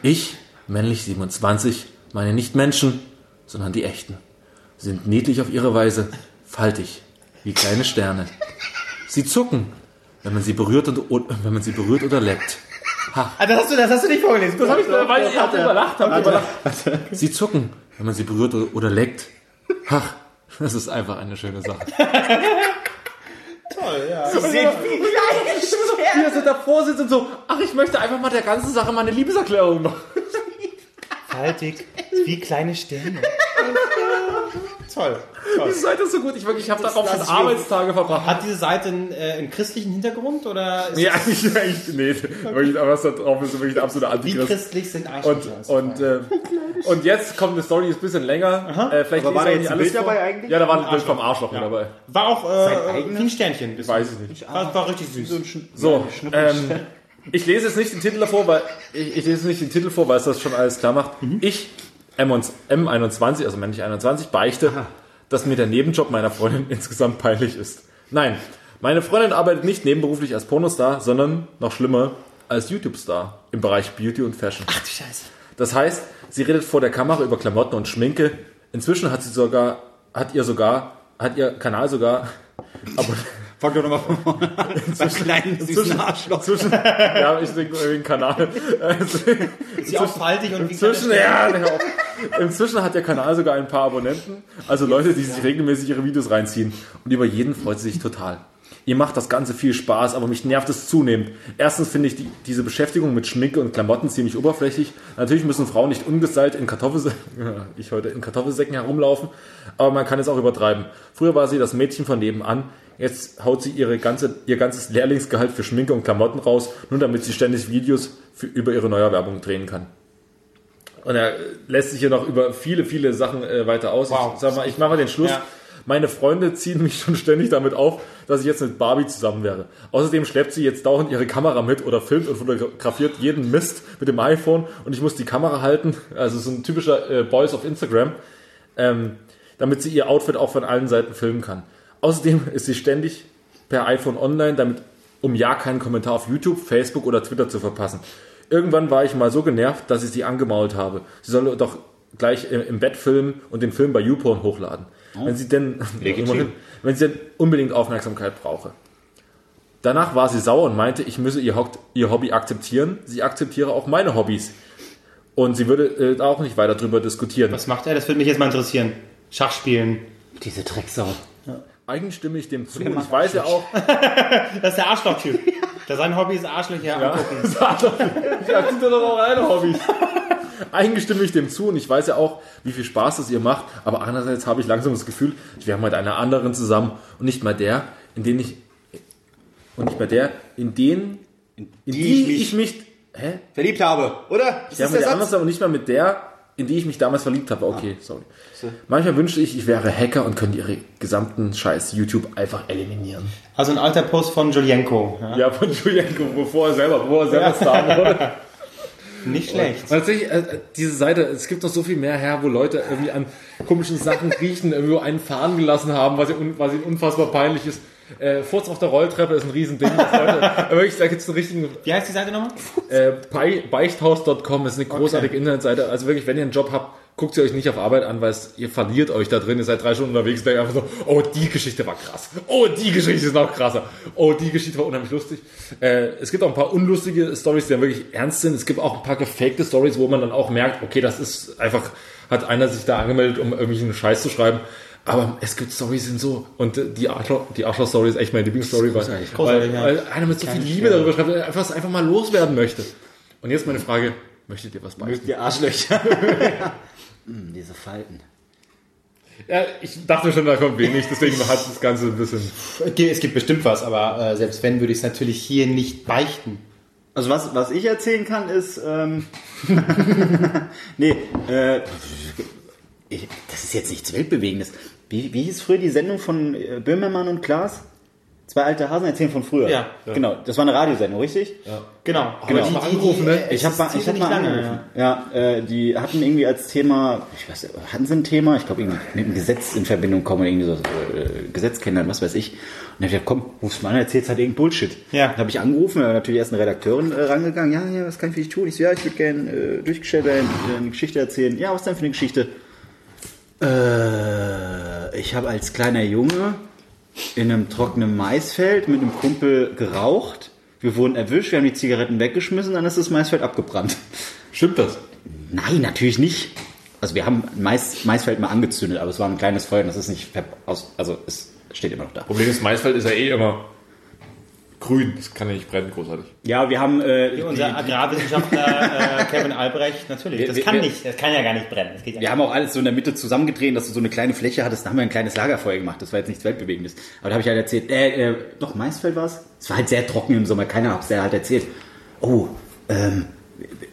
Speaker 3: Ich, männlich 27, meine nicht Menschen, sondern die echten. Sind niedlich auf ihre Weise, faltig, wie kleine Sterne. Sie zucken, wenn man sie berührt und wenn man sie berührt oder leckt.
Speaker 1: Ah, das hast du, das hast du nicht vorgelesen. Das
Speaker 3: hab ich, weil ich hab überlacht, hab überlacht. Sie zucken, wenn man sie berührt oder, leckt. Ach, das ist einfach eine schöne Sache.
Speaker 1: toll, ja.
Speaker 3: Wie er so davor sitzt und so, ach, ich möchte einfach mal der ganzen Sache meine Liebeserklärung machen.
Speaker 1: Faltig, wie kleine Sterne. toll. toll.
Speaker 3: Diese Seite ist so gut. Ich wirklich, ich habe darauf schon
Speaker 2: ist
Speaker 3: Arbeitstage verbracht.
Speaker 1: Hat diese Seite einen, äh, einen christlichen Hintergrund oder ist
Speaker 3: Nee, eigentlich, eigentlich, nee, wirklich, aber was da drauf ist, wirklich ein absoluter
Speaker 1: wie
Speaker 3: Antichrist.
Speaker 1: christlich sind
Speaker 3: Und,
Speaker 1: Arschlöcher? ist die
Speaker 3: und,
Speaker 1: Frage.
Speaker 3: äh, und jetzt kommt eine Story, ist ein bisschen länger. Äh, vielleicht
Speaker 2: Aber war da
Speaker 3: ich
Speaker 2: jetzt
Speaker 3: nicht
Speaker 2: ein
Speaker 3: alles
Speaker 2: Bild
Speaker 3: vor.
Speaker 2: dabei eigentlich?
Speaker 3: Ja, da war ein Bild vom Arschloch mit dabei.
Speaker 1: war auch äh,
Speaker 2: eigenes?
Speaker 1: wie ein Sternchen. Das
Speaker 3: Weiß ich nicht.
Speaker 1: war, war richtig süß.
Speaker 3: So, ähm, ich lese jetzt nicht den Titel davor, weil ich, ich lese nicht den Titel vor, weil es das schon alles klar macht. Ich, M1, M21, also männlich 21, beichte, dass mir der Nebenjob meiner Freundin insgesamt peinlich ist. Nein, meine Freundin arbeitet nicht nebenberuflich als Pornostar, sondern noch schlimmer als YouTube-Star im Bereich Beauty und Fashion.
Speaker 1: Ach du Scheiße.
Speaker 3: Das heißt, sie redet vor der Kamera über Klamotten und Schminke. Inzwischen hat sie sogar, hat ihr sogar, hat ihr Kanal sogar,
Speaker 2: Fang doch nochmal von vorne an. Beim kleinen süßen Arschloch.
Speaker 3: inzwischen, ja, ich denke irgendwie einen Kanal.
Speaker 1: Ist ja auch faltig und wie
Speaker 3: Inzwischen, ja, hör auf. Inzwischen hat der Kanal sogar ein paar Abonnenten, also Leute, die sich regelmäßig ihre Videos reinziehen. Und über jeden freut sie sich total. Ihr macht das Ganze viel Spaß, aber mich nervt es zunehmend. Erstens finde ich die, diese Beschäftigung mit Schminke und Klamotten ziemlich oberflächlich. Natürlich müssen Frauen nicht ungestylt in Kartoffelsäcken, ich heute in Kartoffelsäcken herumlaufen, aber man kann es auch übertreiben. Früher war sie das Mädchen von nebenan, jetzt haut sie ihre ganze, ihr ganzes Lehrlingsgehalt für Schminke und Klamotten raus, nur damit sie ständig Videos für, über ihre Neuerwerbung drehen kann. Und er lässt sich hier noch über viele, viele Sachen äh, weiter aus.
Speaker 1: Wow.
Speaker 3: Ich sag mal, ich mache mal den Schluss.
Speaker 1: Ja.
Speaker 3: Meine Freunde ziehen mich schon ständig damit auf, dass ich jetzt mit Barbie zusammen wäre. Außerdem schleppt sie jetzt dauernd ihre Kamera mit oder filmt und fotografiert jeden Mist mit dem iPhone und ich muss die Kamera halten. Also so ein typischer äh, Boys auf Instagram, ähm, damit sie ihr Outfit auch von allen Seiten filmen kann. Außerdem ist sie ständig per iPhone online, damit um ja keinen Kommentar auf YouTube, Facebook oder Twitter zu verpassen. Irgendwann war ich mal so genervt, dass ich sie angemault habe. Sie solle doch gleich im Bett filmen und den Film bei YouPorn hochladen. Wenn sie denn,
Speaker 2: Legitim.
Speaker 3: wenn sie denn unbedingt Aufmerksamkeit brauche. Danach war sie sauer und meinte, ich müsse ihr, ihr Hobby akzeptieren. Sie akzeptiere auch meine Hobbys. Und sie würde äh, da auch nicht weiter drüber diskutieren.
Speaker 1: Was macht er? Das würde mich jetzt mal interessieren. Schach spielen.
Speaker 2: Diese Drecksau.
Speaker 3: Eigentlich stimme ich dem zu. Ich weiß ja auch,
Speaker 1: Das ist der Arschloch-Typ. Der sein Hobby ist Arschlöcher angucken.
Speaker 3: Ja, sind doch auch eine Hobbys. Eigentlich stimme ich dem zu und ich weiß ja auch, wie viel Spaß es ihr macht, aber andererseits habe ich langsam das Gefühl, ich wäre mit einer anderen zusammen und nicht mal der, in den ich und nicht mal der, in den, in die, ich mich, hä?
Speaker 2: Verliebt habe, oder? Ist
Speaker 3: Ja,
Speaker 2: das
Speaker 3: mit
Speaker 2: der
Speaker 3: der anderen
Speaker 2: Satz?
Speaker 3: und nicht mal mit der, in die ich mich damals verliebt habe. Okay, sorry. Manchmal wünschte ich, ich wäre Hacker und könnte ihre gesamten Scheiß YouTube einfach eliminieren.
Speaker 1: Also ein alter Post von Julienko. Ja?
Speaker 3: Ja, von Julienko, bevor er selber, bevor er selber Star wurde.
Speaker 1: Nicht schlecht.
Speaker 3: Und tatsächlich, äh, diese Seite, es gibt noch so viel mehr her, wo Leute irgendwie an komischen Sachen riechen, irgendwo einen fahren gelassen haben, was, was ihnen unfassbar peinlich ist. Äh, Furz auf der Rolltreppe ist ein Riesending. wirklich, da gibt es einen richtigen
Speaker 1: Wie heißt die Seite nochmal?
Speaker 3: äh, Bei- Beichthaus.com ist eine großartige Internetseite. Also wirklich, wenn ihr einen Job habt, guckt sie euch nicht auf Arbeit an, weil es, ihr verliert euch da drin. Ihr seid drei Stunden unterwegs denkt einfach so, oh, die Geschichte war krass. Oh, die Geschichte ist noch krasser. Oh, die Geschichte war unheimlich lustig. Äh, es gibt auch ein paar unlustige Stories, die dann wirklich ernst sind. Es gibt auch ein paar gefakte Stories, wo man dann auch merkt, okay, das ist einfach, hat einer sich da angemeldet, um irgendwelchen Scheiß zu schreiben. Aber es gibt Stories, die sind so. Und die Arschloch, die Arschloch-Story ist echt meine Lieblingsstory, weil, weil, weil einer mit so viel Liebe darüber schreibt, der einfach, einfach mal loswerden möchte. Und jetzt meine Frage, möchtet ihr was beichten?
Speaker 2: Die Arschlöcher. Hm, diese Falten.
Speaker 3: Ja, ich dachte schon, da kommt wenig, deswegen hat das Ganze ein bisschen...
Speaker 1: Es gibt bestimmt was, aber äh, selbst wenn, würde ich es natürlich hier nicht beichten.
Speaker 2: Also was, was ich erzählen kann ist, ähm, nee, äh, ich, das ist jetzt nichts Weltbewegendes. Wie, wie hieß früher die Sendung von äh, Böhmermann und Klaas? Zwei alte Hasen erzählen von früher.
Speaker 1: Ja.
Speaker 2: Genau, das war eine Radiosendung, richtig?
Speaker 1: Genau.
Speaker 2: Genau.
Speaker 1: Aber
Speaker 3: mal angerufen, ne?
Speaker 2: Ich habe mal, ich hab mal angerufen. Ja, äh, die hatten irgendwie als Thema, ich weiß, hatten sie ein Thema? Ich glaube, irgendwie mit einem Gesetz in Verbindung kommen, oder irgendwie so äh, Gesetzkennern, was weiß ich. Und dann hab ich gesagt, komm, rufst mal an, erzählst halt irgendein Bullshit.
Speaker 1: Ja.
Speaker 2: Dann habe ich angerufen, dann natürlich erst eine Redakteurin äh, rangegangen. Ja, ja, was kann ich für dich tun? Ich so, ja, ich würde gerne äh, durchgestellt werden, eine Geschichte erzählen. Ja, was denn für eine Geschichte? Äh, ich habe als kleiner Junge in einem trockenen Maisfeld mit einem Kumpel geraucht. Wir wurden erwischt, wir haben die Zigaretten weggeschmissen, dann ist das Maisfeld abgebrannt.
Speaker 3: Stimmt das?
Speaker 2: Nein, natürlich nicht. Also wir haben Mais, Maisfeld mal angezündet, aber es war ein kleines Feuer und das ist nicht aus, also es steht immer noch da.
Speaker 3: Problem ist, Maisfeld ist ja eh immer grün, das kann ja nicht brennen, großartig.
Speaker 2: Ja, wir haben äh,
Speaker 1: Unser Agrarwissenschaftler äh, Kevin Albrecht, natürlich. Das
Speaker 2: Wir-
Speaker 1: kann
Speaker 2: wir-
Speaker 1: nicht, das kann ja gar nicht brennen. Das geht ja
Speaker 2: wir haben auch alles so in der Mitte zusammengedreht, dass du so eine kleine Fläche hattest. Da haben wir ein kleines Lagerfeuer gemacht. Das war jetzt nichts Weltbewegendes. Aber da habe ich halt erzählt, äh, äh, doch, Maisfeld war es. Es war halt sehr trocken im Sommer. Keiner hat es halt erzählt. Oh, ähm,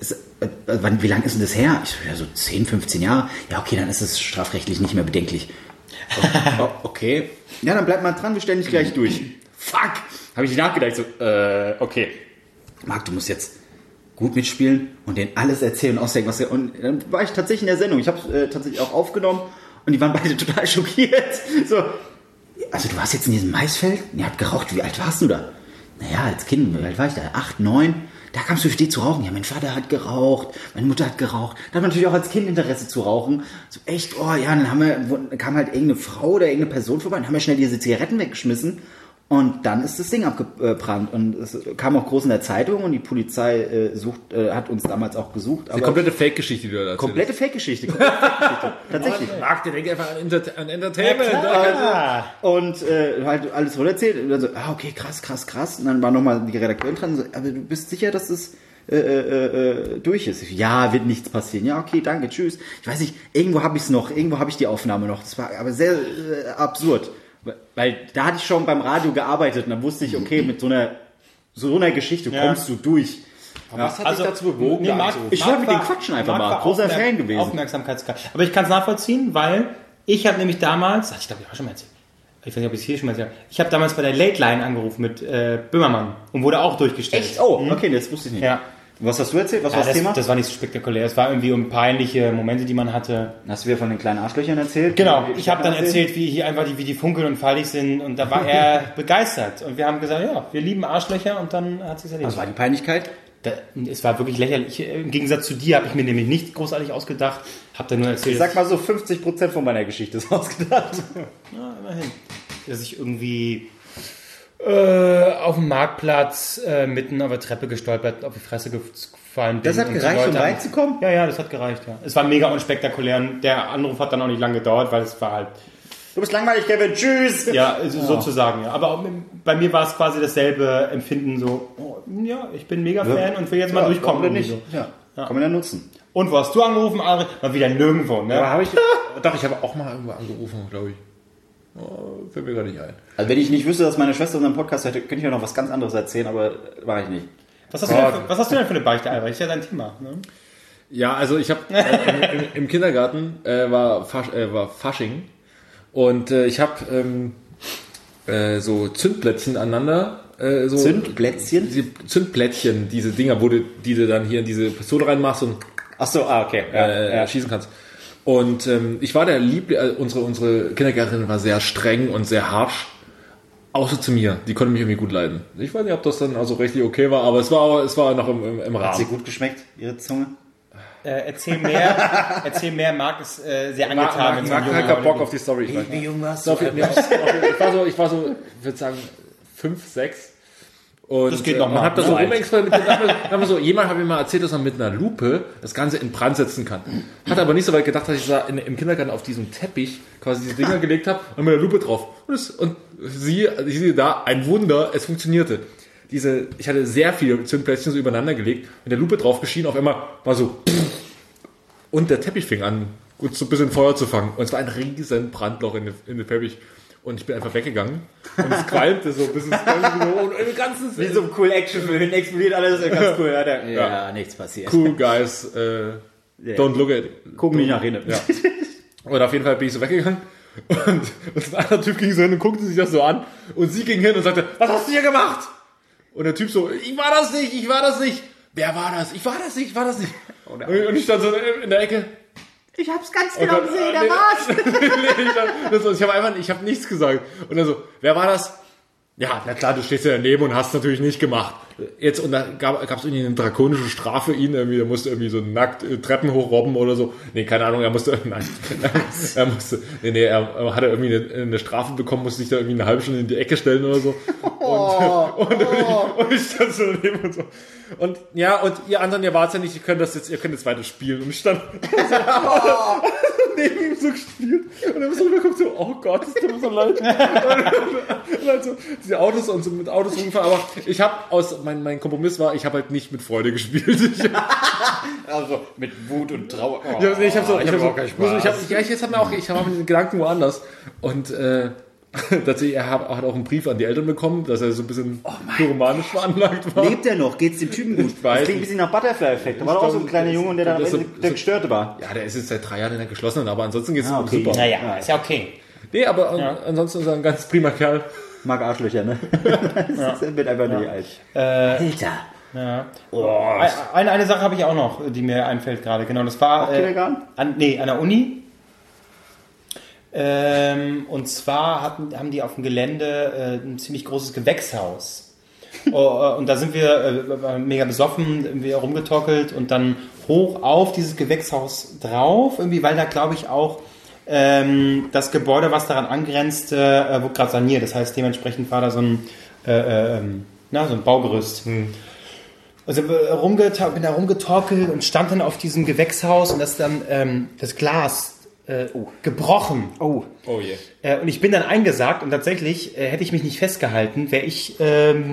Speaker 2: ist, äh, wann, wie lange ist denn das her? Ich so, ja, so 10, 15 Jahre. Ja, okay, dann ist es strafrechtlich nicht mehr bedenklich. Oh, oh, okay. Ja, dann bleib mal dran, wir stellen dich gleich durch. Fuck! Habe ich nachgedacht, so, äh, okay. Marc, du musst jetzt gut mitspielen und denen alles erzählen und ausdenken, was er. Und dann war ich tatsächlich in der Sendung. Ich habe äh, tatsächlich auch aufgenommen und die waren beide total schockiert. So, also du warst jetzt in diesem Maisfeld? Ihr habt geraucht. Wie alt warst du da? Naja, als Kind, wie alt war ich da? Acht, neun? Da kamst du für die zu rauchen. Ja, mein Vater hat geraucht, meine Mutter hat geraucht. Da hat man natürlich auch als Kind Interesse zu rauchen. So echt, oh ja, dann haben wir, kam halt irgendeine Frau oder irgendeine Person vorbei und haben wir schnell diese Zigaretten weggeschmissen. Und dann ist das Ding abgebrannt. Und es kam auch groß in der Zeitung und die Polizei äh, sucht, äh, hat uns damals auch gesucht.
Speaker 3: Die
Speaker 2: Aber
Speaker 3: komplette Fake-Geschichte, die du da erzählst.
Speaker 2: komplette Fake-Geschichte. Komplette Fake-Geschichte. Tatsächlich.
Speaker 3: Marc, der denkt einfach an, Enter an Entertainment.
Speaker 1: Ah,
Speaker 2: Und äh, halt alles wohl erzählt. Und dann so, ah, okay, krass, krass, krass. Und dann war nochmal die Redakteurin dran. So, aber du bist sicher, dass das äh, äh, äh, durch ist? Ja, wird nichts passieren. Ja, okay, danke, tschüss. Ich weiß nicht, irgendwo habe ich es noch. Irgendwo habe ich die Aufnahme noch. Das war aber sehr äh, absurd. Weil- da hatte ich schon beim Radio gearbeitet und dann wusste ich, okay, mit so einer, so einer Geschichte
Speaker 1: Ja.
Speaker 2: kommst du durch.
Speaker 3: Aber was hat
Speaker 1: Also,
Speaker 3: dich dazu bewogen,
Speaker 1: nee, Marc-
Speaker 3: anzurufen?
Speaker 2: Ich wollte mit
Speaker 1: war-
Speaker 2: quatschen einfach
Speaker 1: Marc
Speaker 2: mal. Großer
Speaker 1: Aufmerk-
Speaker 2: Fan gewesen.
Speaker 1: Aufmerksamkeitskrank. Aber ich kann es nachvollziehen, weil ich habe nämlich damals, ach, ich glaube, ich habe schon mal erzählt. Ich weiß nicht, ob ich es hier schon mal erzählt habe. Ich habe damals bei der Late Line angerufen mit äh, Böhmermann und wurde auch durchgestellt.
Speaker 2: Echt? Oh, okay, das wusste ich nicht.
Speaker 1: Ja.
Speaker 2: Was hast du erzählt? Was
Speaker 1: Ja,
Speaker 2: war das,
Speaker 1: das,
Speaker 2: Thema?
Speaker 1: das war nicht so spektakulär. Es war irgendwie um peinliche Momente, die man hatte.
Speaker 2: Hast du wieder von den kleinen Arschlöchern erzählt?
Speaker 1: Genau, ich habe dann
Speaker 2: erzählt.
Speaker 1: erzählt, wie hier einfach die, wie die funkeln und faltig sind und da war er begeistert und wir haben gesagt, ja, wir lieben Arschlöcher und dann hat sich erledigt.
Speaker 2: Was war die Peinlichkeit?
Speaker 1: Da, es war wirklich lächerlich. Im Gegensatz zu dir habe ich mir nämlich nicht großartig ausgedacht, habe dann nur erzählt,
Speaker 2: Ich sag mal so, 50% von meiner Geschichte ist ausgedacht.
Speaker 1: Ja, immerhin. Dass ich irgendwie äh, auf dem Marktplatz äh, mitten auf der Treppe gestolpert, auf die Fresse gefallen bin.
Speaker 2: Das hat gereicht, um reinzukommen?
Speaker 1: Ja, ja, das hat gereicht, ja. Es war mega unspektakulär und der Anruf hat dann auch nicht lange gedauert, weil es war halt,
Speaker 2: Du bist langweilig, Kevin. Tschüss.
Speaker 1: ja, so- sozusagen, ja. Aber bei mir war es quasi dasselbe Empfinden, so, oh, ja, ich bin mega Fan und will jetzt mal durchkommen.
Speaker 2: Warum denn nicht?
Speaker 1: So.
Speaker 2: Ja. Kann man ja nutzen.
Speaker 1: Und wo hast du angerufen, André? Mal wieder nirgendwo, ne?
Speaker 3: Aber habe ich. Doch, ich habe auch mal irgendwo angerufen, glaube ich. Oh, fällt mir gar nicht ein.
Speaker 2: Also wenn ich nicht wüsste, dass meine Schwester unseren Podcast hätte, könnte ich ja noch was ganz anderes erzählen, aber mache ich nicht.
Speaker 1: Was hast, du denn für, was hast du denn für eine Beichte, Albrecht? Ist ja dein Thema, ne?
Speaker 3: Ja, also ich habe äh, im, im Kindergarten äh, war, Fasch, äh, war Fasching und äh, ich habe ähm, äh, so Zündplättchen aneinander. Äh, so
Speaker 2: Zündplätzchen?
Speaker 3: Diese Zündplättchen, diese Dinger, wo du, die du dann hier in diese Pistole reinmachst und
Speaker 2: Ach so, ah, okay. Ja,
Speaker 3: äh,
Speaker 2: ja.
Speaker 3: schießen kannst. Und ähm, ich war der Liebling, äh, unsere, unsere Kindergärtnerin war sehr streng und sehr harsch. Außer zu mir. Die konnte mich irgendwie gut leiden. Ich weiß nicht, ob das dann also richtig okay war, aber es war, es war noch im, im, im
Speaker 2: Hat sie
Speaker 3: Rahmen.
Speaker 2: gut geschmeckt, ihre Zunge?
Speaker 1: Äh, erzähl mehr, erzähl mehr, Marc ist äh, sehr angetan.
Speaker 3: Marc,
Speaker 1: so
Speaker 3: Marc
Speaker 1: einem
Speaker 3: hat Bock auf die Story. Ich weiß nicht.
Speaker 2: jung warst
Speaker 3: So, auf, auf, ich war so, ich war so, ich würde sagen, fünf, sechs. Und
Speaker 1: Das geht
Speaker 3: äh,
Speaker 1: noch
Speaker 3: man
Speaker 1: mal,
Speaker 3: hat da so rumexperimentiert. Haben wir- so, jemand hat mir mal erzählt, dass man mit einer Lupe das Ganze in Brand setzen kann. Hat aber nicht so weit gedacht, dass ich da in, im Kindergarten auf diesem Teppich quasi diese Dinger gelegt habe und mit der Lupe drauf. Und, es, und sie, ich sehe da, ein Wunder, es funktionierte. Diese, ich hatte sehr viele Zündplättchen so übereinander gelegt, mit der Lupe drauf geschienen, auf einmal war so, und der Teppich fing an, gut so ein bisschen Feuer zu fangen. Und es war ein riesen Brandloch in, in den Teppich. Und ich bin einfach weggegangen. Und es qualmte so ein bisschen. es qualmte so, und im ganzen
Speaker 2: Wie so ein cool Actionfilm, explodiert alles, ganz cool. Ja, da, ja,
Speaker 3: Ja.
Speaker 2: nichts passiert.
Speaker 3: cool guys, äh, don't look at
Speaker 2: Guck nicht nach hinten.
Speaker 3: Ja. Und auf jeden Fall bin ich so weggegangen. Und, und ein anderer Typ ging so hin und guckte sich das so an. Und sie ging hin und sagte, was hast du hier gemacht? Und der Typ so, ich war das nicht, ich war das nicht. Wer war das? Ich war das nicht, ich war das nicht. Und, und ich stand so in der Ecke.
Speaker 2: Ich hab's ganz
Speaker 3: nee. nee, ich hab- das- ich habe einfach, ich habe nichts gesagt. Und dann so, wer war das? Ja, na klar, du stehst ja daneben und hast natürlich nicht gemacht. Jetzt, und da gab es irgendwie eine drakonische Strafe für ihn, irgendwie, er musste irgendwie so nackt äh, Treppen hochrobben oder so. Nee, keine Ahnung, er musste, nein, er musste, nee, nee, er, er hatte irgendwie eine, eine Strafe bekommen, musste sich da irgendwie eine halbe Stunde in die Ecke stellen oder so. Und, und, ich, und ich stand so daneben und so. Und ja, und ihr anderen, ihr wart ja nicht, ihr könnt das jetzt, ihr könnt jetzt weiter spielen. Und ich stand neben ihm so gespielt. Und dann so rübergeguckt, so, oh Gott, das tut mir so leid. und dann so, diese Autos und so mit Autos rumgefahren. Aber ich habe aus, mein, mein Kompromiss war, ich habe halt nicht mit Freude gespielt. Ich,
Speaker 2: Also mit Wut und Trauer. Oh,
Speaker 3: ich, ich habe so, ich
Speaker 2: hab
Speaker 3: habe so,
Speaker 2: auch keinen
Speaker 3: ich,
Speaker 2: Spaß.
Speaker 3: ich hab, ja, ich jetzt hat mir auch, ich habe den Gedanken woanders. Und, äh, Tatsächlich, er hat auch einen Brief an die Eltern bekommen, dass er so ein bisschen pyromanisch veranlagt war.
Speaker 2: Lebt er noch? Geht's dem Typen gut?
Speaker 3: Ich weiß
Speaker 2: das klingt ein bisschen nach Butterfly-Effekt. Da war doch auch so ein kleiner Junge, der
Speaker 3: Das ist so-
Speaker 2: Ende der Gestörte war.
Speaker 3: Ja, der ist jetzt seit drei Jahren in der geschlossenen, aber ansonsten geht's
Speaker 2: Ah,
Speaker 3: ihm
Speaker 2: okay.
Speaker 3: super.
Speaker 1: Naja, ist ja okay.
Speaker 3: Nee, aber an, ansonsten ist er ein ganz prima Kerl.
Speaker 2: Mag Arschlöcher, ne? das wird einfach nicht alt.
Speaker 1: Äh,
Speaker 2: Alter.
Speaker 1: Ja. Eine, eine Sache habe ich auch noch, die mir einfällt gerade. Genau, das war
Speaker 2: Auch Kindergarten?
Speaker 1: an, nee, an der Uni. Ähm, und zwar hatten, haben die auf dem Gelände äh, ein ziemlich großes Gewächshaus. oh, äh, und da sind wir äh, mega besoffen, irgendwie rumgetockelt und dann hoch auf dieses Gewächshaus drauf, irgendwie, weil da glaube ich auch ähm, das Gebäude, was daran angrenzte, äh, wurde gerade saniert. Das heißt, dementsprechend war da so ein, äh, äh, ähm, na, so ein Baugerüst. Also äh, bin da rumgetorkelt und stand dann auf diesem Gewächshaus und das ist dann ähm, das Glas äh, gebrochen.
Speaker 2: Oh.
Speaker 3: Oh je.
Speaker 1: Äh, und ich bin dann eingesagt und tatsächlich äh, hätte ich mich nicht festgehalten, wäre ich ähm,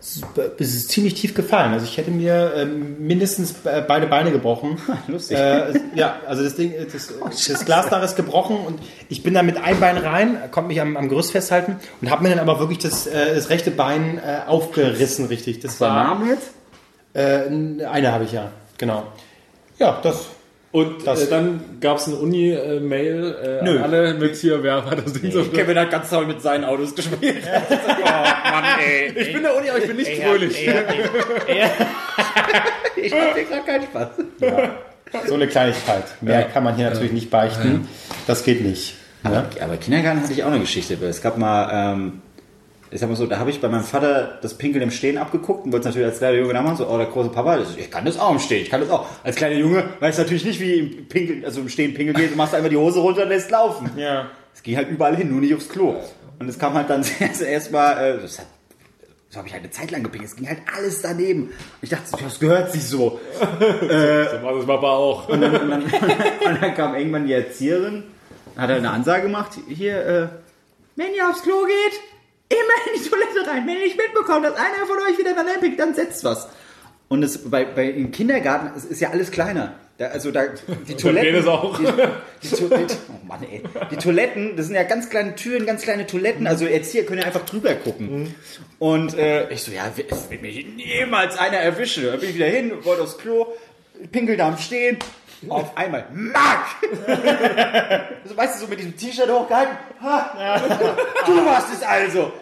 Speaker 1: s- es ist ziemlich tief gefallen. Also ich hätte mir ähm, mindestens beide Beine gebrochen.
Speaker 2: Lustig.
Speaker 1: Äh, ja, also das Ding, das, das Glasdach ist gebrochen und ich bin dann mit einem Bein rein, konnte mich am, am Gerüst festhalten und habe mir dann aber wirklich das, äh, das rechte Bein äh, aufgerissen, richtig. Das war
Speaker 2: Name jetzt?
Speaker 1: Äh, eine habe ich ja, genau. Ja, das.
Speaker 3: Und
Speaker 1: Das-
Speaker 3: äh, dann gab es eine Uni-Mail äh,
Speaker 1: Nö.
Speaker 3: an alle mit hier, wer hat das Ding so
Speaker 2: Kevin hat ganz toll mit seinen Autos gespielt. oh Mann, ey.
Speaker 3: Ich bin der Uni, aber ich bin nicht fröhlich.
Speaker 2: Ich hab dir gerade keinen Spaß.
Speaker 1: So eine Kleinigkeit. Mehr kann man hier natürlich nicht beichten. Das geht nicht. Ne?
Speaker 2: Aber Kindergarten hatte ich auch eine Geschichte. Es gab mal, ähm, ich sag mal so, da habe ich bei meinem Vater das Pinkeln im Stehen abgeguckt und wollte es natürlich als kleiner Junge nachmachen. So, oh, der große Papa, ich kann das auch im Stehen, ich kann das auch. Als kleiner Junge weiß natürlich nicht, wie im Pinkeln, also im Stehen pinkeln geht. Du machst einfach die Hose runter und lässt laufen.
Speaker 1: Ja.
Speaker 2: Es ging halt überall hin, nur nicht aufs Klo. Und es kam halt dann erst mal, äh, das hat so habe ich halt eine Zeit lang gepinkelt. Es ging halt alles daneben. Und ich dachte, das gehört sich so.
Speaker 3: So war das Papa auch.
Speaker 2: Und dann, und, dann, und dann kam irgendwann die Erzieherin, hat er eine Ansage gemacht, hier, äh, wenn ihr aufs Klo geht, immer in die Toilette rein. Wenn ihr nicht mitbekommt, dass einer von euch wieder daneben pinkt, dann setzt was. Und es, bei, bei, im Kindergarten es ist ja alles kleiner. Da, also da, die Toiletten...
Speaker 3: Auch.
Speaker 2: Die, die, die, oh Mann, ey. Die Toiletten, das sind ja ganz kleine Türen, ganz kleine Toiletten. Also Erzieher können ja einfach drüber gucken. Und äh, ich so, ja, wird mich niemals einer erwischen. Da bin ich wieder hin, wollte aufs Klo, pinkel da am Stehen. Auf einmal, Mark! so, weißt du, so mit diesem T-Shirt hochgehalten. Ha, du warst es also.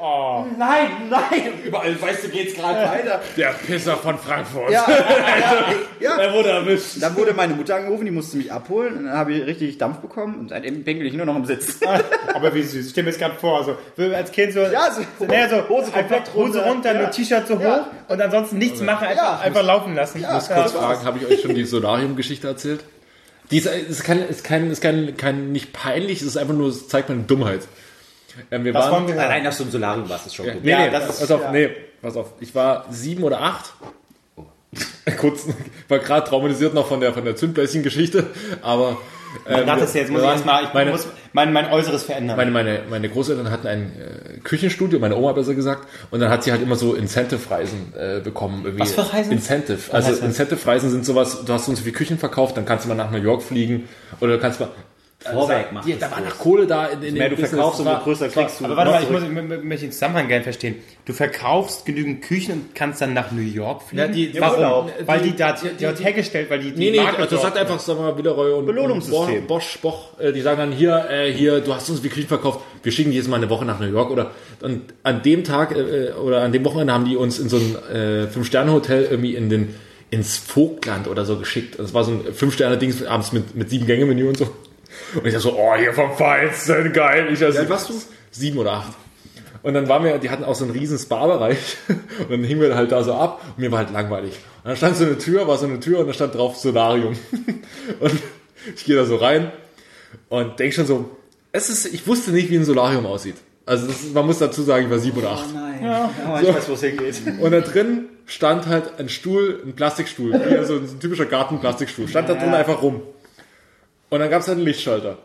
Speaker 2: Nein, nein. Überall, weißt du, geht's gerade weiter.
Speaker 3: Der Pisser von Frankfurt.
Speaker 2: Ja, ja, ja.
Speaker 3: Er wurde erwischt.
Speaker 2: Dann wurde meine Mutter angerufen, die musste mich abholen. Und dann habe ich richtig Dampf bekommen. Und seitdem pinkel ich nur noch im Sitz.
Speaker 1: Aber wie süß. Ich stelle mir das gerade vor. Also, als Kind so,
Speaker 2: Ja, so-
Speaker 1: so, naja, so
Speaker 2: Hose komplett runter.
Speaker 1: runter, nur
Speaker 2: Ja.
Speaker 1: T-Shirt so hoch
Speaker 2: Ja.
Speaker 1: und ansonsten nichts machen, einfach, einfach laufen lassen.
Speaker 2: Ja.
Speaker 1: Ja.
Speaker 3: Kurz fragen, habe ich euch schon die Solarium-Geschichte erzählt? Die ist, ist, kein, ist, kein, ist kein, kein, nicht peinlich, es ist einfach nur, es zeigt meine Dummheit. Ähm, wir
Speaker 1: Das
Speaker 3: waren,
Speaker 1: wir.
Speaker 2: Allein, dass du im Solarium warst, ist schon
Speaker 3: Ja,
Speaker 2: gut.
Speaker 3: nee,
Speaker 1: Ja,
Speaker 3: nee,
Speaker 1: das
Speaker 3: pass
Speaker 1: ist-
Speaker 3: auf,
Speaker 1: ja.
Speaker 3: nee, pass auf. Ich war sieben oder acht. Kurz, war gerade traumatisiert noch von der, von der Zündbläschen-Geschichte, aber. Ähm,
Speaker 1: Das ist jetzt, muss
Speaker 3: wir
Speaker 1: ich
Speaker 3: waren-
Speaker 1: erstmal, ich
Speaker 3: meine,
Speaker 1: muss mein, mein Äußeres verändern.
Speaker 3: meine, meine, meine Großeltern hatten ein äh, Küchenstudio, meine Oma besser gesagt, und dann hat sie halt immer so Incentive-Reisen äh, bekommen. Irgendwie.
Speaker 1: Was für Reisen?
Speaker 3: Incentive. Also
Speaker 1: heißt das?
Speaker 3: Incentive-Reisen sind sowas, du hast so und so viel Küchen verkauft, dann kannst du mal nach New York fliegen oder du kannst mal.
Speaker 2: Vorwerk macht
Speaker 3: Ja,
Speaker 2: das
Speaker 3: da war noch Kohle da in, in
Speaker 2: Mehr
Speaker 3: dem
Speaker 2: du
Speaker 3: Business.
Speaker 2: verkaufst, umso größer kriegst du.
Speaker 1: aber warte mal, ich muss, ich mö- möchte den Zusammenhang gerne verstehen. Du verkaufst genügend Küchen und kannst dann nach New York fliegen?
Speaker 3: Ja, die- die-
Speaker 1: Warum?
Speaker 3: die-
Speaker 1: weil die da
Speaker 3: die-
Speaker 1: die, dort hergestellt, weil die, die
Speaker 3: Nee, nee,
Speaker 1: Marke
Speaker 3: also das sagt einfach, sag mal, Willeroy und
Speaker 2: Belohnungssystem.
Speaker 3: und Bosch, Bosch, äh, die sagen dann hier, äh, hier, du hast uns wie Küchen verkauft, wir schicken die jetzt mal eine Woche nach New York oder und an dem Tag äh, oder an dem Wochenende haben die uns in so ein äh, Fünf-Sterne-Hotel irgendwie in den ins Vogtland oder so geschickt. Das war so ein Fünf-Sterne-Ding abends mit, mit sieben Gänge-Menü und so. Und ich dachte so, oh, hier vom Feinsten, geil. Ich also,
Speaker 2: alt warst du?
Speaker 3: Sieben oder acht. Und dann waren wir, die hatten auch so einen riesen Spa-Bereich. Und dann hingen wir halt da so ab und mir war halt langweilig. Und dann stand so eine Tür, war so eine Tür und da stand drauf Solarium. Und ich gehe da so rein und denk schon so, es ist, ich wusste nicht, wie ein Solarium aussieht. Also das, ist- man muss dazu sagen, ich war sieben oder acht.
Speaker 2: Nein, aber ich weiß, wo es hingeht.
Speaker 3: Und da drin stand halt ein Stuhl, ein Plastikstuhl, wie so ein typischer Gartenplastikstuhl. Stand da drin einfach rum. Und dann gab es halt einen Lichtschalter.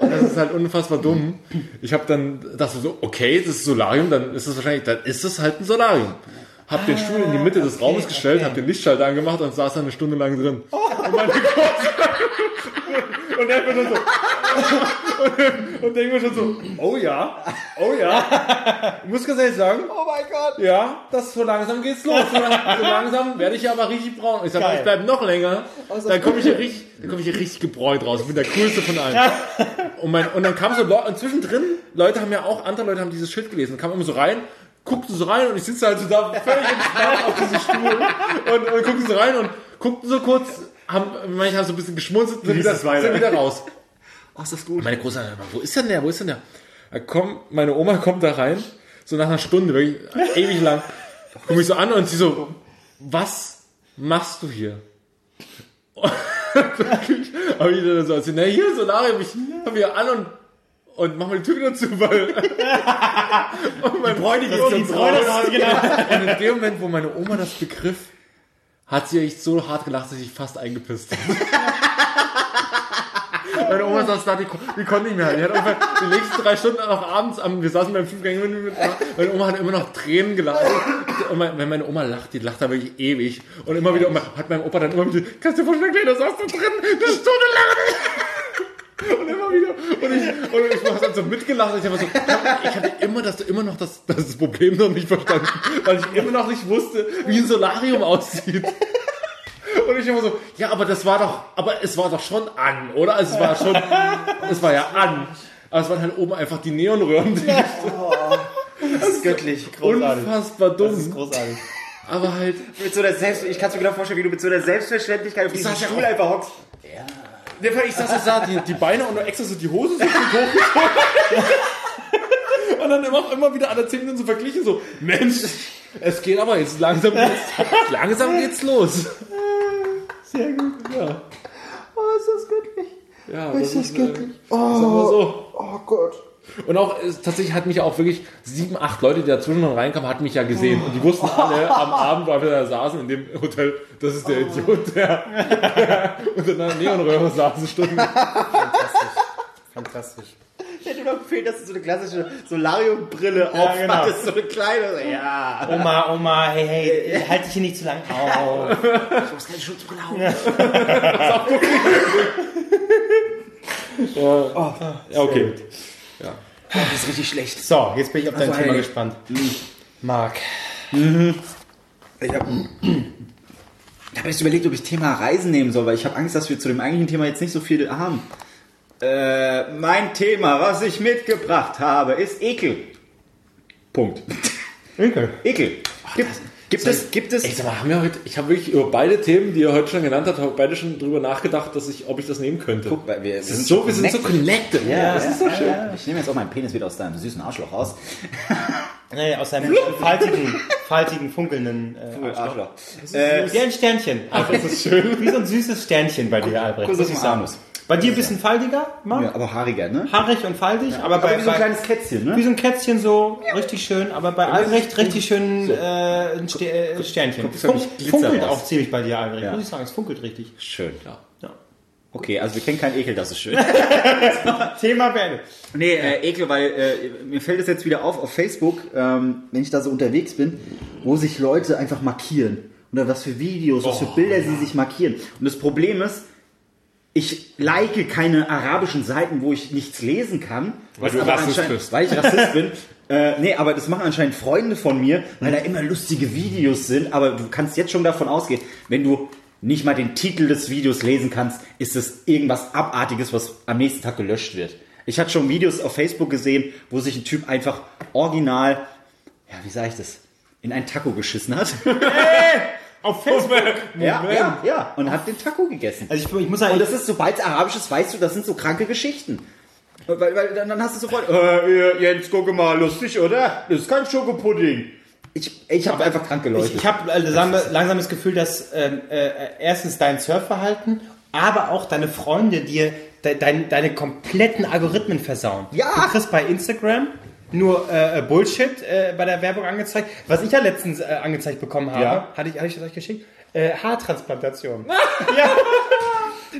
Speaker 3: Das ist halt unfassbar dumm. Ich habe dann dachte so, okay, das ist Solarium, dann ist es wahrscheinlich, dann ist es halt ein Solarium. Hab den Stuhl in die Mitte des Raumes gestellt, hab den Lichtschalter angemacht und saß dann eine Stunde lang drin. Und meine und er wird dann so und, und denkt mir schon so, oh ja, oh ja. Ich muss ganz ehrlich sagen,
Speaker 2: Oh mein Gott.
Speaker 3: ja, das so langsam geht's los. So, lang- so langsam werde ich ja aber richtig braun. Ich sag mal, ich bleib noch länger. Dann komme ich hier richtig, dann komme ich hier richtig gebräunt raus. Ich bin der coolste von allen. Und, mein, und dann kam so Leute, und zwischendrin, Leute haben ja auch, andere Leute haben dieses Schild gelesen, kamen immer so rein, guckten so rein und ich sitze halt so da völlig entspannt auf diesem Stuhl und, und guckten so rein und guckten so kurz, haben, manche haben so ein bisschen geschmunzelt und sind wieder, sind wieder raus.
Speaker 2: Oh, ist das gut.
Speaker 3: Meine Großeltern, wo ist denn der, wo ist denn der? Da kommt, meine Oma kommt da rein, so nach einer Stunde, wirklich ewig lang, guck mich so an und sie so, was machst du hier? Aber ich dann so, na hier, Solarium, ich hab hier an und, und mach mal die Tür wieder zu, weil, und mein Bräune geht
Speaker 1: Die Bräune raus, genau.
Speaker 3: Und in dem Moment, wo meine Oma das begriff, hat sie echt so hart gelacht, dass ich fast eingepisst habe. Meine Oma saß da, die, die konnte nicht mehr. Die hat ungefähr die nächsten drei Stunden noch abends, am, wir saßen beim Fünf-Gänge-Menü mit, meine Oma hat immer noch Tränen gelacht. Und mein, wenn meine Oma lacht, die lacht da wirklich ewig. Und immer wieder, hat mein Opa dann immer wieder, kannst du dir vorstellen, Kleiner, saß da drin, eine Stunde lang. Und immer wieder. Und ich, und ich habe so mitgelacht. Ich, hab so, ich hatte immer, das, immer noch das, das Problem noch nicht verstanden, weil ich immer noch nicht wusste, wie ein Solarium aussieht. Und ich immer so, ja, aber das war doch, aber es war doch schon an, oder? Also es war schon, es war ja an. Aber es waren halt oben einfach die Neonröhren. Die
Speaker 1: Das ist göttlich. Großartig.
Speaker 3: unfassbar
Speaker 1: Das ist
Speaker 3: dumm.
Speaker 1: großartig.
Speaker 3: Aber halt,
Speaker 2: Mit so der Selbst ich kann es mir genau vorstellen, wie du mit so der Selbstverständlichkeit auf diesem
Speaker 3: ja
Speaker 2: Stuhl einfach hockst.
Speaker 3: Weil ich saß da, die, die Beine und nur extra so die Hose so hochgezogen. Und dann immer, immer wieder alle 10 Minuten so verglichen, so, Mensch, es geht aber jetzt langsam geht's, langsam geht's los.
Speaker 1: Sehr gut.
Speaker 3: Ja,
Speaker 1: Oh, ist das göttlich.
Speaker 3: ja
Speaker 1: Ist das
Speaker 3: äh,
Speaker 1: göttlich. Oh,
Speaker 3: so.
Speaker 1: oh Gott.
Speaker 3: Und auch, tatsächlich hat mich auch wirklich sieben, acht Leute, die dazwischen noch reinkamen, hatten mich ja gesehen. Und die wussten alle am Abend, weil wir da saßen in dem Hotel, das ist der Idiot, der, der unter einer Neonröhre saß, Stunden.
Speaker 1: Fantastisch. Fantastisch.
Speaker 2: Hätte nur gefehlt, dass du so eine klassische Solariumbrille
Speaker 1: Ja,
Speaker 2: aufhattest, so eine kleine. Ja.
Speaker 1: Oma, Oma, hey, hey, halt dich hier nicht zu lang auf.
Speaker 2: Ich muss keine Schutzbrille auf.
Speaker 3: Ja, okay.
Speaker 2: Das ist richtig schlecht.
Speaker 1: So, jetzt bin ich auf dein
Speaker 2: war
Speaker 1: Thema
Speaker 2: ja-
Speaker 1: gespannt. Marc.
Speaker 2: Ich habe hab erst überlegt, ob ich Thema Reisen nehmen soll, weil ich habe Angst, dass wir zu dem eigentlichen Thema jetzt nicht so viel haben. Äh, mein Thema, was ich mitgebracht habe, ist Ekel. Punkt.
Speaker 1: Winkel.
Speaker 2: Ekel. Gibt, gibt es, gibt es,
Speaker 3: Ey, sag mal, haben wir heute, ich habe wirklich über beide Themen, die ihr heute schon genannt habt, habe beide schon drüber nachgedacht, dass ich, ob ich das nehmen könnte.
Speaker 2: Guck, wir, wir
Speaker 3: Das ist so, wir sind so connected.
Speaker 2: Ja,
Speaker 3: das ist so schön.
Speaker 2: Ja, ich nehme jetzt auch meinen Penis wieder aus deinem süßen Arschloch raus.
Speaker 1: Nee, aus seinem faltigen, faltigen, funkelnden äh,
Speaker 2: Arschloch. Äh,
Speaker 1: Wie ein Sternchen. Ach, das ist schön. Wie so ein süßes Sternchen bei dir, Albrecht. Ich
Speaker 2: den
Speaker 1: sagen.
Speaker 2: Anus.
Speaker 1: Bei dir ein bisschen faltiger, Marc?
Speaker 2: ja, aber haariger, ne?
Speaker 1: Haarig und faltig, aber, bei,
Speaker 2: Aber wie so ein
Speaker 1: bei
Speaker 2: kleines Kätzchen, ne?
Speaker 1: wie so ein Kätzchen so richtig schön, aber bei Albrecht richtig schön äh, ein äh, Sternchen. Es fun funkelt
Speaker 2: raus.
Speaker 1: auch ziemlich bei dir, Albrecht.
Speaker 2: Ja.
Speaker 1: Muss ich sagen, es funkelt richtig.
Speaker 2: Schön.
Speaker 3: Ja.
Speaker 1: Ja.
Speaker 2: Okay, also wir kennen keinen Ekel, das ist schön.
Speaker 1: Thema beendet.
Speaker 2: Nee, äh, Ekel, weil äh, mir fällt es jetzt wieder auf auf Facebook, ähm, wenn ich da so unterwegs bin, wo sich Leute einfach markieren. Oder was für Videos, was für Bilder sie sich markieren. Und das Problem ist, ich like keine arabischen Seiten, wo ich nichts lesen kann.
Speaker 3: Weil du Rassist bist.
Speaker 2: Weil ich Rassist bin. Äh, nee, aber das machen anscheinend Freunde von mir, weil da immer lustige Videos sind. Aber du kannst jetzt schon davon ausgehen, wenn du nicht mal den Titel des Videos lesen kannst, ist es irgendwas Abartiges, was am nächsten Tag gelöscht wird. Ich hatte schon Videos auf Facebook gesehen, wo sich ein Typ einfach original, ja, wie sage ich das, in ein Taco geschissen hat.
Speaker 1: Auf Facebook.
Speaker 2: ja, ja, ja, und hat den Taco gegessen.
Speaker 1: Also ich, ich muss sagen,
Speaker 2: Und das ist, sobald es arabisch ist, weißt du, das sind so kranke Geschichten. Weil, weil dann, dann hast du sofort, äh, Jens, gucke mal, lustig, oder? Das ist kein Schokopudding. Ich, ich habe einfach kranke Leute.
Speaker 1: Ich, ich habe langsam, langsam das Gefühl, dass ähm, äh, erstens dein Surfverhalten, aber auch deine Freunde dir de, dein, deine kompletten Algorithmen versauen.
Speaker 2: Ja.
Speaker 1: Du kriegst bei Instagram nur äh, Bullshit äh, bei der Werbung angezeigt. Was ich ja letztens äh, angezeigt bekommen habe,
Speaker 2: Ja.
Speaker 1: hatte ich, hatte ich das euch geschickt? Äh, Haartransplantation. ja.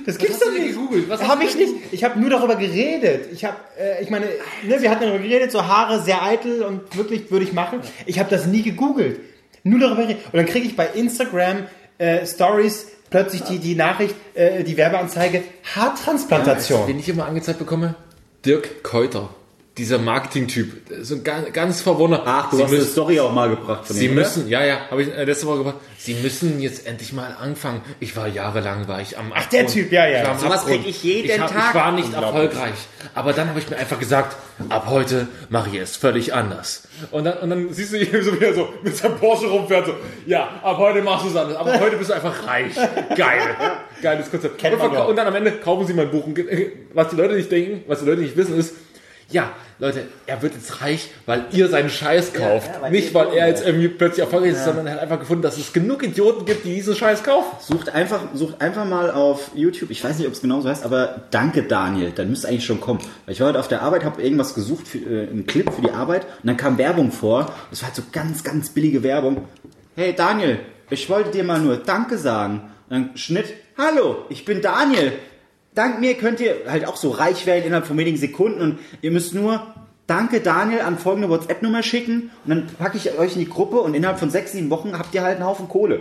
Speaker 1: Das gibt's doch nicht.
Speaker 3: gegoogelt? Was
Speaker 1: Habe ich nicht. Ich habe nur darüber geredet. Ich habe, äh, ich meine, ne, wir hatten darüber geredet, so Haare sehr eitel und wirklich würde ich machen. Ich habe das nie gegoogelt. Nur darüber geredet. Und dann kriege ich bei Instagram äh, Stories plötzlich die, die Nachricht, äh, die Werbeanzeige Haartransplantation.
Speaker 3: Den ich immer angezeigt bekomme? Dirk Keuter. Dieser Marketing-Typ. So ein ganz, ganz verwunderter.
Speaker 2: Ach, du
Speaker 3: Sie
Speaker 2: hast eine
Speaker 3: müssen,
Speaker 2: Story auch mal gebracht von
Speaker 3: Sie
Speaker 2: ihm, oder?
Speaker 3: müssen, ja, ja, habe ich äh, letzte Woche gebracht. Sie müssen jetzt endlich mal anfangen. Ich war jahrelang, war ich am Ach,
Speaker 1: der Typ, ja, ja.
Speaker 3: Ich war am
Speaker 2: Sowas
Speaker 3: Abgrund.
Speaker 2: krieg ich jeden
Speaker 3: ich hab,
Speaker 2: Tag.
Speaker 3: Ich war nicht erfolgreich. Aber dann habe ich mir einfach gesagt, ab heute mache ich es völlig anders. Und dann, und dann siehst du ihn so wieder so mit seinem Porsche rumfährt, so, ja, ab heute machst du es anders. Aber heute bist du einfach reich. Geil. Geiles Konzept. Und, und dann am Ende kaufen sie mein Buch. Und was die Leute nicht denken, was die Leute nicht wissen, ist, ja, Leute, er wird jetzt reich, weil ihr seinen Scheiß kauft.
Speaker 2: ja, weil
Speaker 3: nicht, weil er jetzt irgendwie plötzlich erfolgreich ist, sondern er hat einfach gefunden, dass es genug Idioten gibt, die diesen Scheiß kaufen.
Speaker 2: Sucht einfach, sucht einfach mal auf YouTube, ich weiß nicht, ob es genau so heißt, aber danke Daniel, dann müsste eigentlich schon kommen. Weil ich war heute auf der Arbeit, habe irgendwas gesucht, für, äh, einen Clip für die Arbeit und dann kam Werbung vor. Das war halt so ganz, ganz billige Werbung. Hey Daniel, ich wollte dir mal nur Danke sagen. Und dann Schnitt, hallo, ich bin Daniel. Dank mir könnt ihr halt auch so reich werden innerhalb von wenigen Sekunden und ihr müsst nur Danke Daniel an folgende WhatsApp-Nummer schicken und dann packe ich euch in die Gruppe und innerhalb von sechs, sieben Wochen habt ihr halt einen Haufen Kohle.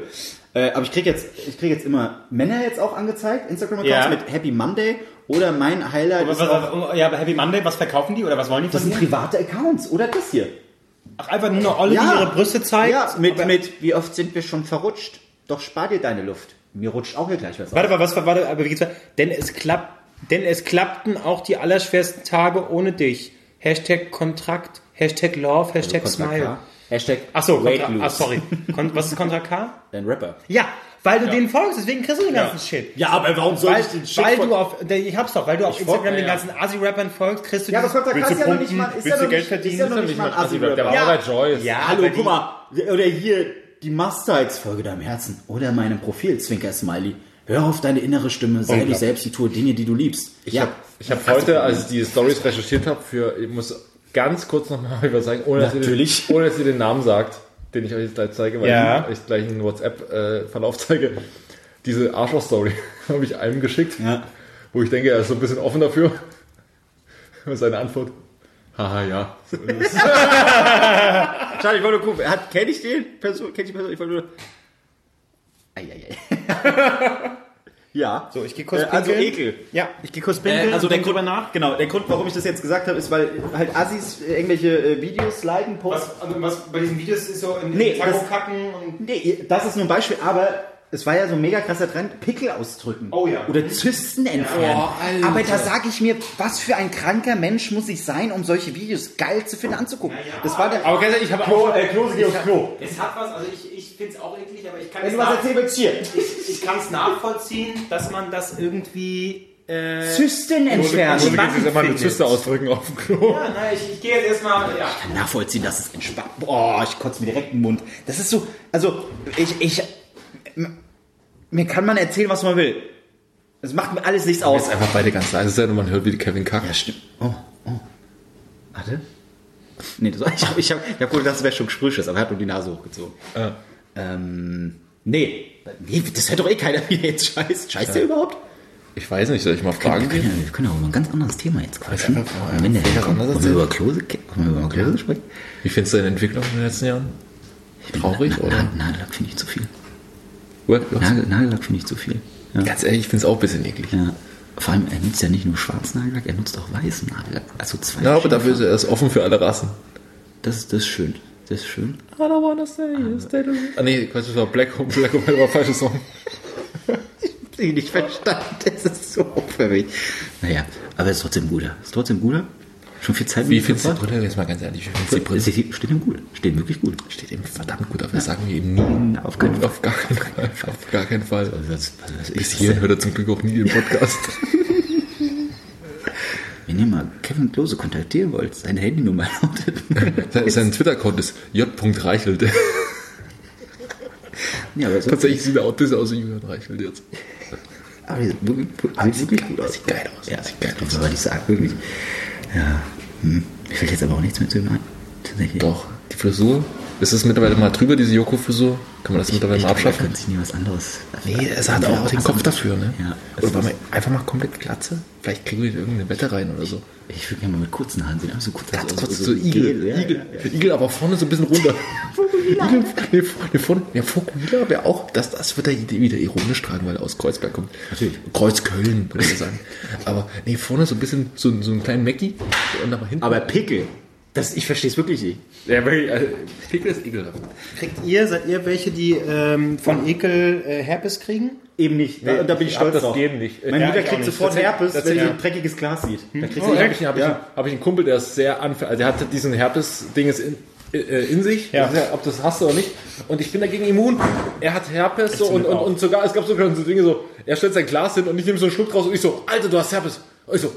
Speaker 2: Äh, aber ich kriege jetzt, ich krieg jetzt immer Männer jetzt auch angezeigt, Instagram-Accounts
Speaker 1: Ja.
Speaker 2: mit Happy Monday Oder mein Highlight
Speaker 1: Was,
Speaker 2: auch,
Speaker 1: ja, aber Happy Monday, was verkaufen die oder was wollen die
Speaker 2: das
Speaker 1: von
Speaker 2: sind
Speaker 1: dir?
Speaker 2: private Accounts. Oder das hier.
Speaker 1: Ach, einfach nur eine Olle, die ihre Brüste zeigt.
Speaker 2: Ja, mit, mit, wie oft sind wir schon verrutscht? Doch spar dir deine Luft. Mir rutscht auch hier gleich was
Speaker 1: Warte mal, was war, warte, aber wie geht's weiter? Denn es klappt, denn es klappten auch die allerschwersten Tage ohne dich. Hashtag Kontrakt, Hashtag Love, Hashtag
Speaker 2: Contra
Speaker 1: Smile.
Speaker 2: K. Hashtag
Speaker 1: Ach so,
Speaker 2: Weight
Speaker 1: Kontra,
Speaker 2: Lose.
Speaker 1: ah, sorry. Kon, was ist Kontra K?
Speaker 2: Dein Rapper.
Speaker 1: Ja, weil du denen folgst, deswegen kriegst du den ganzen Shit.
Speaker 3: Ja, aber warum soll
Speaker 1: Weil,
Speaker 3: ich den Shit
Speaker 1: weil du auf, ich hab's doch, weil du auf Instagram
Speaker 3: folg-
Speaker 1: den
Speaker 3: ja,
Speaker 1: ganzen Asi-Rappern folgst, kriegst du
Speaker 2: Ja, aber Contra K
Speaker 1: willst
Speaker 2: ist
Speaker 1: du
Speaker 2: ja noch nicht mal, ist ja
Speaker 1: du
Speaker 2: noch
Speaker 1: Geld
Speaker 2: nicht,
Speaker 1: verdienen?
Speaker 2: ist ja noch nicht mal ein Assi-Rapper.
Speaker 3: Der war
Speaker 1: Ja.
Speaker 3: auch bei Joyce.
Speaker 1: Ja,
Speaker 2: Hallo, guck mal. Oder hier die Mustites-Folge deinem Herzen. Oder meinem Profil, Zwinker-Smiley. Hör auf deine innere Stimme, sei dich selbst, die tue Dinge, die du liebst.
Speaker 3: Ich habe ich hab heute, als ich die Stories recherchiert habe, für, ich muss ganz kurz nochmal was sagen, ohne dass, ihr
Speaker 2: Natürlich.
Speaker 3: den, ohne dass ihr den Namen sagt, den ich euch jetzt gleich zeige, weil
Speaker 1: Ja.
Speaker 3: ich euch gleich einen WhatsApp-Verlauf zeige. Diese Arschloch-Story habe ich einem geschickt,
Speaker 2: Ja.
Speaker 3: wo ich denke, er ist so ein bisschen offen dafür. Und seine Antwort, haha, ja. So ist es.
Speaker 2: Schade, ich wollte nur gucken. Hat, kenn ich den? Person, kenn ich die Person? Ich wollte nur. Eieiei. ja.
Speaker 1: So, ich geh kurz
Speaker 2: äh, Also. Ekel.
Speaker 1: Ja, ich gehe kurz pinkeln
Speaker 2: Äh, also der
Speaker 1: denk
Speaker 2: Grund,
Speaker 1: drüber nach.
Speaker 2: Genau, der Grund, warum ich das jetzt gesagt habe, ist, weil halt Assis äh, irgendwelche äh, Videos liken, posten.
Speaker 1: Was, also was bei diesen Videos ist so in
Speaker 2: Nee,
Speaker 1: Taco
Speaker 2: das-
Speaker 1: kacken und
Speaker 2: Nee, das ist nur ein Beispiel, aber es war ja so ein mega krasser Trend, Pickel ausdrücken.
Speaker 1: Oh ja.
Speaker 2: Oder Zysten entfernen.
Speaker 3: Oh,
Speaker 2: aber da sage ich mir, was für ein kranker Mensch muss ich sein, um solche Videos geil zu finden, anzugucken. Das war der...
Speaker 3: Aber ganz ehrlich, ich habe auch...
Speaker 2: äh, Klose, geh aufs Klo.
Speaker 1: es hat was, also ich, ich finde es auch eklig, aber ich kann
Speaker 2: Wenn
Speaker 1: es ich, ich kann es nachvollziehen, dass man das irgendwie äh,
Speaker 2: Zysten entfernen.
Speaker 3: geht jetzt immer eine. Zyste ausdrücken auf dem Klo.
Speaker 1: Ja, nein, ich, ich gehe jetzt erstmal, ja.
Speaker 2: kann nachvollziehen, dass es entspannt. Boah, ich kotze mir direkt den Mund. Das ist so, also ich, ich, mir kann man erzählen, was man will. Es macht mir alles nichts aus.
Speaker 3: Jetzt einfach beide ganz leise sein und man hört, wie die Kevin kackt.
Speaker 2: Ja, stimmt. Oh, oh. Warte. Nee, das, ich habe ich hab, ich hab wohl gedacht, das wäre schon Gesprühsches, aber er hat nur die Nase hochgezogen.
Speaker 3: Ja.
Speaker 2: Ähm, nee. Nee, das hört doch eh keiner, wie er jetzt scheißt. Scheißt der überhaupt?
Speaker 3: Ich weiß nicht, soll ich mal fragen
Speaker 2: wir,
Speaker 3: gehen?
Speaker 2: können ja, wir können auch über ein ganz anderes Thema jetzt quatschen.
Speaker 3: einfach
Speaker 2: Und wenn der
Speaker 3: anders
Speaker 2: wollen wir über Klose, wollen wir über Klose sprechen?
Speaker 3: Wie findest du deine Entwicklung in den letzten Jahren? Traurig,
Speaker 2: Na,
Speaker 3: oder?
Speaker 2: na, Nagellack finde ich zu viel. Nagel, Nagellack finde ich zu viel. Ja.
Speaker 3: Ganz ehrlich, ich finde es auch ein bisschen eklig.
Speaker 2: Ja. Vor allem, er nutzt ja nicht nur schwarzen Nagellack, er nutzt auch weißen Nagellack. Also zwei
Speaker 3: Ja, aber dafür ist er erst offen für alle Rassen.
Speaker 2: Das, ist- das ist schön. Das ist schön.
Speaker 3: I don't wanna say is that Ah nee, Quatsch, das war Black Hole, Black Hole war falscher Song.
Speaker 2: Ich hab ihn nicht verstanden. Das ist so aufwendig. Naja, aber es ist trotzdem guter. Ist trotzdem guter. Schon viel Zeit
Speaker 3: Wie findest du. Brille? Jetzt mal ganz ehrlich, wie findest du die Brille?
Speaker 2: Sie steht ihm gut. Steht wirklich gut.
Speaker 3: Steht eben verdammt gut, aber das sagen wir eben nie.
Speaker 2: Auf keinen Fall.
Speaker 3: Auf gar keinen Fall. Auf gar keinen Fall.
Speaker 2: Das, das
Speaker 3: Bis hierhin hört er zum Glück auch nie den Podcast.
Speaker 2: Wenn ihr mal Kevin Klose kontaktieren wollt, seine Handynummer lautet.
Speaker 3: Sein Twitter-Account ist j.reichelt.
Speaker 2: ja, aber so,
Speaker 3: Tatsächlich sieht er auch ein bisschen aus wie Julian Reichelt jetzt.
Speaker 2: aber die sieht wirklich, gut aus.
Speaker 3: Sieht geil aus.
Speaker 2: Ja,
Speaker 3: Sieht geil
Speaker 2: das
Speaker 3: aus.
Speaker 2: aber nicht sagen, wirklich. Ja, hm. mir fällt jetzt aber auch nichts mehr zu ihm ein. Tatsächlich.
Speaker 3: Doch, die Frisur. Ist es mittlerweile mal drüber, diese Joko-Frisur? Kann man das mittlerweile
Speaker 2: Ich
Speaker 3: mal
Speaker 2: glaube, er
Speaker 3: abschaffen?
Speaker 2: könnte sich nie was anderes.
Speaker 3: Nee, es hat auch den Kopf dafür, ne?
Speaker 2: Ja.
Speaker 3: Oder wollen wir einfach mal komplett Glatze? Vielleicht kriegen wir irgendeine Wette rein oder so.
Speaker 2: Ich würde gerne mal mit kurzen Haaren sehen. Also kurz,
Speaker 3: Ganz
Speaker 2: also,
Speaker 3: kurz
Speaker 2: so,
Speaker 3: so Igel.
Speaker 2: Gel, ja,
Speaker 3: Igel,
Speaker 2: ja, ja.
Speaker 3: Igel, aber vorne so ein bisschen runter. Igel, nee, nee, vorne, ja, Fokuhila wäre auch, das, das wird er wieder ironisch tragen, weil er aus Kreuzberg kommt.
Speaker 2: Natürlich.
Speaker 3: Kreuzköln, würde ich sagen. Aber nee, vorne so ein bisschen, so, so einen kleinen Mackie und dann mal hinten.
Speaker 2: Aber Pickel, das, ich verstehe es wirklich nicht.
Speaker 3: ja, wirklich, also, Pickel ist ekelhaft.
Speaker 1: Kriegt ihr, seid ihr welche, die ähm, von Ekel äh, Herpes kriegen?
Speaker 2: Eben nicht. Da, da bin ich
Speaker 3: ich
Speaker 2: stolz
Speaker 3: das
Speaker 2: drauf.
Speaker 3: Gen nicht.
Speaker 2: Meine
Speaker 3: Ja,
Speaker 2: Mutter
Speaker 3: ich auch
Speaker 2: kriegt sofort Herpes, wenn sie
Speaker 3: tatsächlich.
Speaker 2: ein dreckiges Glas sieht. Kriegt
Speaker 3: Oh,
Speaker 2: sie
Speaker 3: hab ich, hab, ich,
Speaker 2: ja.
Speaker 3: hab ich einen Kumpel, der ist sehr anfällig. Also der hat diesen Herpes-Dinges in, äh, in sich.
Speaker 1: Ja.
Speaker 3: Das ist ob du das hast oder nicht. Und ich bin dagegen immun. Er hat Herpes so und, und, und sogar, es gab sogar so Dinge so, er stellt sein Glas hin und ich nehme so einen Schluck raus und ich so, Alter, du hast Herpes. Und ich so,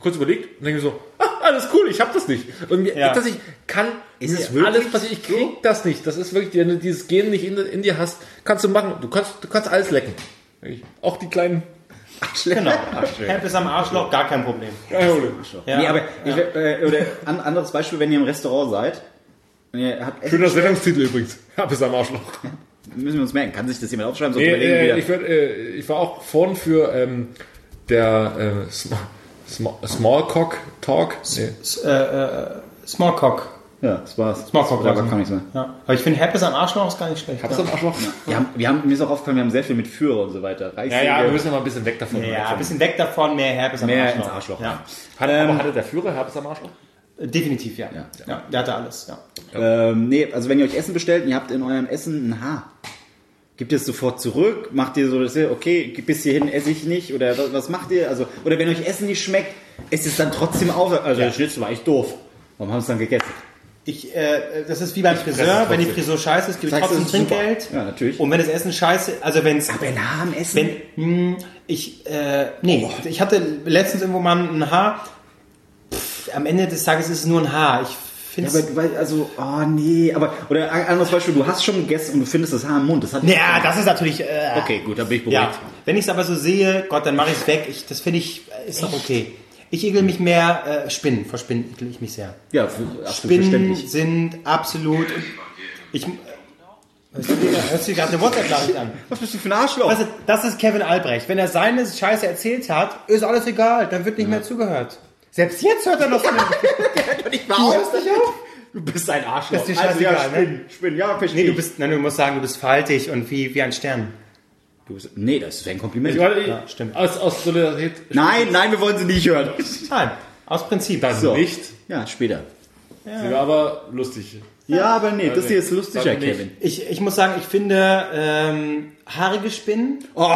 Speaker 3: kurz überlegt und denke so, ah, alles cool, ich hab das nicht. Und mir,
Speaker 1: Ja.
Speaker 3: dass ich kann,
Speaker 2: Ist es wirklich
Speaker 3: alles passiert, ich krieg das nicht. Das ist wirklich, wenn du dieses Gen nicht in, in dir hast, kannst du machen. Du kannst, du kannst alles lecken. Auch die kleinen
Speaker 1: Genau. Herpes am Arschloch, gar kein Problem. Ja.
Speaker 2: Nee, aber ich, äh, oder an, anderes Beispiel, wenn ihr im Restaurant seid und ihr habt Essen
Speaker 3: Schöner Sendungstitel übrigens. Herpes am Arschloch.
Speaker 2: müssen wir uns merken. Kann sich das jemand aufschreiben? Sonst
Speaker 3: Nee,
Speaker 2: überlegen wir
Speaker 3: äh, ich, werd, äh, ich war auch vorn für ähm, der äh, Small, Small, Small Cock Talk. Nee.
Speaker 1: S- äh, äh, Smallcock.
Speaker 2: Ja, das war's.
Speaker 1: Smalltalk
Speaker 2: Da
Speaker 1: quasi.
Speaker 2: kann ich sein.
Speaker 1: Ja. Aber ich finde Herpes am Arschloch ist gar nicht schlecht.
Speaker 3: Hab's am Arschloch?
Speaker 2: Wir haben, wir haben, mir ist auch aufgefallen, wir haben sehr viel mit Führer und so weiter.
Speaker 3: Ja,
Speaker 2: Reichsäge.
Speaker 3: ja, wir müssen ja mal ein bisschen weg davon.
Speaker 1: Ja, ein bisschen weg davon, mehr Herpes am
Speaker 2: Mehr
Speaker 1: Arschloch.
Speaker 2: ins Arschloch.
Speaker 1: Ja.
Speaker 3: Hat, aber hatte der Führer Herpes am Arschloch?
Speaker 1: Äh, Definitiv, ja.
Speaker 2: Ja.
Speaker 1: ja. Der hatte alles, ja.
Speaker 2: Ähm, nee, also wenn ihr euch Essen bestellt und ihr habt in eurem Essen ein Haar, Gibt ihr es sofort zurück? Macht ihr so, dass ihr, okay, bis hierhin esse ich nicht? Oder was, was macht ihr? Also, oder wenn euch Essen nicht schmeckt, esst es dann trotzdem auf. Also, der Schnitzel war echt doof. Warum haben sie es dann gegessen?
Speaker 1: Ich, äh, das ist wie beim
Speaker 3: fresse
Speaker 1: Friseur. Wenn die. Frisur scheiße ist, gebe ich trotzdem
Speaker 2: ist.
Speaker 1: Trinkgeld.
Speaker 2: Ja, natürlich.
Speaker 1: Und wenn das Essen scheiße, also wenn es,
Speaker 2: Aber ein Haar am Essen?
Speaker 1: wenn, hm, ich, äh, nee, ich hatte letztens irgendwo mal ein Haar. Pff, am Ende des Tages ist es nur ein Haar. Ich finde
Speaker 2: ja, aber, weil, also, oh nee, aber, oder ein anderes Beispiel, du hast schon gegessen und du findest das Haar im Mund. Das hat
Speaker 1: ja, das ist natürlich. Äh,
Speaker 2: Okay, gut, dann bin ich
Speaker 1: Ja,
Speaker 2: beruhigt.
Speaker 1: wenn ich es aber so sehe, Gott, dann mache ich es weg. Ich, das finde ich, äh, ist doch okay. Ich ekel mich mehr, äh, Spinnen, vor Spinnen ekel ich mich sehr.
Speaker 2: Ja, für, absolut
Speaker 1: Spinnen sind absolut. Ich, hörst du gerade eine WhatsApp-Nachricht an?
Speaker 2: Was bist du für ein Arschloch?
Speaker 1: Also, das ist Kevin Albrecht. Wenn er seine Scheiße erzählt hat, ist alles egal. Dann wird nicht mehr zugehört. Selbst jetzt hört er noch so eine.
Speaker 2: ich
Speaker 1: Du hörst nicht auf?
Speaker 2: Du bist ein Arschloch.
Speaker 1: Das ist dir
Speaker 2: also, ja,
Speaker 1: scheißegal, ne?
Speaker 2: Spinnen, Spinnen, ja, verstehe
Speaker 1: Nee, du
Speaker 2: ich.
Speaker 1: bist, nein, du musst sagen, du bist faltig und wie, wie ein Stern.
Speaker 2: Du bist, nee, das ist ein Kompliment.
Speaker 1: Ja, stimmt.
Speaker 3: Aus, aus Solidarität.
Speaker 2: Nein, nein, wir wollen sie nicht hören.
Speaker 1: Nein, aus Prinzip.
Speaker 3: Dann
Speaker 2: So.
Speaker 3: nicht.
Speaker 2: Ja, später.
Speaker 3: Sie war aber lustig.
Speaker 2: Ja, aber nee, das hier ist lustiger. Kevin.
Speaker 1: Ich, ich muss sagen, ich finde ähm, haarige Spinnen,
Speaker 2: Oh,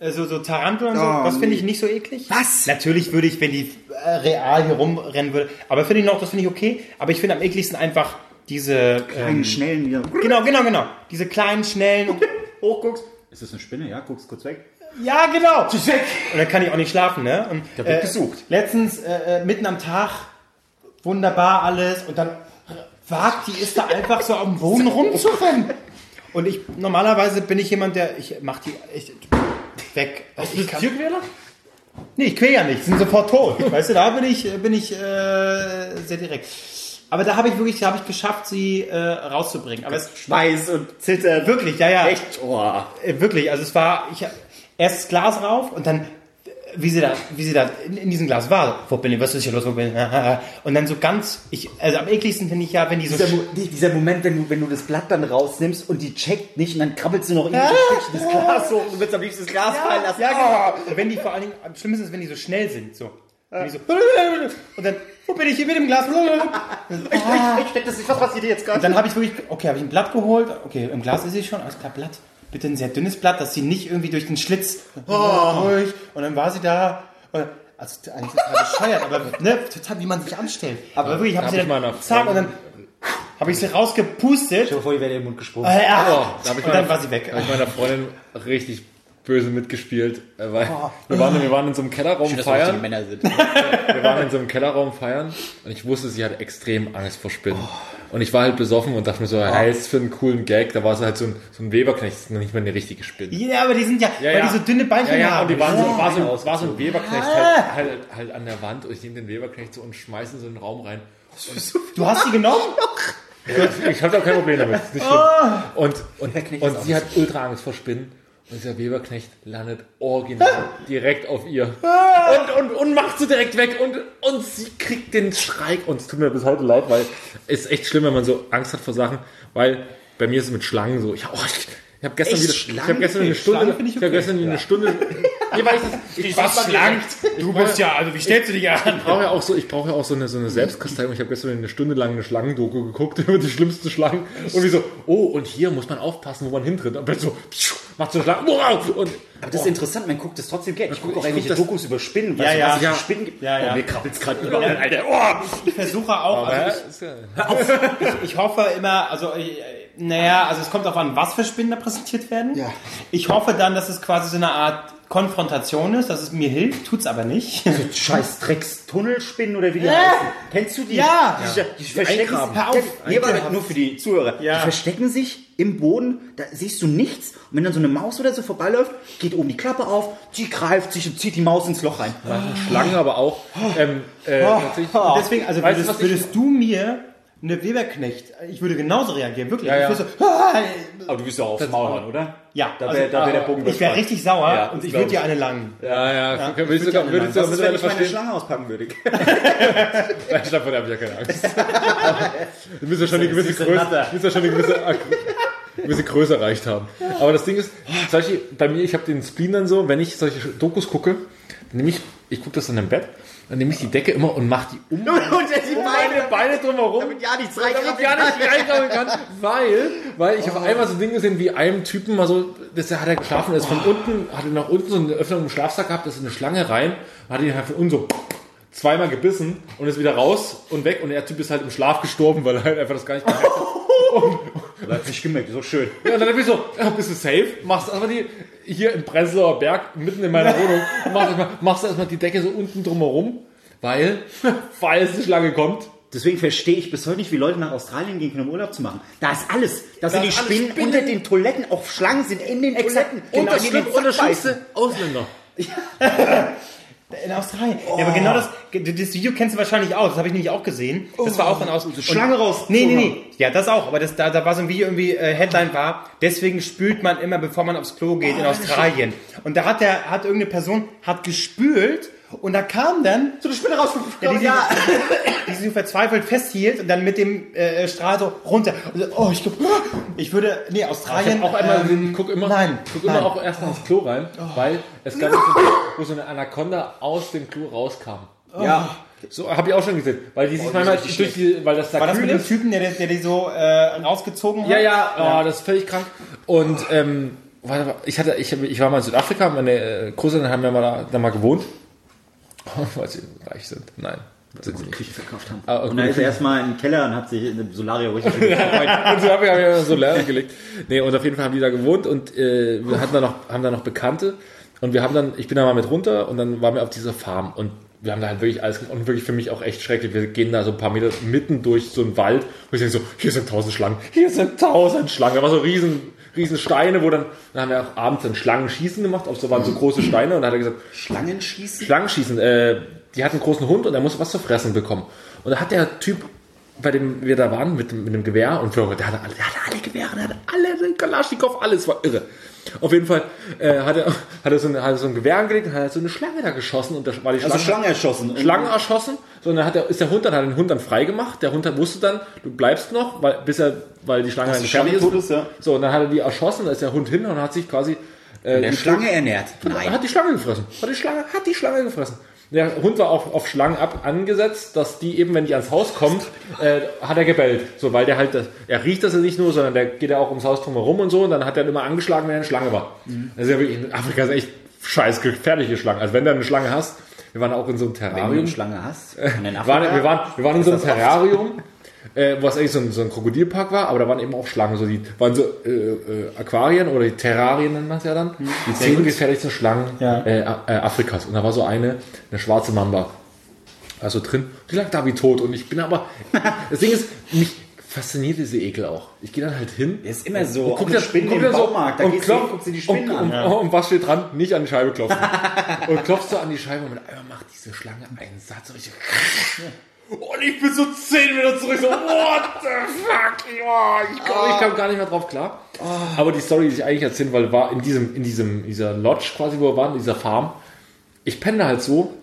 Speaker 1: also so Taranteln und so,
Speaker 2: Oh,
Speaker 1: das finde
Speaker 2: nee.
Speaker 1: ich nicht so eklig.
Speaker 2: Was?
Speaker 1: Natürlich würde ich, wenn die äh, real hier rumrennen würde, aber finde ich noch, das finde ich okay. Aber ich finde am ekligsten einfach diese
Speaker 2: einen
Speaker 1: ähm,
Speaker 2: schnellen wieder.
Speaker 1: Genau, genau, genau. Diese kleinen, schnellen und hochguckst.
Speaker 2: Ist das eine Spinne? Ja, guck's kurz weg.
Speaker 1: Ja, genau. Und dann kann ich auch nicht schlafen, ne? Und,
Speaker 2: Da wird gesucht.
Speaker 1: Letztens, äh, äh, mitten am Tag, wunderbar alles. Und dann wagt die ist da einfach so auf dem Boden rumzurennen. Und ich, normalerweise bin ich jemand, der, ich mach die echt weg. Ich kann,
Speaker 3: Tierquäler?
Speaker 1: nee, ich quäl ja nicht, sind sofort tot. Weißt du, da bin ich, bin ich äh, sehr direkt. Aber da habe ich wirklich, da habe ich geschafft, sie äh, rauszubringen. Aber es
Speaker 2: Schweiß und Zittern.
Speaker 1: wirklich, ja, ja.
Speaker 2: Echt? Oh.
Speaker 1: Äh, wirklich, also es war, ich erst das Glas rauf und dann, wie sie da, wie sie da in, in diesem Glas war, wo bin ich, was ist hier los, wo bin ich, und dann so ganz, ich, also am ekligsten finde ich ja, wenn die so,
Speaker 2: Dieser, Mo- dieser Moment, wenn du, wenn du das Blatt dann rausnimmst und die checkt nicht und dann krabbelst du noch irgendwie so ein Stückchen das Glas hoch und du willst am liebsten das Glas fallen lassen.
Speaker 1: ja, genau. Und wenn die vor allen Dingen, am schlimmsten ist, wenn die so schnell sind, so. So, und dann, wo bin ich hier mit dem Glas?
Speaker 2: Ich, ich, ich steck das nicht, was passiert jetzt gerade?
Speaker 1: Und dann habe ich wirklich, okay, habe ich ein Blatt geholt, okay, im Glas ist sie schon, alles klar, Blatt. Bitte ein sehr dünnes Blatt, dass sie nicht irgendwie durch den Schlitz durch. Und dann war sie da. Also eigentlich total bescheuert, aber ne, total wie man sich anstellt. Aber wirklich, ich habe
Speaker 3: hab
Speaker 1: sie
Speaker 3: ich
Speaker 1: dann zack und dann habe ich sie rausgepustet.
Speaker 2: Bevor die wäre in den Mund gesprungen.
Speaker 1: Äh, ja,
Speaker 3: Oh, da hab ich
Speaker 1: und dann war sie weg.
Speaker 3: Da habe ich meiner Freundin richtig böse mitgespielt, äh, weil wir, waren, wir waren in so einem Kellerraum
Speaker 2: richtige
Speaker 3: feiern.
Speaker 2: Männer sind.
Speaker 3: Wir waren in so einem Kellerraum feiern und ich wusste, sie hat extrem Angst vor Spinnen. Und ich war halt besoffen und dachte mir so, hey, ist für einen coolen Gag. Da war es halt so ein, so ein Weberknecht, das ist noch nicht mal eine richtige Spinne.
Speaker 1: Ja, aber die sind ja, weil die so dünne Beinchen
Speaker 3: ja, ja,
Speaker 1: haben.
Speaker 3: und die waren so,
Speaker 1: Ja.
Speaker 3: war, so, war so ein Weberknecht halt, halt, halt an der Wand und ich nehme den Weberknecht so und schmeiße ihn so in den Raum rein.
Speaker 1: Du hast die genommen?
Speaker 3: Ich habe da kein Problem damit. ist Nicht schlimm. Und, und, und
Speaker 2: auch
Speaker 3: sie hat ultra Angst vor Spinnen. Und dieser Weberknecht landet original direkt auf ihr. Und, und, und macht sie direkt weg. Und, und sie kriegt den Schrei. Und es tut mir bis heute leid, weil es ist echt schlimm, wenn man so Angst hat vor Sachen. Weil bei mir ist es mit Schlangen so. Ich, oh, ich, ich habe gestern
Speaker 2: Echt?
Speaker 3: wieder, ich
Speaker 2: Schlangen?
Speaker 3: habe gestern eine
Speaker 1: Okay,
Speaker 3: Stunde,
Speaker 1: Schlangen finde ich
Speaker 3: ich habe
Speaker 1: okay.
Speaker 3: gestern eine Stunde, nee, weil ich ich
Speaker 1: Was schlankt? Du bist ja, also wie stellst du dich an?
Speaker 3: ich brauche ja auch so, ich brauche ja auch so eine, so eine Selbstkasteiung. Ich habe gestern eine Stunde lang eine Schlangendoku geguckt über die schlimmsten Schlangen und wie so, oh, und hier muss man aufpassen, wo man hintritt. Und dann so, pschuh, macht so eine Schlange, wow, und
Speaker 2: Aber das ist interessant, man guckt das trotzdem gerne. Ich gucke auch
Speaker 3: Ich guck
Speaker 2: irgendwelche
Speaker 3: das-
Speaker 2: Dokus über Spinnen.
Speaker 1: Ja, ja.
Speaker 2: was es
Speaker 3: Ja.
Speaker 2: Spinnen gibt?
Speaker 1: Ja, ja.
Speaker 2: Oh, mir krabbelt's gerade überall, Alter. Oh.
Speaker 1: Ich versuche auch, also
Speaker 3: ja,
Speaker 1: ich, ich hoffe immer, also naja, also es kommt darauf an, was für Spinnen da präsentiert werden.
Speaker 2: Ja.
Speaker 1: Ich hoffe dann, dass es quasi so eine Art Konfrontation ist, dass es mir hilft, tut's aber nicht.
Speaker 2: Scheiß Drecks-Tunnelspinnen oder wie die heißen. Kennst du die?
Speaker 1: Ja.
Speaker 2: Die, die, verstecken
Speaker 3: Eingraben.
Speaker 2: sich.
Speaker 1: Hör auf.
Speaker 2: Nee, aber nur für die Zuhörer.
Speaker 1: Ja.
Speaker 2: Die verstecken sich im Boden, da siehst du nichts. Und wenn dann so eine Maus oder so vorbeiläuft, geht oben die Klappe auf, die greift sich und zieht die Maus ins Loch rein.
Speaker 3: machen Schlangen aber auch. Ähm, äh, natürlich,
Speaker 1: Und deswegen, also würdest, würdest du mir eine Weberknecht, ich würde genauso reagieren, wirklich.
Speaker 3: Ja, ja.
Speaker 1: So, ah,
Speaker 2: Aber du wirst ja auch aufs Maul oder?
Speaker 1: ja,
Speaker 2: Da
Speaker 1: also,
Speaker 2: wäre da wär der
Speaker 3: ah,
Speaker 2: Bogen
Speaker 1: ich wäre richtig sauer
Speaker 2: Ja,
Speaker 1: und ich würde dir eine langen.
Speaker 3: Ja, ja.
Speaker 1: Ja,
Speaker 3: würdest du
Speaker 1: ja
Speaker 3: würdest du
Speaker 2: wenn ich meine? Schlange auspacken würde?
Speaker 3: Nein, davon habe ich ja keine Angst. Du müsst ja schon eine gewisse Größe, müsst ja schon eine gewisse, gewisse Größe erreicht haben. Aber das Ding ist, Beispiel bei mir, ich habe den Spleen dann so, wenn ich solche Dokus gucke, dann nehme ich, ich gucke das dann im Bett, dann nehme ich die Decke immer und mache die um
Speaker 2: Und die
Speaker 3: meine Beine drumherum.
Speaker 2: damit ja nichts
Speaker 3: damit gar nicht reinkommen kann, weil, weil ich habe einmal so ein Ding gesehen, wie einem Typen mal so, das hat er geschlafen, ist von unten, hatte nach unten so eine Öffnung im Schlafsack gehabt, ist eine Schlange rein, und hat ihn halt von unten so zweimal gebissen und ist wieder raus und weg und der Typ ist halt im Schlaf gestorben, weil er halt einfach das gar nicht gemerkt hat.
Speaker 2: Hat nicht gemerkt, so schön.
Speaker 3: Ja, und dann hab ich so, ja, bist du safe? Machst erstmal die, hier im Prenzlauer Berg, mitten in meiner Wohnung, machst erstmal, machst erstmal die Decke so unten drumherum, weil, falls die Schlange kommt,
Speaker 2: Deswegen verstehe ich bis heute nicht, wie Leute nach Australien gehen können, um Urlaub zu machen. Da ist alles. Da sind die Spinnen,
Speaker 3: Spinnen.
Speaker 2: unter den Toiletten, auch Schlangen sind in den Toiletten.
Speaker 3: und das,
Speaker 2: in den
Speaker 3: Schlimm, und das
Speaker 2: Sack
Speaker 3: Schlimmste, Ausländer.
Speaker 1: In Australien. Ja, aber genau das, das Video kennst du wahrscheinlich auch. Das habe ich nämlich auch gesehen. Das war auch von Australien.
Speaker 2: Schlange raus.
Speaker 1: Nee, nee, nee. Ja, das auch. Aber das, da, da war so ein Video irgendwie, äh, Headline war, deswegen spült man immer, bevor man aufs Klo geht in Australien. Und da hat der, hat irgendeine Person, hat gespült und da kam dann
Speaker 2: So eine Spinne raus.
Speaker 1: Ja, die,
Speaker 2: Ja.
Speaker 1: die sich so verzweifelt festhielt und dann mit dem äh, Strahl so runter. Und so, oh, ich, glaub, ich würde, nee,
Speaker 3: Ich
Speaker 1: Australien.
Speaker 3: habe auch einmal
Speaker 1: ähm,
Speaker 3: ich gucke immer,
Speaker 1: nein,
Speaker 3: guck
Speaker 1: nein.
Speaker 3: immer auch erst mal ins Klo rein, weil es gab so, wo so eine Anaconda aus dem Klo rauskam.
Speaker 2: ja.
Speaker 3: So habe ich auch schon gesehen, weil die sich manchmal
Speaker 2: richtig
Speaker 3: durch die, weil das da
Speaker 1: War das mit dem. Typen, der, der die so äh, rausgezogen hat?
Speaker 3: Ja, ja, oh, das ist völlig krank. Und ähm, warte mal, ich hatte, ich, ich war mal in Südafrika, meine äh, Großeltern haben ja mal da, da mal gewohnt. Weil sie reich sind. Nein. Sind sie.
Speaker 2: Küche verkauft haben.
Speaker 3: Ah,
Speaker 2: und dann ist er erstmal in den Keller und hat sich eine Solario richtig
Speaker 3: und so habe ich ja so leer gelegt. Nee, und auf jeden Fall haben die da gewohnt und äh, wir hatten da noch, haben da noch Bekannte und wir haben dann, ich bin da mal mit runter und dann waren wir auf dieser Farm und wir haben da halt wirklich alles und wirklich für mich auch echt schrecklich. Wir gehen da so ein paar Meter mitten durch so einen Wald und ich denke so, hier sind tausend Schlangen, hier sind tausend Schlangen. Da waren so riesen, riesen Steine, wo dann, dann haben wir auch abends dann Schlangenschießen gemacht, auf so waren so große Steine und dann hat er gesagt,
Speaker 2: Schlangen schießen?
Speaker 3: Schlangenschießen, äh, die hat einen großen Hund und er muss was zu fressen bekommen. Und da hat der Typ, bei dem wir da waren, mit, dem- mit dem Gewehr und für, der hatte alle, der hatte alle Gewehre, der hatte alle, Kalaschnikow, alles war irre. Auf jeden Fall äh, hat, er, hat, er so eine, hat er so ein Gewehr angelegt und hat so eine Schlange da geschossen und da war die Schlange,
Speaker 2: Also Schlange erschossen.
Speaker 3: Schlangen erschossen, so, und dann hat er, ist der Hund dann, hat den Hund dann frei gemacht. Der Hund hat- wusste dann, du bleibst noch, weil, bis er, weil die Schlange
Speaker 2: Schlange
Speaker 3: fertig
Speaker 2: tot ist, ja.
Speaker 3: So, und dann hat er die erschossen, da ist der Hund hin und hat sich quasi, äh,
Speaker 2: Der
Speaker 3: die
Speaker 2: Schlange ernährt.
Speaker 3: Nein. Hat die Schlange gefressen. Hat die Schlange, hat die Schlange gefressen. Der Hund war auf, auf Schlangen ab, angesetzt, dass die eben, wenn die ans Haus kommt, äh, hat er gebellt. So, weil der halt, das, er riecht das ja nicht nur, sondern der geht ja auch ums Haus drumherum und so, und dann hat er immer angeschlagen, wenn er eine Schlange war. Ja wirklich, in Afrika ist echt scheiß gefährliche Schlangen. Also wenn du eine Schlange hast, wir waren auch in so einem
Speaker 2: Wenn du
Speaker 3: Terrarium.
Speaker 2: eine Schlange hast. Afrika,
Speaker 3: waren, wir, waren, wir waren in so einem Terrarium, äh, was eigentlich so ein, so ein Krokodilpark war, aber da waren eben auch Schlangen. So die waren so äh, äh, Aquarien oder die Terrarien nennt man es ja dann. Die zehn gefährlichsten Schlangen
Speaker 1: Ja.
Speaker 3: äh, äh, Afrikas. Und da war so eine, eine schwarze Mamba. Also drin. Die lag da wie tot. Und ich bin aber. Das Ding ist, mich fasziniert diese Ekel auch. Ich gehe dann halt hin.
Speaker 2: Ist immer so.
Speaker 3: Und guck dir
Speaker 2: Spinnen
Speaker 3: guck
Speaker 2: im
Speaker 3: so
Speaker 2: Baumarkt. Da
Speaker 3: und
Speaker 2: du hin,
Speaker 3: klopf,
Speaker 2: guckst dir die Spinnen
Speaker 3: und,
Speaker 2: an.
Speaker 3: und, und was steht dran? Nicht an die Scheibe klopfen. und klopfst du an die Scheibe und mit einmal macht diese Schlange einen Satz so richtig. Und ich bin so zehn Meter zurück, so, what the fuck? Ja, ich, komm, ich kam gar nicht mehr drauf klar. Aber die Story, die ich eigentlich erzählen wollte, war in diesem, in diesem, dieser Lodge quasi, wo wir waren, in dieser Farm. Ich penne halt so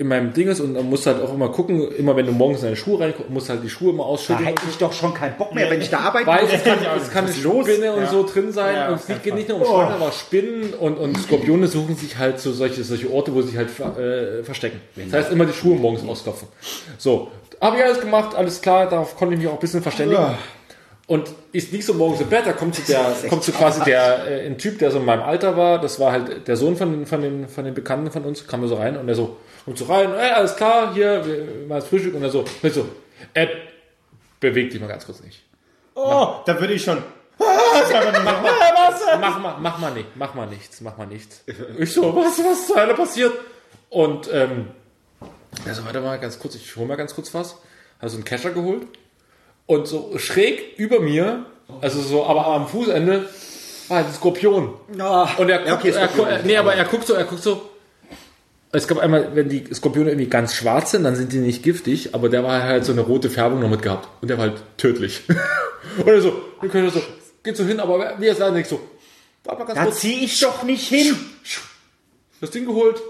Speaker 3: in meinem Dinges und dann musst halt auch immer gucken, immer wenn du morgens in deine Schuhe reinguckst, musst halt die Schuhe immer
Speaker 2: Da
Speaker 3: ausschütteln.
Speaker 2: hätte ich doch schon keinen Bock mehr, wenn ich da arbeite.
Speaker 3: Weil
Speaker 2: muss.
Speaker 3: es kann, es kann eine
Speaker 1: ist los?
Speaker 3: Spinne und
Speaker 1: Ja.
Speaker 3: so drin sein.
Speaker 1: Ja,
Speaker 3: und es geht nicht nur um Schlangen, aber Spinnen und, und Skorpione suchen sich halt so solche, solche Orte, wo sie sich halt äh, verstecken. Das heißt, immer die Schuhe morgens ausklopfen. So, habe ich alles gemacht, alles klar, darauf konnte ich mich auch ein bisschen verständigen.
Speaker 1: Ja.
Speaker 3: Und ist nicht so morgens im Bett, da kommt so, der, kommt so quasi der, äh, ein Typ, der so in meinem Alter war, das war halt der Sohn von, den- von, den, von den Bekannten von uns, kam da so rein und der so, kommt so rein, ey, alles klar, hier, wir machen das Frühstück und er so, ich so, Ed, beweg dich mal ganz kurz nicht.
Speaker 1: Oh, da würde ich schon.
Speaker 3: mach mal, mach mal nicht, mach mal nichts, mach mal nichts. Ich so, was, was zur Hölle passiert? Und ähm, er so, warte mal ganz kurz, ich hol mal ganz kurz was. Hat so einen Kescher geholt und so schräg über mir, also so, aber am Fußende war halt ein Skorpion.
Speaker 2: Ah.
Speaker 3: Und er guckt,
Speaker 2: Ja, okay,
Speaker 3: er,
Speaker 2: Skorpion.
Speaker 3: gu- nee, aber er guckt so, er guckt so, Es gab einmal, wenn die Skorpione irgendwie ganz schwarz sind, dann sind die nicht giftig, aber der war halt so eine rote Färbung noch mit gehabt. Und der war halt tödlich. und er so, wir können so, geht so hin, aber wie er sagt, nicht so, warte mal ganz
Speaker 2: Da
Speaker 3: kurz,
Speaker 2: zieh ich doch nicht hin.
Speaker 3: das Ding geholt,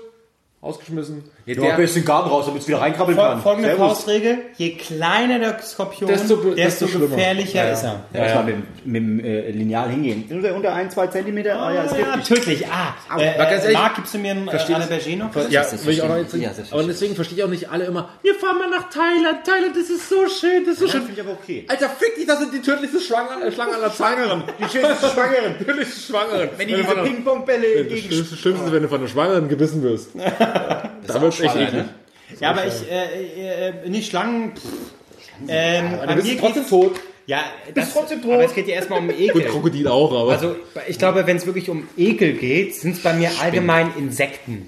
Speaker 3: ausgeschmissen.
Speaker 2: Ja,
Speaker 3: Der-
Speaker 2: den Garten raus, damit es wieder reinkrabbeln
Speaker 1: Fol folgende
Speaker 2: Servus.
Speaker 1: Faustregel, je kleiner der Skorpion,
Speaker 3: Desto
Speaker 1: desto,
Speaker 3: desto
Speaker 1: gefährlicher
Speaker 3: Ja,
Speaker 1: ist er.
Speaker 2: Ja, erstmal mit, mit dem äh, Lineal hingehen. Unter, unter ein, zwei Zentimeter, ah, ja, ist
Speaker 1: ja,
Speaker 2: giftig.
Speaker 1: tödlich. Ah, äh,
Speaker 3: ganz
Speaker 1: äh,
Speaker 3: ehrlich,
Speaker 1: Marc, gibst du mir einen äh, noch?
Speaker 3: Ja,
Speaker 2: das
Speaker 3: will ich auch noch jetzt
Speaker 2: Ja, das
Speaker 3: Aber deswegen verstehe ich auch nicht alle immer, wir fahren mal nach Thailand, Thailand, das ist so schön, das ist so
Speaker 2: Das
Speaker 3: schön.
Speaker 2: finde ich aber okay.
Speaker 3: Alter, fick dich, das sind die tödlichsten Schlangen, äh, Schlangen aller Schwangeren.
Speaker 2: Die schönsten Schwangeren.
Speaker 3: Tödlichsten Schwangeren.
Speaker 2: Wenn die
Speaker 3: du
Speaker 2: diese Ping-Pong-Bälle
Speaker 3: das
Speaker 2: entgegen...
Speaker 3: Schlimmste, Schlimmste wenn du von einer Schwangeren gebissen wirst. echt eklig.
Speaker 1: Ja, aber ich, äh, äh, nicht Schlangen. Pff. Ähm,
Speaker 3: Du
Speaker 1: bei
Speaker 3: bist
Speaker 1: mir
Speaker 3: trotzdem tot.
Speaker 1: Ja, das,
Speaker 2: trotzdem tot.
Speaker 1: aber es geht ja erstmal um Ekel.
Speaker 3: Gut, Krokodil auch, aber.
Speaker 1: Also ich glaube, wenn es wirklich um Ekel geht, sind es bei mir allgemein Insekten.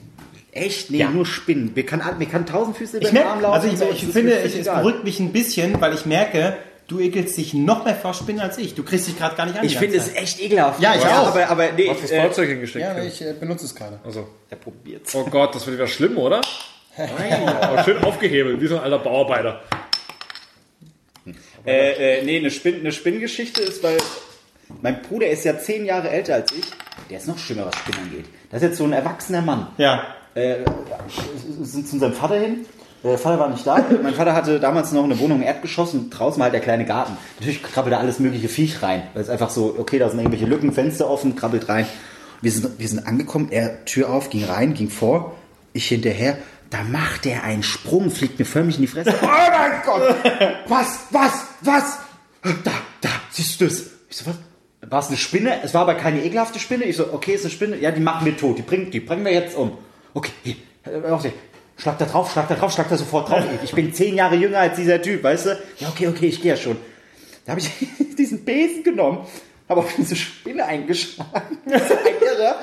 Speaker 2: Echt? Nee,
Speaker 1: Ja.
Speaker 2: nur Spinnen. Wir kann, wir kann tausend Füße über
Speaker 1: Ich,
Speaker 2: den Arm laufen.
Speaker 1: also ich,
Speaker 2: so,
Speaker 1: ich finde,
Speaker 2: mir
Speaker 1: es, es mich ein bisschen, weil ich merke, du ekelst dich noch mehr vor Spinnen als ich. Du kriegst dich gerade gar nicht an.
Speaker 2: Ich finde es echt ekelhaft.
Speaker 1: Ja, ich
Speaker 2: ja,
Speaker 1: auch.
Speaker 2: Aber, aber nee,
Speaker 3: was das
Speaker 2: äh,
Speaker 3: Fahrzeug hingesteckt.
Speaker 1: Ja, ich äh, benutze es gerade.
Speaker 3: also.
Speaker 2: er probiert's.
Speaker 3: Oh Gott, das wird wieder schlimm, oder? Aber schön aufgehebelt, wie so ein alter Bauarbeiter.
Speaker 2: Äh, äh, nee, eine, Spinn, eine Spinnengeschichte ist, weil mein Bruder ist ja zehn Jahre älter als ich. Der ist noch schlimmer, was Spinnen angeht. Das ist jetzt so ein erwachsener Mann.
Speaker 1: Ja.
Speaker 2: Äh, sind zu seinem Vater hin. Der Vater war nicht da. Mein Vater hatte damals noch eine Wohnung im Erdgeschoss und draußen war halt der kleine Garten. Natürlich krabbelt da alles mögliche Viech rein. Weil es einfach so, okay, da sind irgendwelche Lücken, Fenster offen, krabbelt rein. Wir sind, wir sind angekommen, er Tür auf, ging rein, ging vor, ich hinterher. Da macht er einen Sprung, fliegt mir förmlich in die Fresse. Oh mein Gott! Was, was, was? Da, da, siehst du das? Ich so, was? War es eine Spinne? Es war aber keine ekelhafte Spinne. Ich so, okay, ist eine Spinne. Ja, die machen wir tot. Die bringen, die bringen wir jetzt um. Okay, hier, warte. Schlag da drauf, schlag da drauf, schlag da sofort drauf. Ich bin zehn Jahre jünger als dieser Typ, weißt du? Ja, okay, okay, ich gehe ja schon. Da habe ich diesen Besen genommen, habe auf diese Spinne eingeschlagen. Das ist ein Irrer.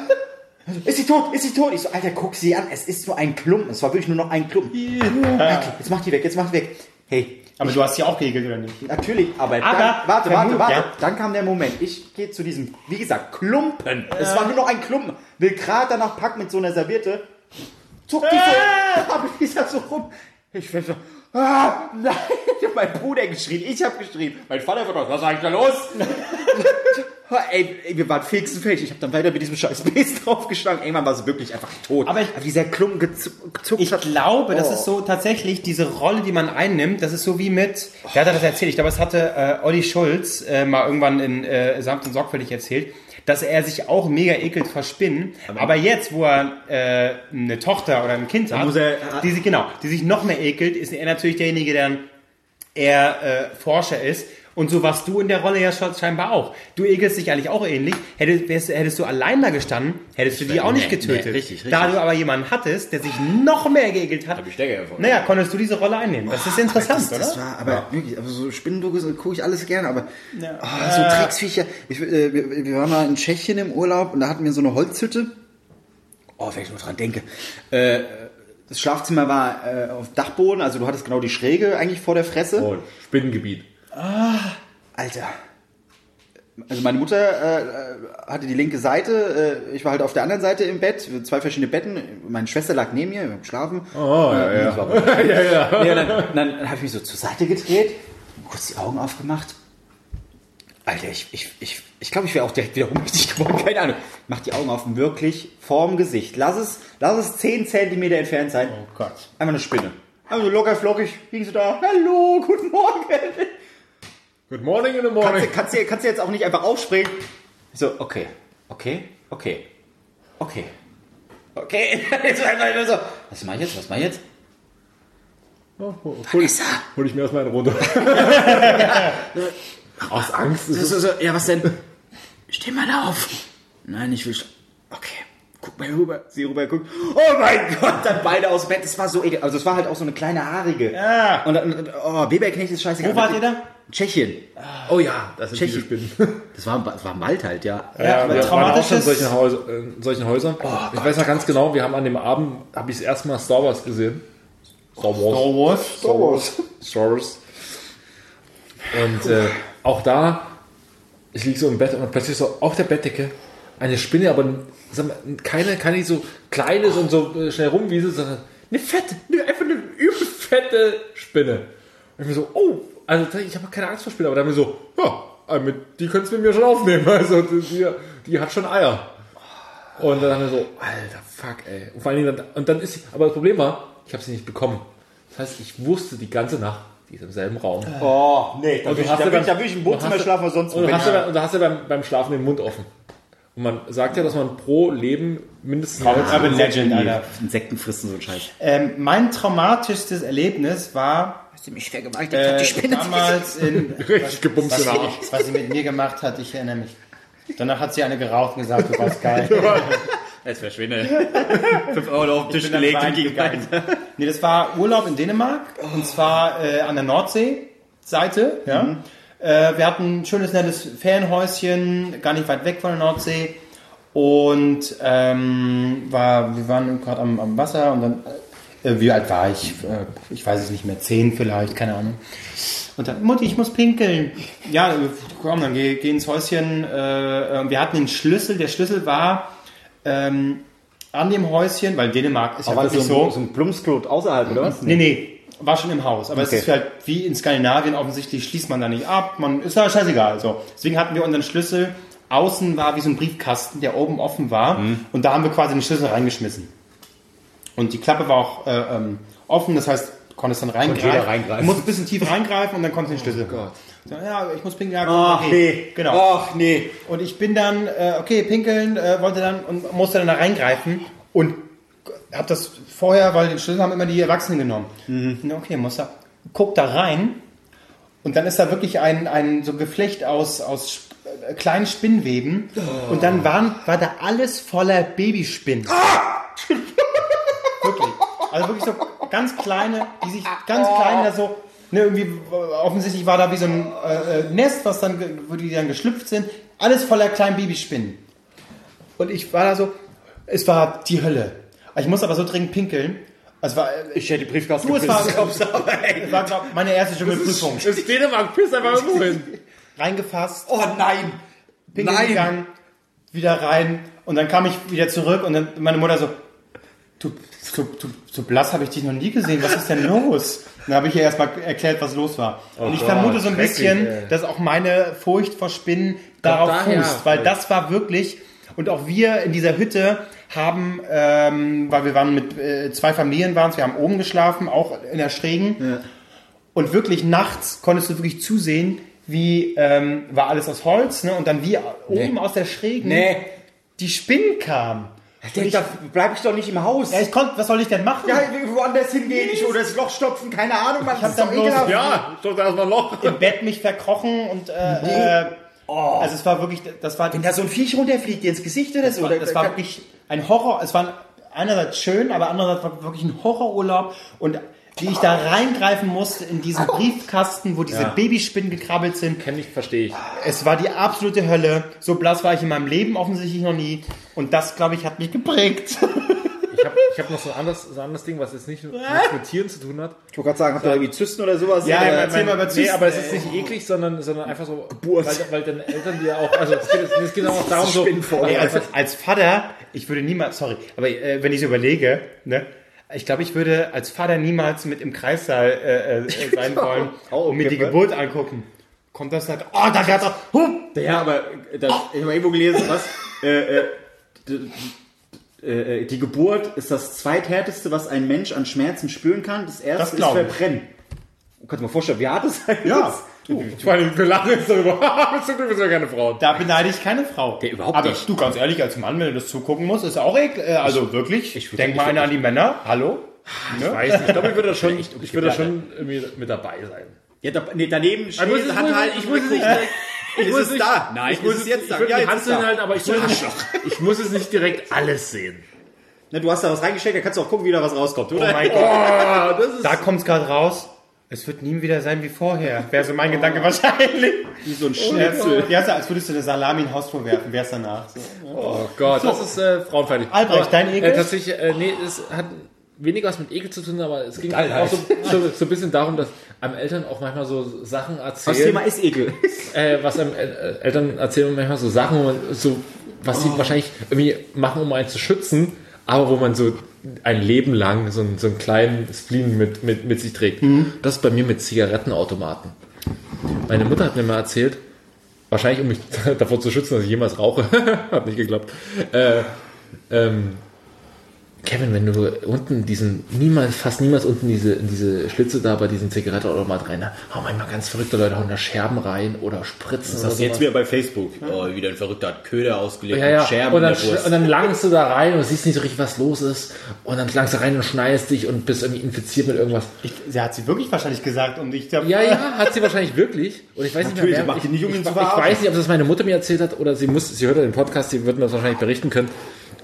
Speaker 2: Ist sie tot? Ist sie tot? Ich so, Alter, guck sie an. Es ist nur ein Klumpen. Es war wirklich nur noch ein Klumpen. Okay, jetzt mach die weg, jetzt mach die weg. Hey,
Speaker 1: Aber du hast sie auch geekelt, oder nicht?
Speaker 2: Natürlich, aber,
Speaker 1: Aber
Speaker 2: dann, warte, warte, warte.
Speaker 1: ja.
Speaker 2: Dann kam der Moment. Ich gehe zu diesem, wie gesagt, Klumpen. Es war nur noch ein Klumpen. Will gerade danach packen mit so einer Serviette. Zuck die so, aber die ist da so rum. Ich bin so, ah, nein. Ich hab meinen Bruder geschrien, ich hab geschrien. Mein Vater wird was ist eigentlich da los? ey, ey, wir waren fix und fertig. Ich habe dann weiter mit diesem scheiß Besen draufgeschlagen. Irgendwann war sie wirklich einfach tot.
Speaker 1: Aber ich-
Speaker 2: dieser Klumpen gezu- gezuckt
Speaker 1: Ich
Speaker 2: hat.
Speaker 1: glaube, das
Speaker 2: Oh.
Speaker 1: ist so tatsächlich diese Rolle, die man einnimmt. Das ist so wie mit, wer hat das erzählt? Ich glaube, es hatte äh, Olli Schulz äh, mal irgendwann in äh, Samt und Sorgfältig erzählt, dass er sich auch mega ekelt vor Spinnen. Aber, jetzt, wo er äh, eine Tochter oder ein Kind hat,
Speaker 2: er-
Speaker 1: die sich genau, die sich noch mehr ekelt, ist er natürlich derjenige, der eher äh, Forscher ist. Und so warst du in der Rolle ja scheinbar auch. Du ekelst dich eigentlich auch ähnlich. Hättest, wärst, hättest du allein da gestanden, hättest du die auch nicht
Speaker 2: nee,
Speaker 1: getötet.
Speaker 2: nee, richtig, richtig.
Speaker 1: Da du aber jemanden hattest, der sich noch mehr geekelt hat,
Speaker 3: ich Stecker davon.
Speaker 1: naja, konntest du diese Rolle einnehmen. Das ist interessant,
Speaker 2: das, das
Speaker 1: oder?
Speaker 2: war, aber wirklich, aber so Spinnendokus gucke ich alles gerne, aber
Speaker 1: Ja.
Speaker 2: oh, so Drecksviecher. Ich, äh, wir, wir waren mal in Tschechien im Urlaub und da hatten wir so eine Holzhütte. Oh, wenn ich nur dran denke. Äh, das Schlafzimmer war äh, auf Dachboden, also du hattest genau die Schräge eigentlich vor der Fresse.
Speaker 3: Oh, Spinnengebiet.
Speaker 2: Alter. Also meine Mutter äh, äh, hatte die linke Seite, äh, ich war halt auf der anderen Seite im Bett, zwei verschiedene Betten. Meine Schwester lag neben mir, wir haben geschlafen.
Speaker 3: Oh, ja,
Speaker 2: Äh,
Speaker 3: ja.
Speaker 2: dann dann habe ich mich so zur Seite gedreht, kurz die Augen aufgemacht. Alter, ich ich, ich, ich glaube, ich wäre auch direkt wieder ohnmächtig geworden, keine Ahnung. Mach die Augen auf, wirklich vorm Gesicht. Lass es, lass es 10 Zentimeter entfernt sein.
Speaker 1: Oh Gott.
Speaker 2: Einfach eine Spinne. Also locker flockig, ging sie da. Hallo, guten Morgen.
Speaker 3: Good morning in the
Speaker 2: Kannst,
Speaker 3: morning.
Speaker 2: kannst, du, kannst du jetzt auch nicht einfach aufspringen? So, okay, okay, okay, okay, okay. Jetzt einfach nur so, was mach ich jetzt, was mach ich jetzt?
Speaker 3: Hol,
Speaker 2: Vanessa!
Speaker 3: hol ich mir erstmal einen runter. Aus Angst
Speaker 2: So, so, so, ja, was denn? Steh mal auf. Nein, ich will. Okay. Guck mal rüber. Sie rüber guckt. Oh mein Gott, dann beide aus dem Bett. Das war so ekel. Also, es war halt auch so eine kleine haarige.
Speaker 1: Ja.
Speaker 2: Und dann, oh, Weberknecht ist scheißegal.
Speaker 1: Wo wart ihr da?
Speaker 2: Tschechien.
Speaker 3: Oh ja, das sind
Speaker 2: Tschechien.
Speaker 3: Spinnen.
Speaker 2: Das war, das war Wald halt, ja.
Speaker 1: Ja, aber
Speaker 3: wir waren auch schon in solchen, Häuser, in solchen Häusern. ich weiß noch ganz genau, wir haben an dem Abend, habe ich das erste Mal Star Wars gesehen. Star Wars.
Speaker 1: Star Wars.
Speaker 3: Star Wars. Star Wars. Und äh, auch da, ich liege so im Bett und plötzlich so auf der Bettdecke eine Spinne, aber sag mal, keine, keine so kleines und so äh, schnell rumwieselt, sondern eine fette, eine, einfach eine übel fette Spinne. Und ich mir so, oh, also ich habe keine Angst vor Spinnen, aber dann mir so, ja, äh, die könntest du mit mir schon aufnehmen. Also die, die hat schon Eier. Und dann haben wir so, alter Fuck, ey. Und vor allen Dingen, dann, und dann ist sie, aber das Problem war, ich habe sie nicht bekommen. Das heißt, ich wusste die ganze Nacht, die ist im selben Raum.
Speaker 2: Oh, nee, da
Speaker 3: Und
Speaker 2: will ich, da ich, da im
Speaker 3: und
Speaker 2: Wohnzimmer schlafen sonst.
Speaker 3: Und da hast du, und da hast du beim, beim Schlafen den Mund offen. Und man sagt ja, dass man pro Leben mindestens
Speaker 1: Urban Legend, Alter.
Speaker 2: Insekten fressen so ein Scheiß.
Speaker 1: Ähm, mein traumatischstes Erlebnis war
Speaker 2: Hast du mich vergewaltigt?
Speaker 1: äh, damals in
Speaker 3: richtig gebumst
Speaker 1: was
Speaker 3: Arsch.
Speaker 1: was sie mit mir gemacht hat, ich erinnere mich. Danach hat sie eine geraucht und gesagt, du warst geil.
Speaker 2: Jetzt verschwinde. 5 Euro auf den Tisch gelegt und ging weiter.
Speaker 1: Nee, das war Urlaub in Dänemark und zwar äh, an der Nordsee-Seite. Ja.
Speaker 2: Mhm.
Speaker 1: Äh, wir hatten ein schönes, nettes Ferienhäuschen, gar nicht weit weg von der Nordsee. Und ähm, war, wir waren gerade am, am Wasser und dann, äh, wie alt war ich? Äh, ich weiß es nicht mehr, zehn vielleicht, keine Ahnung. Und dann, Mutti, ich muss pinkeln. Ja, komm, dann geh, geh ins Häuschen. Äh, äh, wir hatten den Schlüssel. Der Schlüssel war ähm, an dem Häuschen, weil Dänemark ist ja
Speaker 2: Aber
Speaker 1: wirklich
Speaker 2: so, ein- so ein Plumpsklo außerhalb, oder was?
Speaker 1: Nee, nee, war schon im Haus. Aber
Speaker 2: Okay.
Speaker 1: es ist halt wie in Skandinavien offensichtlich schließt man da nicht ab. Man ist ja scheißegal. So. Deswegen hatten wir unseren Schlüssel. Außen war wie so ein Briefkasten, der oben offen war.
Speaker 2: Mhm.
Speaker 1: Und da haben wir quasi den Schlüssel reingeschmissen. Und die Klappe war auch äh, ähm, offen, das heißt, du konntest dann reingreifen.
Speaker 2: reingreifen.
Speaker 1: Du musst ein bisschen tief reingreifen und dann konntest du den Schlüssel.
Speaker 3: Gott.
Speaker 1: So, ja, ich muss pinkeln. Ja,
Speaker 2: Ach
Speaker 1: okay.
Speaker 2: nee.
Speaker 1: Genau.
Speaker 2: Ach nee.
Speaker 1: Und ich bin dann, äh, okay, pinkeln, äh, wollte dann und musste dann da reingreifen und hab das vorher, weil den Schlüssel haben immer die Erwachsenen genommen. Na, Okay, muss da, guck da rein und dann ist da wirklich ein, ein so Geflecht aus, aus äh, kleinen Spinnweben und dann waren, war da alles voller Babyspinnen. wirklich. Also wirklich so ganz kleine, die sich ganz klein da so, ne, irgendwie äh, offensichtlich war da wie so ein äh, äh, Nest, was dann, wo die dann geschlüpft sind. Alles voller kleinen Babyspinnen. Und ich war da so, es war die Hölle. Ich muss aber so dringend pinkeln. Es war, äh,
Speaker 2: Ich hätte die Briefkasten
Speaker 1: du, es war, es war glaub, meine erste Dschungelprüfung.
Speaker 3: Das ist Dänemark, piss einfach irgendwo hin.
Speaker 1: Reingefasst,
Speaker 2: Oh nein.
Speaker 1: pinkeln
Speaker 2: Nein.
Speaker 1: gegangen, wieder rein und dann kam ich wieder zurück und dann meine Mutter so, du, so, du, so blass habe ich dich noch nie gesehen, was ist denn los? Dann habe ich ihr erstmal erklärt, was los war. und ich
Speaker 3: Gott,
Speaker 1: vermute so ein bisschen,
Speaker 3: ey.
Speaker 1: dass auch meine Furcht vor Spinnen darauf
Speaker 3: daher.
Speaker 1: fußt, weil das war wirklich, und auch wir in dieser Hütte haben, ähm, weil wir waren mit äh, zwei Familien waren wir haben oben geschlafen, auch in der Schrägen. Und wirklich nachts konntest du wirklich zusehen, wie ähm, war alles aus Holz, ne? Und dann wie oben aus der Schrägen
Speaker 2: Nee.
Speaker 1: die Spinnen kamen.
Speaker 2: Ich, da bleib ich doch nicht im Haus.
Speaker 1: Ja, ich konnte, was soll ich denn machen?
Speaker 2: Ja, woanders hingehen, ich, oder das Loch stopfen, keine Ahnung, man.
Speaker 1: Ich hab dann bloß-
Speaker 3: Ja, doch da erstmal ein Loch.
Speaker 1: Im Bett mich verkrochen und äh, äh, also es war wirklich, das war,
Speaker 2: Wenn da so ein Viech runterfliegt dir ins Gesicht oder so.
Speaker 1: das war wirklich ein Horror. Es war einerseits schön, aber andererseits war wirklich ein Horrorurlaub und wie ich da reingreifen musste in diesen Briefkasten, wo diese
Speaker 3: Ja.
Speaker 1: Babyspinnen gekrabbelt sind.
Speaker 3: Kenn ich, verstehe ich.
Speaker 1: Es war die absolute Hölle. So blass war ich in meinem Leben offensichtlich noch nie. Und das, glaube ich, hat mich geprägt.
Speaker 3: Ich habe ich hab noch so ein, anderes, so ein anderes Ding, was jetzt nicht nichts mit Tieren zu tun hat.
Speaker 2: Ich wollte gerade sagen, habt ihr irgendwie Zysten oder sowas?
Speaker 1: Ja, ja, erzähl mal über
Speaker 3: Nee,
Speaker 1: Zysten,
Speaker 3: aber es ist nicht eklig, sondern, sondern einfach so,
Speaker 2: Geburt.
Speaker 3: weil, weil deine Eltern dir auch, also es geht, es geht auch darum so.
Speaker 1: Ey, als, als Vater, ich würde niemals, sorry, aber äh, wenn ich so überlege, ne, ich glaube, ich würde als Vater niemals mit im Kreissaal äh, äh, sein wollen
Speaker 2: Auch
Speaker 1: und mir die
Speaker 2: okay,
Speaker 1: Geburt angucken. Kommt das halt, oh, da hat er, huh,
Speaker 2: Ja, aber das, ich habe irgendwo gelesen, was? Äh, äh, äh, die Geburt ist das zweithärteste, was ein Mensch an Schmerzen spüren kann. Das erste
Speaker 1: Das
Speaker 2: ist
Speaker 1: glaub ich.
Speaker 2: Verbrennen. Kannst du dir mal vorstellen, wie hart das sein
Speaker 1: Ja.
Speaker 2: muss?
Speaker 3: vor allem, wir lachen jetzt darüber, zum Glück sind wir keine Frauen.
Speaker 1: da beneide ich keine Frau.
Speaker 2: Der überhaupt
Speaker 1: aber
Speaker 2: nicht.
Speaker 1: du, ganz ehrlich, als Mann, wenn du das zugucken musst, ist auch ekel, äh, also wirklich,
Speaker 3: ich
Speaker 1: denk
Speaker 3: ich
Speaker 1: mal einer an die Männer, hallo?
Speaker 3: Ich weiß nicht, ich glaube, ich würde da schon, ich würde da schon mit dabei sein.
Speaker 2: Ja, da, nee, daneben steht, hat halt,
Speaker 3: ich muss es nicht
Speaker 2: ich
Speaker 3: muss
Speaker 2: muss
Speaker 3: es
Speaker 2: es
Speaker 3: nicht-
Speaker 2: da. Nein,
Speaker 3: ich muss es
Speaker 2: jetzt
Speaker 3: ich
Speaker 2: da.
Speaker 3: würde
Speaker 2: Ja,
Speaker 3: die
Speaker 2: jetzt
Speaker 3: Hand
Speaker 2: ist da.
Speaker 3: hinhalten, aber ich muss, es nicht, ich muss es nicht direkt alles sehen.
Speaker 2: Ne, du hast da was reingesteckt, da kannst du auch gucken, wie da was rauskommt, oder?
Speaker 1: Oh mein Gott,
Speaker 3: Oh,
Speaker 1: da kommt's gerade raus. Es wird nie wieder sein wie vorher. Wäre so mein Gedanke wahrscheinlich.
Speaker 2: Wie so ein Schnitzel.
Speaker 1: ja, so, als würdest du eine Salami in ein Hausflur werfen, wär's danach. So.
Speaker 3: Oh Gott, das ist äh, frauenfeindlich.
Speaker 1: Albrecht, dein Ekel?
Speaker 3: Äh, tatsächlich, äh, nee, es hat weniger was mit Ekel zu tun, aber es ging auch so, so, so ein bisschen darum, dass einem Eltern auch manchmal so Sachen
Speaker 2: Das
Speaker 3: erzählen.
Speaker 2: Thema ist Ekel.
Speaker 3: äh, was einem äh, Eltern erzählen manchmal so Sachen, wo man so was sie wahrscheinlich irgendwie machen, um einen zu schützen, aber wo man so ein Leben lang so einen, so einen kleinen Spleen mit, mit, mit sich trägt. Das ist bei mir mit Zigarettenautomaten. Meine Mutter hat mir mal erzählt, wahrscheinlich um mich davor zu schützen, dass ich jemals rauche, hat nicht geklappt, äh, ähm, Kevin, wenn du unten diesen, niemals, fast niemals unten diese, in diese Schlitze da bei diesen Zigarettenautomat rein, da hauen manchmal ganz verrückte Leute hauen da Scherben rein oder Spritzen
Speaker 2: Das
Speaker 3: oder
Speaker 2: hast du jetzt wieder bei Facebook. Oh, wieder ein Verrückter hat Köder ausgelegt
Speaker 3: Ja, ja.
Speaker 2: mit Scherben
Speaker 3: Und dann, und dann langst du da rein und siehst nicht so richtig, was los ist. Und dann langst du rein und schneidest dich und bist irgendwie infiziert mit irgendwas.
Speaker 1: Ich, sie hat sie wirklich wahrscheinlich gesagt und ich glaube,
Speaker 3: Ja, ja, hat sie wahrscheinlich wirklich. Und ich weiß nicht
Speaker 2: Natürlich,
Speaker 3: mehr,
Speaker 2: sie
Speaker 3: wer, ich,
Speaker 2: nicht, um ihn
Speaker 3: ich, ich
Speaker 2: verarschen.
Speaker 3: weiß nicht, ob das meine Mutter mir erzählt hat oder sie muss, sie hört ja den Podcast, sie wird mir das wahrscheinlich berichten können.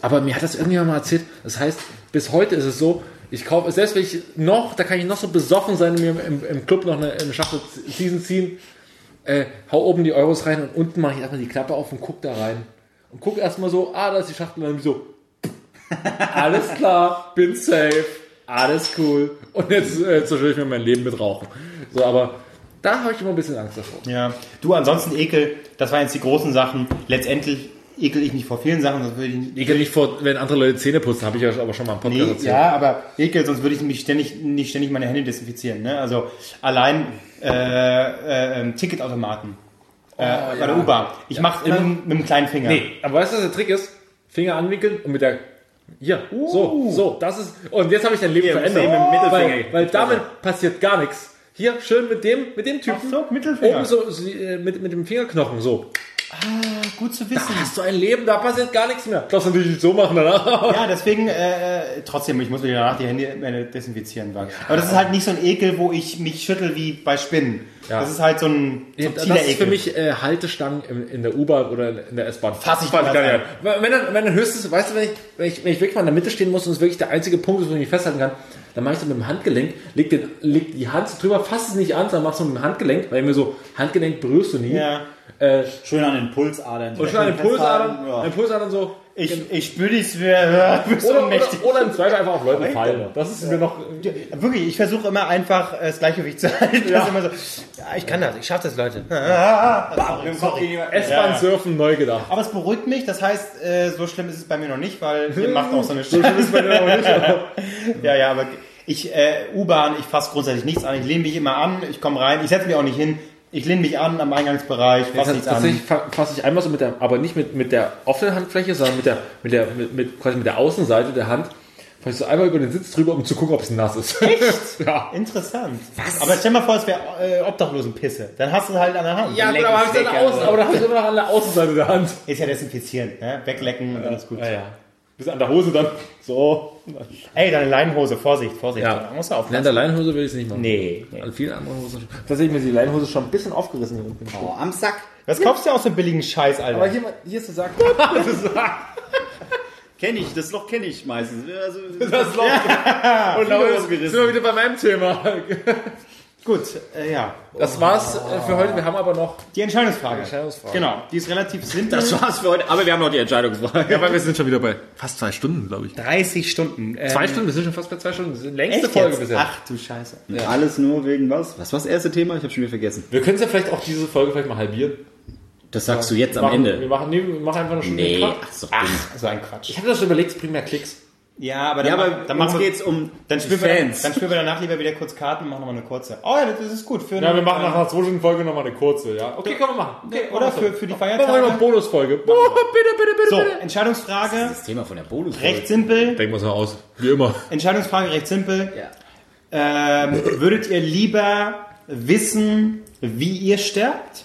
Speaker 3: Aber mir hat das irgendjemand mal erzählt. Das heißt, bis heute ist es so, ich kaufe, selbst wenn ich noch, da kann ich noch so besoffen sein mir im, im Club noch eine, eine Schachtel Season ziehen, äh, hau oben die Euros rein und unten mache ich erstmal die Klappe auf und guck da rein. Und guck erstmal so, ah, da ist die Schachtel und dann so, alles klar, bin safe, alles cool. Und jetzt äh, zerstöre ich mir mein Leben mit Rauchen. So, aber da habe ich immer ein bisschen Angst davor.
Speaker 1: Ja, du ansonsten Ekel, das waren jetzt die großen Sachen. Letztendlich ekel ich mich vor vielen Sachen, sonst würde ich
Speaker 3: Ich kann nicht vor, wenn andere Leute Zähne putzen, habe ich ja aber schon mal im Podcast
Speaker 1: Nee,
Speaker 3: erzählt.
Speaker 1: ja, aber Ekel, sonst würde ich mich ständig, nicht ständig meine Hände desinfizieren. Ne? Also allein äh, äh, ähm, Ticketautomaten äh, bei der U-Bahn. Ich mache immer mit, mit dem kleinen Finger.
Speaker 3: Nee, aber weißt du, was der Trick ist? Finger anwinkeln und mit der. Hier, so, so, das ist. Und jetzt habe ich dein Leben
Speaker 2: Hier,
Speaker 3: verändert.
Speaker 2: mit dem Mittelfinger.
Speaker 3: Weil, weil damit passiert gar nichts. Hier, schön mit dem, mit dem Typen.
Speaker 1: Ach so, Mittelfinger.
Speaker 3: Oben so, so, äh, mit, mit dem Fingerknochen, so.
Speaker 1: Gut zu
Speaker 3: Da
Speaker 1: wissen.
Speaker 3: hast du ein Leben, da passiert gar nichts mehr. Das natürlich nicht so machen danach.
Speaker 1: Ja, deswegen äh, äh, trotzdem, ich muss mir danach die Hände desinfizieren. Sagen. Aber das ist halt nicht so ein Ekel, wo ich mich schüttel wie bei Spinnen.
Speaker 3: Ja.
Speaker 1: Das ist halt so ein
Speaker 3: Ja,
Speaker 1: subtiler
Speaker 3: das ist für mich äh, Haltestangen in, in der U-Bahn oder in der S-Bahn.
Speaker 1: Fass ich
Speaker 3: gar nicht an. Wenn dann, wenn dann höchstens, weißt du, wenn ich, wenn, ich, wenn ich wirklich mal in der Mitte stehen muss und es wirklich der einzige Punkt ist, wo ich mich festhalten kann, dann mache ich das mit dem Handgelenk, leg, den, leg die Hand so drüber, fass es nicht an, sondern mach es mit dem Handgelenk, weil ich mir so, Handgelenk berührst du nie.
Speaker 1: Ja.
Speaker 3: Äh,
Speaker 2: Schön an den Pulsadern.
Speaker 3: und schon an den Pulsadern,
Speaker 2: Ja.
Speaker 3: an den Pulsadern so.
Speaker 1: Ich, ich spüre wer bist
Speaker 3: Oder, oder, oder im Zweifel einfach auf Leute fallen. Das ist mir noch.
Speaker 1: Wirklich, ich versuche immer einfach äh, das Gleichgewicht zu halten. Immer so, ja, ich kann das, ich schaffe das, Leute. sorry, sorry.
Speaker 3: S-Bahn surfen neu gedacht.
Speaker 1: Aber es beruhigt mich, das heißt, äh, so schlimm ist es bei mir noch nicht, weil ihr macht auch so eine
Speaker 3: So schlimm ist bei mir noch nicht. aber-
Speaker 1: Ja, ja, aber ich, äh, U-Bahn, ich fasse grundsätzlich nichts an. Ich lehne mich immer an, ich komme rein, ich setze mich auch nicht hin. Ich lehne mich an am Eingangsbereich, fasse nichts an.
Speaker 3: Tatsächlich fa- fasse ich einmal so mit der, aber nicht mit, mit der offenen Handfläche, sondern mit der, mit der, mit, mit, quasi mit der Außenseite der Hand. Fasse ich so einmal über den Sitz drüber, um zu gucken, ob es nass ist. Echt? ja.
Speaker 1: Interessant. Was? Aber stell mal vor, es wäre äh, Obdachlosenpisse. Dann hast du es halt an der Hand.
Speaker 3: Ja,
Speaker 2: Leck
Speaker 3: gut, aber dann
Speaker 2: Alter.
Speaker 3: aber da habe ich immer noch an der Außenseite der Hand.
Speaker 1: Ist ja desinfizierend, ne? Weglecken und dann ist gut.
Speaker 3: Ja, ja. Bis an der Hose dann. So.
Speaker 1: Ey, deine Leinenhose, Vorsicht, Vorsicht.
Speaker 3: Ja.
Speaker 1: Da musst du
Speaker 3: An
Speaker 1: aufpassen.
Speaker 3: der Leinhose will ich es nicht machen.
Speaker 1: Nee, nee.
Speaker 3: An vielen anderen Hosen schon. Tatsächlich mir ist die Leinenhose schon ein bisschen aufgerissen hier unten.
Speaker 2: Oh, am Sack.
Speaker 1: Was kaufst du aus dem billigen Scheiß, Alter?
Speaker 3: Aber hier, hier ist der Sack.
Speaker 2: Kenn ich, das Loch kenne ich meistens. Also,
Speaker 3: Das Loch. Und
Speaker 2: Viele
Speaker 3: damit
Speaker 2: ausgerissen.
Speaker 3: sind wir wieder bei meinem Thema.
Speaker 1: Gut, äh, ja.
Speaker 3: Das war's äh, für heute. Wir haben aber noch
Speaker 1: Die Entscheidungsfrage.
Speaker 3: Entscheidungsfrage.
Speaker 1: Genau, die ist relativ simpel.
Speaker 2: das war's für heute. Aber wir haben noch die Entscheidungsfrage.
Speaker 3: Ja, weil wir sind schon wieder bei fast zwei Stunden, glaube ich.
Speaker 1: 30 Stunden. Ähm,
Speaker 3: Zwei Stunden, wir sind schon fast bei zwei Stunden. Das ist die längste
Speaker 1: Echt
Speaker 3: Folge
Speaker 1: jetzt?
Speaker 3: bisher.
Speaker 1: Ach du Scheiße.
Speaker 2: Alles nur wegen was? Was war das erste Thema? Ich habe schon wieder vergessen.
Speaker 3: Wir können es ja vielleicht auch diese Folge vielleicht mal halbieren.
Speaker 2: Das sagst du jetzt am
Speaker 3: machen, Wir
Speaker 2: Ende.
Speaker 3: machen, nee, wir machen einfach eine Stunde.
Speaker 2: Nee,
Speaker 3: Quatsch.
Speaker 2: ach so.
Speaker 1: Ach, so ein Quatsch.
Speaker 3: Ich habe das schon überlegt, es bringt mehr Klicks.
Speaker 1: Ja, aber
Speaker 2: Ja,
Speaker 1: dann,
Speaker 2: aber
Speaker 1: ma- dann machen wir,
Speaker 2: geht's um
Speaker 1: dann spielen, wir,
Speaker 2: Fans.
Speaker 1: dann spielen wir danach lieber wieder kurz Karten und machen nochmal eine kurze. Oh ja, das ist gut. Für
Speaker 3: Ja, wir machen nach einer zwei Stunden Folge nochmal eine kurze, ja. Okay, können wir machen. Okay,
Speaker 1: Oder für, für die
Speaker 3: Machen wir noch eine
Speaker 1: Feiertage.
Speaker 3: Bonusfolge. Oh, bitte, bitte, bitte,
Speaker 1: So,
Speaker 3: bitte.
Speaker 1: Entscheidungsfrage,
Speaker 2: das Thema von der bonus
Speaker 1: recht simpel.
Speaker 3: Denken wir es mal aus. Wie immer.
Speaker 1: Entscheidungsfrage recht simpel.
Speaker 2: Ja.
Speaker 1: Ähm, würdet ihr lieber wissen, wie ihr sterbt?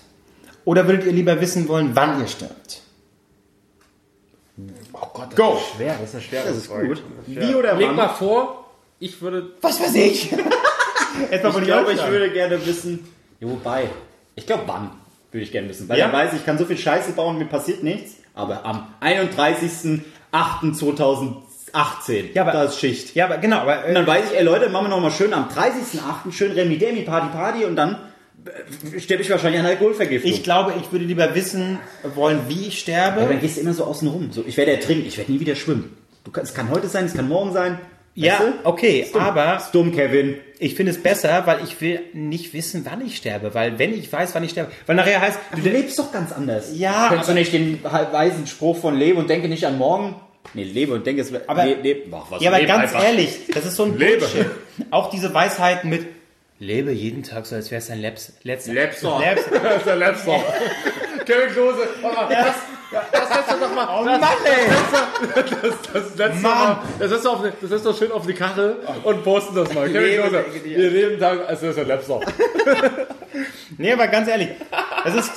Speaker 1: Oder würdet ihr lieber wissen wollen, wann ihr stirbt?
Speaker 3: Oh Gott, das
Speaker 1: Go.
Speaker 3: ist schwer. Das ist eine schwere
Speaker 2: Das ist
Speaker 3: Frage.
Speaker 2: gut. Wie oder
Speaker 3: Leg
Speaker 2: wann?
Speaker 3: mal vor, ich würde...
Speaker 1: Was weiß ich? Etwa von
Speaker 2: Ich glaube, ich würde gerne wissen. Ja, wobei. Ich glaube, wann würde ich gerne wissen. Weil
Speaker 1: Ja?
Speaker 2: dann weiß ich, ich kann so viel Scheiße bauen, mir passiert nichts. Aber am 31.08.2018,
Speaker 1: Ja, aber-
Speaker 2: da ist Schicht.
Speaker 1: Ja, aber genau, aber
Speaker 2: Und
Speaker 1: äh,
Speaker 2: dann weiß ich, ey Leute, machen wir noch mal schön am 30.08. schön Remi Demi Party Party und dann äh, sterbe ich wahrscheinlich an Alkoholvergiftung.
Speaker 1: ich glaube, ich würde lieber wissen wollen, wie ich sterbe.
Speaker 2: aber dann gehst du immer so außen rum. So, ich werde ertrinken, ich werde nie wieder schwimmen. Du, es kann heute sein, es kann morgen sein.
Speaker 1: Ja,
Speaker 2: Weißt du?
Speaker 1: okay, aber
Speaker 2: Ist dumm, Kevin.
Speaker 1: ich finde es besser, weil ich will nicht wissen, wann ich sterbe. Weil wenn ich weiß, wann ich sterbe, weil nachher heißt,
Speaker 2: Du lebst doch ganz anders.
Speaker 1: Ja,
Speaker 2: Kennst du
Speaker 1: aber-
Speaker 2: nicht den weisen Spruch von Lebe und denke nicht an morgen? Nee, lebe und denke es
Speaker 1: Aber-
Speaker 2: le, lebe. Ach, was,
Speaker 1: ja, aber ganz
Speaker 2: einfach.
Speaker 1: ehrlich, das ist so ein. Bullshit. Auch diese Weisheiten mit lebe jeden Tag so, als wäre es dein Leps, letzter.
Speaker 3: Lapsor.
Speaker 1: Leps.
Speaker 3: Das ist der Lapsor. Kevin Klose. mal, Das, das setzt doch mal.
Speaker 1: Oh
Speaker 3: das,
Speaker 1: Mann, ey!
Speaker 3: das setzt
Speaker 1: Mann.
Speaker 3: doch mal. Das doch auf, das setzt doch schön auf die Kachel und posten das mal. Kevin
Speaker 2: lebe
Speaker 3: Klose. Wir leben Tag, als wäre es der Lapsor.
Speaker 1: Nee, aber ganz ehrlich, das ist,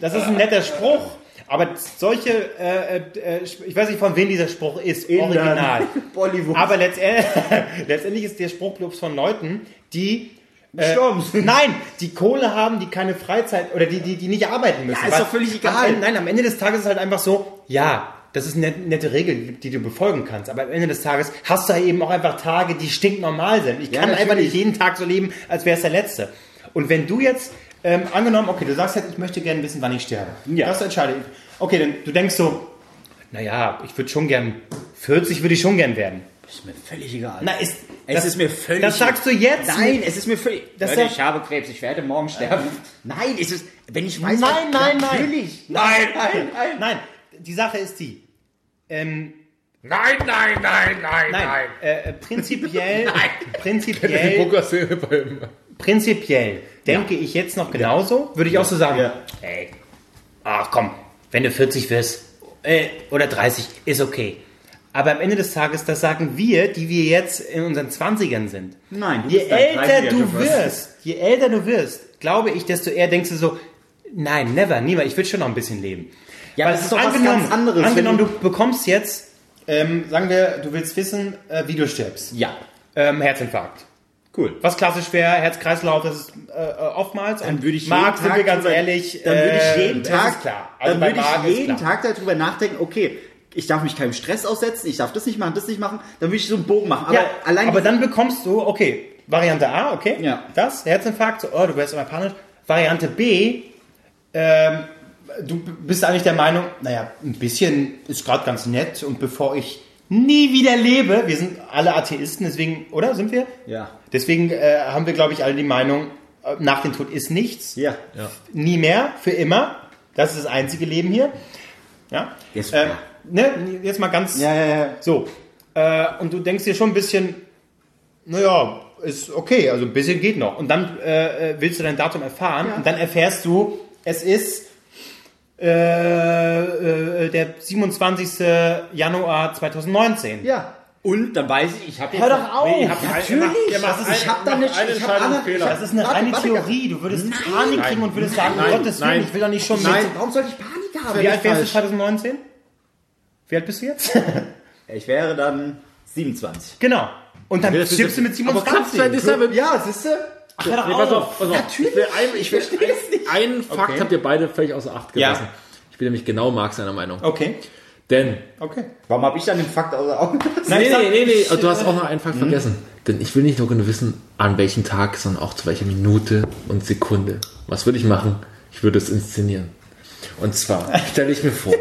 Speaker 1: das ist ein netter Spruch. Aber solche, äh, äh, ich weiß nicht, von wem dieser Spruch ist, original.
Speaker 2: Bollywood.
Speaker 1: Aber letztendlich, letztendlich ist der Spruch bloß von Leuten, die äh. Nein, die Kohle haben, die keine Freizeit oder die, die, die nicht arbeiten müssen.
Speaker 2: Ja, ist doch völlig egal.
Speaker 1: Am nein, am Ende des Tages ist es halt einfach so, ja, das ist eine nette, Regel, die du befolgen kannst. Aber am Ende des Tages hast du halt eben auch einfach Tage, die stinknormal sind. Ich
Speaker 2: Ja,
Speaker 1: kann einfach
Speaker 2: natürlich.
Speaker 1: nicht jeden Tag so leben, als wäre es der letzte. Und wenn du jetzt, ähm, angenommen, okay, du sagst jetzt, ich möchte gerne wissen, wann ich sterbe.
Speaker 2: Ja.
Speaker 1: Das entscheide ich. Okay, dann du denkst so, naja, ich würde schon gern, 40 würde ich schon gern werden.
Speaker 2: Ist mir völlig egal.
Speaker 1: Na, ist,
Speaker 2: es
Speaker 1: das,
Speaker 2: ist mir völlig
Speaker 1: Das sagst du jetzt?
Speaker 2: Nein, es ist mir völlig.
Speaker 1: Das
Speaker 2: Leute, ich habe Krebs, ich werde morgen sterben. Nein, es ist. Wenn ich weiß.
Speaker 1: Nein, nein, nein.
Speaker 2: Natürlich.
Speaker 1: Nein, nein, nein. Nein, die Sache ist die. Ähm,
Speaker 3: Nein, nein, nein, nein,
Speaker 1: nein, äh, äh, prinzipiell,
Speaker 3: Die
Speaker 1: prinzipiell, prinzipiell denke ich jetzt noch genauso, würde ich auch so sagen,
Speaker 2: Ja.
Speaker 1: ey, ach komm, wenn du 40 wirst, äh, oder 30, ist okay. Aber am Ende des Tages, das sagen wir, die wir jetzt in unseren 20ern sind.
Speaker 2: Nein,
Speaker 1: je älter
Speaker 2: 30er
Speaker 1: du wirst, je älter du wirst, glaube ich, desto eher denkst du so, nein, never, niemals, ich will schon noch ein bisschen leben.
Speaker 2: Ja,
Speaker 1: Weil
Speaker 2: das ist doch was
Speaker 1: angenommen,
Speaker 2: ganz anderes,
Speaker 1: Angenommen, du bekommst jetzt, ähm, sagen wir, du willst wissen, äh, wie du stirbst.
Speaker 2: Ja.
Speaker 1: Ähm, Herzinfarkt.
Speaker 2: Cool.
Speaker 1: Was klassisch wäre, Herzkreislauf, das ist äh, äh, oftmals.
Speaker 2: Dann
Speaker 1: Und
Speaker 2: würde ich
Speaker 1: Marc,
Speaker 2: jeden
Speaker 1: sind wir ganz ehrlich,
Speaker 2: Dann würde ich
Speaker 1: äh,
Speaker 2: jeden
Speaker 1: das
Speaker 2: Tag.
Speaker 1: klar. Also
Speaker 2: dann würde ich jeden. Tag darüber nachdenken, okay, ich darf mich keinem Stress aussetzen, ich darf das nicht machen, das nicht machen. Dann würde ich so einen Bogen machen. Aber
Speaker 1: ja,
Speaker 2: allein.
Speaker 1: aber dann bekommst du, okay, Variante A, okay,
Speaker 2: Ja.
Speaker 1: das, Herzinfarkt, so, oh, du wärst immer panisch. Variante B, ähm, du bist eigentlich der Meinung, naja, ein bisschen ist gerade ganz nett und bevor ich nie wieder lebe, wir sind alle Atheisten, deswegen, oder, sind wir?
Speaker 2: Ja.
Speaker 1: Deswegen äh, haben wir, glaube ich, alle die Meinung, äh, nach dem Tod ist nichts.
Speaker 2: Ja.
Speaker 1: Nie mehr, für immer. Das ist das einzige Leben hier. Ja.
Speaker 2: Jetzt-
Speaker 1: äh, ne, jetzt mal ganz
Speaker 2: Ja, ja, ja.
Speaker 1: so. Äh, und du denkst dir schon ein bisschen, naja, ist okay, also ein bisschen geht noch. Und dann äh, äh, willst du dein Datum erfahren und dann erfährst du, es ist äh, äh, der 27. Januar 2019.
Speaker 2: Ja. Und dann weiß ich, ich habe jetzt.
Speaker 1: Hör doch auf!
Speaker 3: Nee, habt-
Speaker 2: Natürlich.
Speaker 3: ihr macht- ihr macht
Speaker 2: Das ist-
Speaker 3: ein-
Speaker 2: ich hab da nicht-
Speaker 3: einen
Speaker 2: ich hab andere-
Speaker 3: Fehler.
Speaker 1: Das ist eine
Speaker 2: Warte,
Speaker 1: reine
Speaker 2: warte,
Speaker 1: Theorie. Du würdest Panik kriegen und würdest sagen,
Speaker 3: Nein,
Speaker 1: Gottes Willen,
Speaker 3: nein.
Speaker 1: ich will doch nicht schon
Speaker 2: Nein,
Speaker 1: mit.
Speaker 2: warum sollte ich Panik haben?
Speaker 1: Wie alt wärst du
Speaker 2: falsch.
Speaker 1: 2019? Wie alt bist du jetzt?
Speaker 2: Ich wäre dann 27.
Speaker 1: genau. Und dann stirbst du mit
Speaker 3: Aber
Speaker 1: 27.
Speaker 3: kannst du das damit?
Speaker 2: Ja, siehst du?
Speaker 1: Ach,
Speaker 3: Nee,
Speaker 1: auf.
Speaker 3: pass auf, pass auf.
Speaker 2: Natürlich.
Speaker 3: Ich will ein, ich will
Speaker 2: verstehe es nicht.
Speaker 3: ein, einen Fakt
Speaker 1: Okay.
Speaker 3: habt ihr beide völlig außer Acht
Speaker 1: Ja.
Speaker 3: gelassen. Ich bin nämlich genau Marc seiner Meinung.
Speaker 1: Okay,
Speaker 3: Denn,
Speaker 1: okay.
Speaker 2: Warum habe ich dann den Fakt außer Augen gelassen?
Speaker 1: Nein,
Speaker 3: nee,
Speaker 1: ich
Speaker 3: nee, nee, nee,
Speaker 1: ich,
Speaker 3: du hast auch noch einen Fakt vergessen. Denn ich will nicht nur genau wissen, an welchem Tag, sondern auch zu welcher Minute und Sekunde. Was würde ich machen? Ich würde es inszenieren. Und zwar stelle ich mir vor,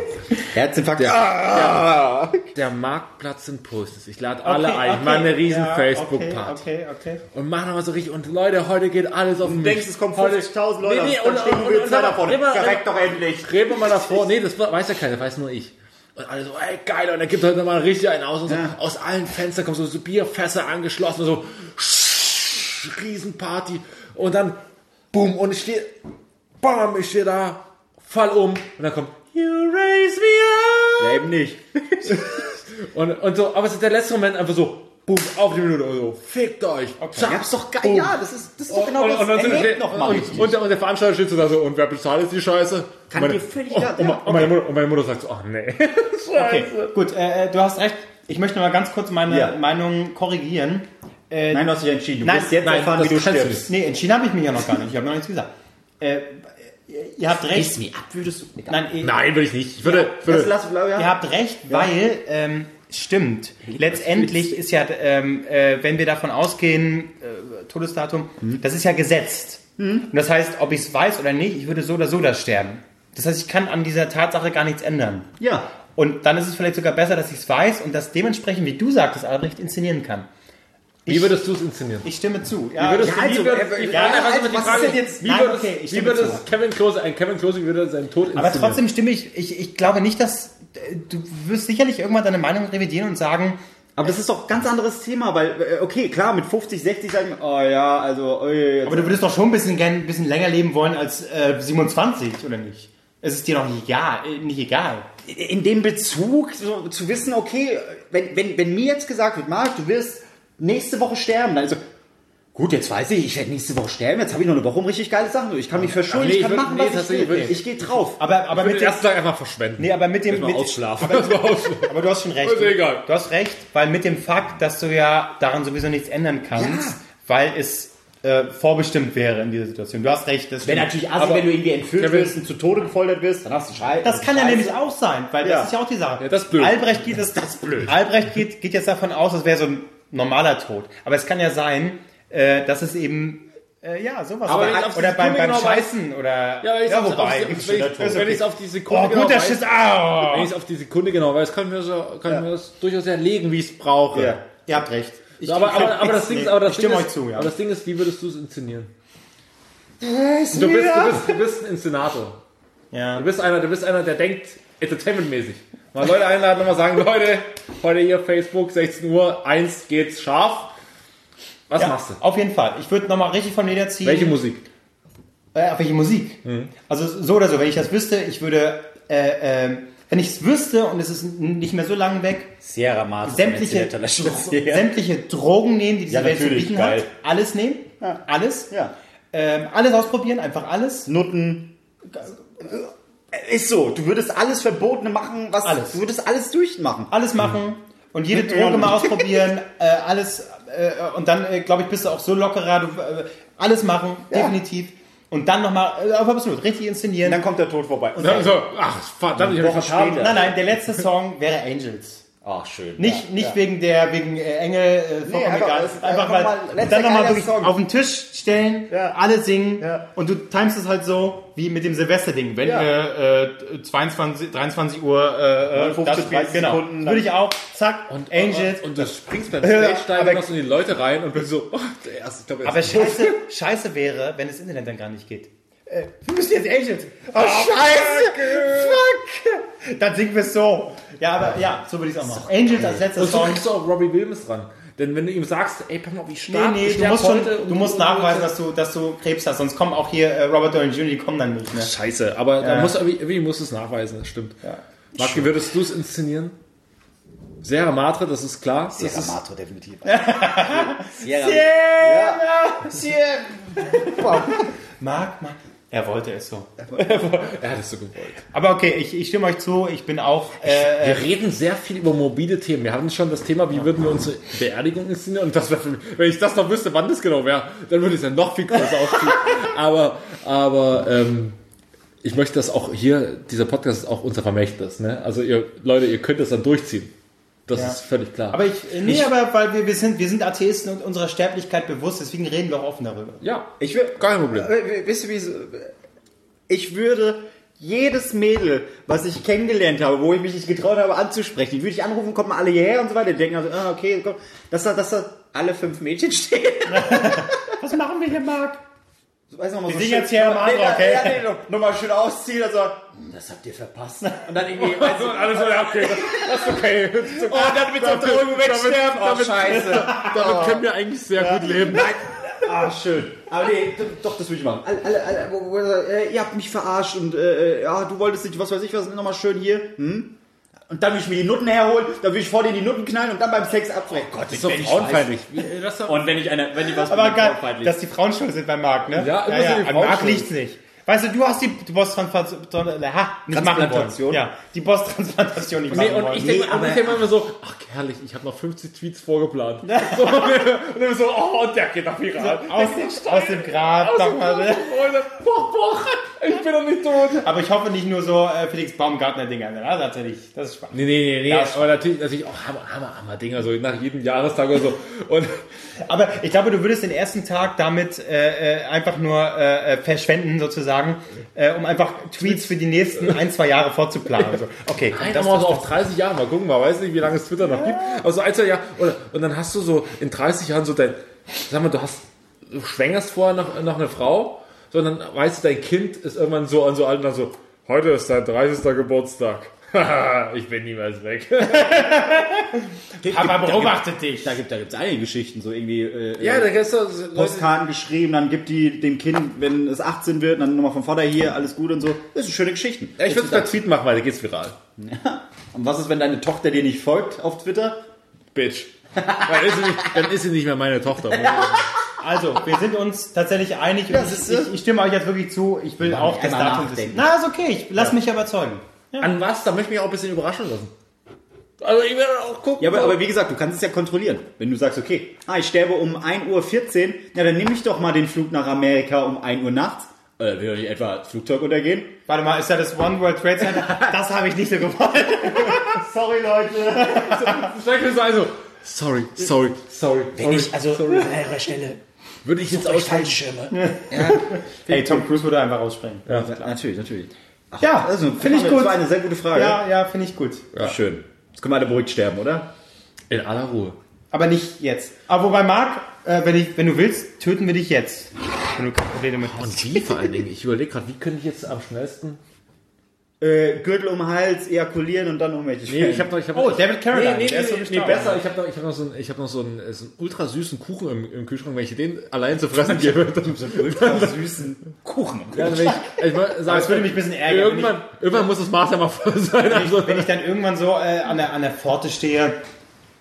Speaker 2: Herzinfarkt.
Speaker 3: der, der Marktplatz in Postes. Ich lade alle ein. Ich mache eine riesen
Speaker 1: ja,
Speaker 3: Facebook-Party.
Speaker 1: Okay, okay, okay.
Speaker 3: Und machen aber so richtig, und Leute, heute geht alles auf mich.
Speaker 2: denkst, es kommen
Speaker 3: Heute-
Speaker 2: 50.000 Leute,
Speaker 3: Nee, nee,
Speaker 2: dann
Speaker 3: und,
Speaker 2: stehen
Speaker 3: und, und,
Speaker 2: wir
Speaker 3: und,
Speaker 2: Verreckt doch endlich.
Speaker 3: Reden wir mal davor. Nee, das weiß ja keiner, das weiß nur ich. Und alle so, ey, geil, und er gibt heute mal richtig einen aus. Und so,
Speaker 2: Ja.
Speaker 3: Aus allen Fenstern kommen so, so Bierfässer angeschlossen, und so Riesenparty. Und dann, boom, und ich stehe, bam, ich stehe da, fall um. Und dann kommt, you raise me
Speaker 2: Ja, eben nicht.
Speaker 3: up. Und, und so, aber es ist der letzte Moment einfach so, boom, auf die Minute. Und so, fickt euch.
Speaker 2: Ja, ist doch geil. Ja, das ist, das ist doch genau
Speaker 3: und,
Speaker 2: das.
Speaker 3: und, dann
Speaker 2: Erlebt
Speaker 3: steht,
Speaker 2: noch mal
Speaker 3: und, und, der, und der Veranstalter steht so da so, und wer bezahlt jetzt die Scheiße?
Speaker 2: Kann
Speaker 3: Und meine,
Speaker 2: dir völlig
Speaker 3: oh, und,
Speaker 2: ja,
Speaker 3: und, meine Mutter, und meine Mutter sagt so, ach nee.
Speaker 1: Okay, gut, äh, äh, du hast recht. Ich möchte noch mal ganz kurz meine
Speaker 2: Ja.
Speaker 1: Meinung korrigieren. Äh,
Speaker 2: Nein, du hast dich entschieden. Du
Speaker 1: Nein,
Speaker 2: jetzt
Speaker 3: nein,
Speaker 2: erfahren, wie du stirbst.
Speaker 1: nee, entschieden habe ich mich ja noch gar nicht. Ich habe noch nichts gesagt. Äh, ihr habt recht.
Speaker 2: mir ab, würdest du. Egal.
Speaker 1: Nein, ihr,
Speaker 3: Nein, würde ich nicht. Ich würde,
Speaker 2: Das
Speaker 3: würde
Speaker 2: lass, glaub, ja.
Speaker 1: ihr habt recht, weil ähm, stimmt. Letztendlich ist ja, ähm, äh, wenn wir davon ausgehen, äh, Todesdatum, das ist ja gesetzt. Und das heißt, ob ich es weiß oder nicht, ich würde so oder so da sterben. Das heißt, ich kann an dieser Tatsache gar nichts ändern.
Speaker 2: ja.
Speaker 1: Und dann ist es vielleicht sogar besser, dass ich es weiß und das dementsprechend, wie du sagtest, Albrecht, inszenieren kann.
Speaker 3: Wie würdest du es inszenieren?
Speaker 1: Ich stimme zu.
Speaker 3: Wie
Speaker 1: Ja,
Speaker 3: würdest
Speaker 2: ja,
Speaker 3: du, wie
Speaker 2: also,
Speaker 3: würdest,
Speaker 2: äh,
Speaker 3: ich
Speaker 2: ja, also, was ist
Speaker 3: Frage,
Speaker 2: denn jetzt-
Speaker 3: wie würdest,
Speaker 1: okay, ich
Speaker 3: wie
Speaker 1: zu.
Speaker 3: Kevin Klose, ein Kevin Klose, wie würde seinen Tod
Speaker 1: Aber
Speaker 3: inszenieren?
Speaker 1: trotzdem stimme ich, ich, ich glaube nicht, dass du wirst sicherlich irgendwann deine Meinung revidieren und sagen,
Speaker 2: Aber das ist doch ein ganz anderes Thema, weil, äh, okay, klar, mit 50, 60 sagen, wir, oh ja, also, oh, jetzt
Speaker 1: aber du würdest doch schon ein bisschen gern ein bisschen länger leben wollen als äh, 27, oder nicht? Es ist dir doch nicht egal, äh, nicht egal.
Speaker 2: in dem Bezug so, zu wissen, okay, wenn, wenn, wenn mir jetzt gesagt wird, Marc, du wirst nächste Woche sterben, also, gut, jetzt weiß ich, ich werde nächste Woche sterben, jetzt habe ich noch eine Woche, um richtig geile Sachen. Ich kann mich verschulden,
Speaker 3: nee,
Speaker 2: ich kann
Speaker 3: ich würd-
Speaker 2: machen,
Speaker 3: nee,
Speaker 2: was ich will.
Speaker 3: würde ich-
Speaker 2: gehe drauf.
Speaker 1: Aber, aber
Speaker 3: ich
Speaker 1: mit dem,
Speaker 3: ersten Tag einfach verschwenden.
Speaker 1: nee, aber mit dem, mit,
Speaker 3: ausschlafen. Ausschlafen.
Speaker 1: aber du hast schon recht.
Speaker 3: Ist egal.
Speaker 1: Du hast recht, weil mit dem Fakt, dass du ja daran sowieso nichts ändern kannst,
Speaker 2: Ja.
Speaker 1: weil es äh, vorbestimmt wäre in dieser Situation. Du hast recht. Das
Speaker 2: Wenn natürlich
Speaker 3: Aber-
Speaker 2: wenn du irgendwie entführt wirst und zu Tode gefoltert wirst, dann hast du Scheiße.
Speaker 1: Das kann ja nämlich auch sein, weil
Speaker 2: Ja.
Speaker 1: das ist ja auch die Sache.
Speaker 3: Ja, das ist blöd.
Speaker 1: Albrecht geht, das, das blöd. Albrecht geht, geht jetzt davon aus, das wäre so ein normaler Tod. Aber es kann ja sein, äh, dass es eben äh, ja sowas
Speaker 3: Aber die
Speaker 1: oder beim, beim
Speaker 3: genau weiß-
Speaker 1: Scheißen oder
Speaker 3: Ja,
Speaker 1: ja, wobei.
Speaker 3: auf- wenn ich- auf die Sekunde
Speaker 1: oh,
Speaker 3: genau
Speaker 1: guter
Speaker 3: weiß-
Speaker 1: Schiss. Ah.
Speaker 3: Wenn ich es auf die Sekunde genau weiß, kann mir so, kann mir das durchaus erlegen, wie ich es brauche.
Speaker 2: Ja.
Speaker 1: Ihr habt recht. Ich,
Speaker 3: aber, aber, aber das Ding ist, aber das Ding ist,
Speaker 1: zu, ja.
Speaker 3: aber das Ding ist, wie würdest du es inszenieren? Du bist, du bist, du bist ein Inszenator.
Speaker 1: ja.
Speaker 3: Du bist einer, du bist einer, der denkt entertainmentmäßig. Mal Leute einladen und mal sagen, Leute, heute hier Facebook, 16 Uhr, eins geht's scharf. Was
Speaker 1: ja,
Speaker 3: machst du?
Speaker 1: Auf jeden Fall. Ich würde nochmal richtig von Leder ziehen.
Speaker 3: Welche Musik?
Speaker 1: Äh, auf welche Musik? Also so oder so, wenn ich das wüsste, ich würde, äh, äh, wenn ich es wüsste und es ist nicht mehr so lange weg,
Speaker 2: Sierra Mars.
Speaker 1: sämtliche, sämtliche Drogen nehmen, die diese
Speaker 2: Ja,
Speaker 1: Welt zu bieten
Speaker 2: geil.
Speaker 1: hat. Alles nehmen. Alles.
Speaker 2: Ja.
Speaker 1: Ähm, alles ausprobieren, einfach alles.
Speaker 2: Nutten. Ist so, du würdest alles Verbotene machen, was
Speaker 1: Alles.
Speaker 2: du würdest alles durchmachen.
Speaker 1: Alles machen und jede
Speaker 2: Mit
Speaker 1: Droge mal ausprobieren. Äh, alles. Äh, und dann, äh, glaube ich, bist du auch so lockerer. Du, äh, alles machen,
Speaker 2: Ja.
Speaker 1: definitiv. Und dann nochmal, äh, absolut, richtig inszenieren.
Speaker 2: Und dann kommt der Tod vorbei.
Speaker 3: Also, ach, verdammt, ich vertan.
Speaker 2: später.
Speaker 1: nein, nein, der letzte Song wäre Angels.
Speaker 2: Ach, schön.
Speaker 1: Nicht,
Speaker 2: Ja,
Speaker 1: nicht
Speaker 2: ja.
Speaker 1: wegen der, wegen äh, Engel, äh, vollkommen
Speaker 2: einfach-
Speaker 1: egal. Einfach,
Speaker 2: einfach
Speaker 1: weil,
Speaker 2: mal letzter
Speaker 1: dann nochmal wirklich
Speaker 2: Song.
Speaker 1: auf den Tisch stellen,
Speaker 2: Ja.
Speaker 1: alle singen
Speaker 2: Ja.
Speaker 1: und du timest es halt so wie mit dem Silvester-Ding. Wenn
Speaker 2: Ja.
Speaker 1: ihr äh, 22, 23 Uhr äh, äh,
Speaker 2: 59,
Speaker 1: das spielt,
Speaker 2: 30
Speaker 1: genau.
Speaker 2: Sekunden,
Speaker 1: Würde ich auch, zack,
Speaker 3: Und,
Speaker 1: Angels.
Speaker 3: Und, und du springst beim
Speaker 1: aber-
Speaker 3: noch so in die Leute rein und bist so, oh, der erste, ich glaube,
Speaker 1: aber scheiße, scheiße wäre, wenn das Internet dann gar nicht geht. Äh, wir müssen jetzt Angels. Oh, scheiße! Fuck! Dann singen wir es so. Ja, aber ja, so würde ich es auch machen. Angels als letzter
Speaker 3: Und so
Speaker 1: Song.
Speaker 3: kriegst du auch Robbie Williams dran. Denn wenn du ihm sagst, ey, pass mal, wie
Speaker 1: Nee,
Speaker 3: stark
Speaker 1: nee,
Speaker 3: ich
Speaker 1: du musst, schon, du musst nachweisen, dass du, dass du Krebs hast, sonst kommen auch hier äh, Robert Downey Jr., die kommen dann nicht mehr.
Speaker 3: Scheiße, aber da
Speaker 1: Ja.
Speaker 3: muss irgendwie, irgendwie musst du es nachweisen, das stimmt.
Speaker 1: Ja.
Speaker 3: Marc, wie würdest du es inszenieren? Sarah Matre, das ist klar. Das
Speaker 2: Sierra
Speaker 3: ist,
Speaker 2: Mato, definitiv. Sierra
Speaker 1: Marc, Marc. Er wollte es so.
Speaker 3: er hat es so gewollt.
Speaker 1: Aber okay, ich, ich stimme euch zu, ich bin auch. Äh,
Speaker 3: Wir reden sehr viel über mobile Themen. Wir hatten schon das Thema, wie würden wir unsere Beerdigung inszenieren? Und das wäre für mich, wenn ich das noch wüsste, wann das genau wäre, dann würde ich es ja noch viel größer aufziehen. aber, aber, ähm, ich möchte das auch hier, dieser Podcast ist auch unser Vermächtnis, ne? Also ihr, Leute, ihr könnt das dann durchziehen. Das
Speaker 1: Ja.
Speaker 3: ist völlig klar.
Speaker 1: aber ich, äh, nee, aber weil wir, wir, sind, wir sind Atheisten und unserer Sterblichkeit bewusst, deswegen reden wir auch offen darüber.
Speaker 3: ja,
Speaker 2: Ich will,
Speaker 3: Kein Problem.
Speaker 2: Äh, Wisst ihr, wie ich würde jedes Mädel, was ich kennengelernt habe, wo ich mich nicht getraut habe anzusprechen, die würde ich anrufen, kommt mal alle hierher und so weiter. Die denken also, ah, okay, komm, dass da, dass da alle fünf Mädchen stehen.
Speaker 1: Was machen wir hier, Marc?
Speaker 2: Weiß noch mal
Speaker 1: Wir
Speaker 2: so
Speaker 1: singen
Speaker 2: schön-
Speaker 1: jetzt hier am
Speaker 2: nee,
Speaker 1: Andra, okay?
Speaker 2: Ja, nee, noch- nochmal schön ausziehen, also, das habt ihr verpasst. Und dann irgendwie, weißt du,
Speaker 3: alles so, ja, okay, das ist okay.
Speaker 2: oh, dann mit so Drogen wegsterben, oh, scheiße.
Speaker 3: Damit können wir eigentlich sehr gut leben.
Speaker 2: Ah, schön. Aber nee, doch, das würde ich machen. Alle, alle, alle, äh, ihr habt mich verarscht und äh, ja, du wolltest nicht, was weiß ich, was nochmal schön hier. Hm? Und dann will ich mir die Nutten herholen, dann will ich vor dir die Nutten knallen und dann beim Sex abbrechen. Gott,
Speaker 3: Das ist doch frauenfeindlich.
Speaker 2: Und wenn ich eine, wenn ich was
Speaker 1: Aber
Speaker 2: bin,
Speaker 1: geil,
Speaker 2: frauenfeindlich.
Speaker 1: dass die Frauen schuld sind bei Marc, ne?
Speaker 3: Ja, immer sind die
Speaker 1: an
Speaker 3: Frauen
Speaker 1: Marc liegt's nicht. Weißt du, du hast die du Brusttransplantation ha, nicht machen wollen. Ja, die Brusttransplantation nicht
Speaker 3: Nee,
Speaker 1: machen
Speaker 3: und
Speaker 1: wollen.
Speaker 3: ich denke
Speaker 2: Nee,
Speaker 3: denk immer so, ach herrlich, ich habe noch 50 Tweets vorgeplant. So, und dann so, oh, der geht nach viral.
Speaker 1: aus, aus dem Grab.
Speaker 3: Aus dem
Speaker 1: ne?
Speaker 3: Freunde, boah, boah, ich bin doch nicht tot.
Speaker 1: Aber ich hoffe nicht nur so äh, Felix Baumgartner-Dinger. Ne? Das, natürlich, das ist spannend.
Speaker 3: Nee, nee, nee, nee.
Speaker 1: Ist
Speaker 3: aber natürlich, natürlich auch Hammer, Hammer, Hammer Dinger, so nach jedem Jahrestag oder so. Und
Speaker 1: Aber ich glaube, du würdest den ersten Tag damit äh, äh, einfach nur äh, äh, verschwenden, sozusagen. äh, um einfach Tweets für die nächsten ein, zwei Jahre vorzuplanen. Also, okay,
Speaker 3: Nein,
Speaker 1: das,
Speaker 3: das, mal so auf 30 Jahre, mal gucken, mal weiß nicht, wie lange es Twitter noch gibt. Aber so ein, zwei Jahre, oder, und dann hast du so in 30 Jahren so dein, sag mal, du hast, du schwängerst vorher noch, noch eine Frau, sondern weißt du, dein Kind ist irgendwann so an so alt und dann so, heute ist dein 30. Geburtstag. Ich bin niemals weg.
Speaker 1: aber beobachtet dich.
Speaker 2: Da gibt da gibt's einige Geschichten, so irgendwie äh,
Speaker 3: ja, da gibt's so
Speaker 2: Postkarten geschrieben, dann gibt die dem Kind, wenn es 18 wird, dann nochmal vom Vater hier, alles gut und so. Das sind schöne Geschichten.
Speaker 3: ja, ich würde es per Tweet machen, weil da geht's viral.
Speaker 2: Und was ist, wenn deine Tochter dir nicht folgt auf Twitter?
Speaker 3: Bitch. Dann ist sie nicht, dann ist sie nicht mehr meine Tochter.
Speaker 1: Also, wir sind uns tatsächlich einig. und
Speaker 2: Ja,
Speaker 1: ich, ich, ich stimme euch jetzt wirklich zu. Ich will auch das Datum wissen. Na, ist okay. Ich lass mich überzeugen.
Speaker 3: An was? Da möchte ich mich auch ein bisschen überraschen lassen. Also ich werde auch gucken.
Speaker 2: Ja, aber, aber wie gesagt, du kannst es ja kontrollieren. Wenn du sagst, okay, ah, ich sterbe um 1.14 Uhr, ja, dann nehme ich doch mal den Flug nach Amerika um 1 Uhr nachts. Oder will ich etwa das Flugzeug untergehen?
Speaker 1: Warte mal, ist ja das One World Trade Center? Das habe ich nicht so gewollt. Sorry, Leute.
Speaker 3: Mir so also, sorry, sorry, sorry. sorry.
Speaker 1: also an eurer Stelle
Speaker 3: Würde ich jetzt aussteigen.
Speaker 1: Fallschirme. Hey, Tom Cruise würde einfach rausspringen.
Speaker 2: Ja, natürlich, natürlich. Ach,
Speaker 1: Ja,
Speaker 2: also,
Speaker 1: finde ich gut.
Speaker 2: Das war eine sehr gute Frage.
Speaker 1: Ja, ja, finde ich gut.
Speaker 2: Schön. Jetzt können wir alle beruhigt sterben, oder?
Speaker 3: In aller Ruhe.
Speaker 1: Aber nicht jetzt. Aber wobei, Marc, äh, wenn, ich, wenn du willst, töten wir dich jetzt. Wenn du keine Probleme mit hast.
Speaker 3: Und wie vor allen Dingen? Ich überlege gerade, wie könnte ich jetzt am schnellsten...
Speaker 2: Äh, Gürtel um den Hals, ejakulieren und dann irgendwelche
Speaker 3: Nee, ich habe noch... Ich hab
Speaker 1: Oh,
Speaker 3: noch,
Speaker 1: David Carradine.
Speaker 3: Nee, nee,
Speaker 1: der ist
Speaker 3: nee, nee, besser. Ich habe noch, ich hab noch so einen, ich hab noch so einen, so einen ultra süßen Kuchen im, im Kühlschrank. Wenn ich den allein zu fressen gebe, dann so einen ultra
Speaker 2: süßen Kuchen.
Speaker 3: Ja, wenn ich, ich wollte sagen,
Speaker 1: das würde mich ein bisschen ärgern,
Speaker 3: Irgendwann, irgendwann muss das Maß ja mal voll sein. Also,
Speaker 1: Wenn ich dann irgendwann so äh, an, der, an der Pforte stehe,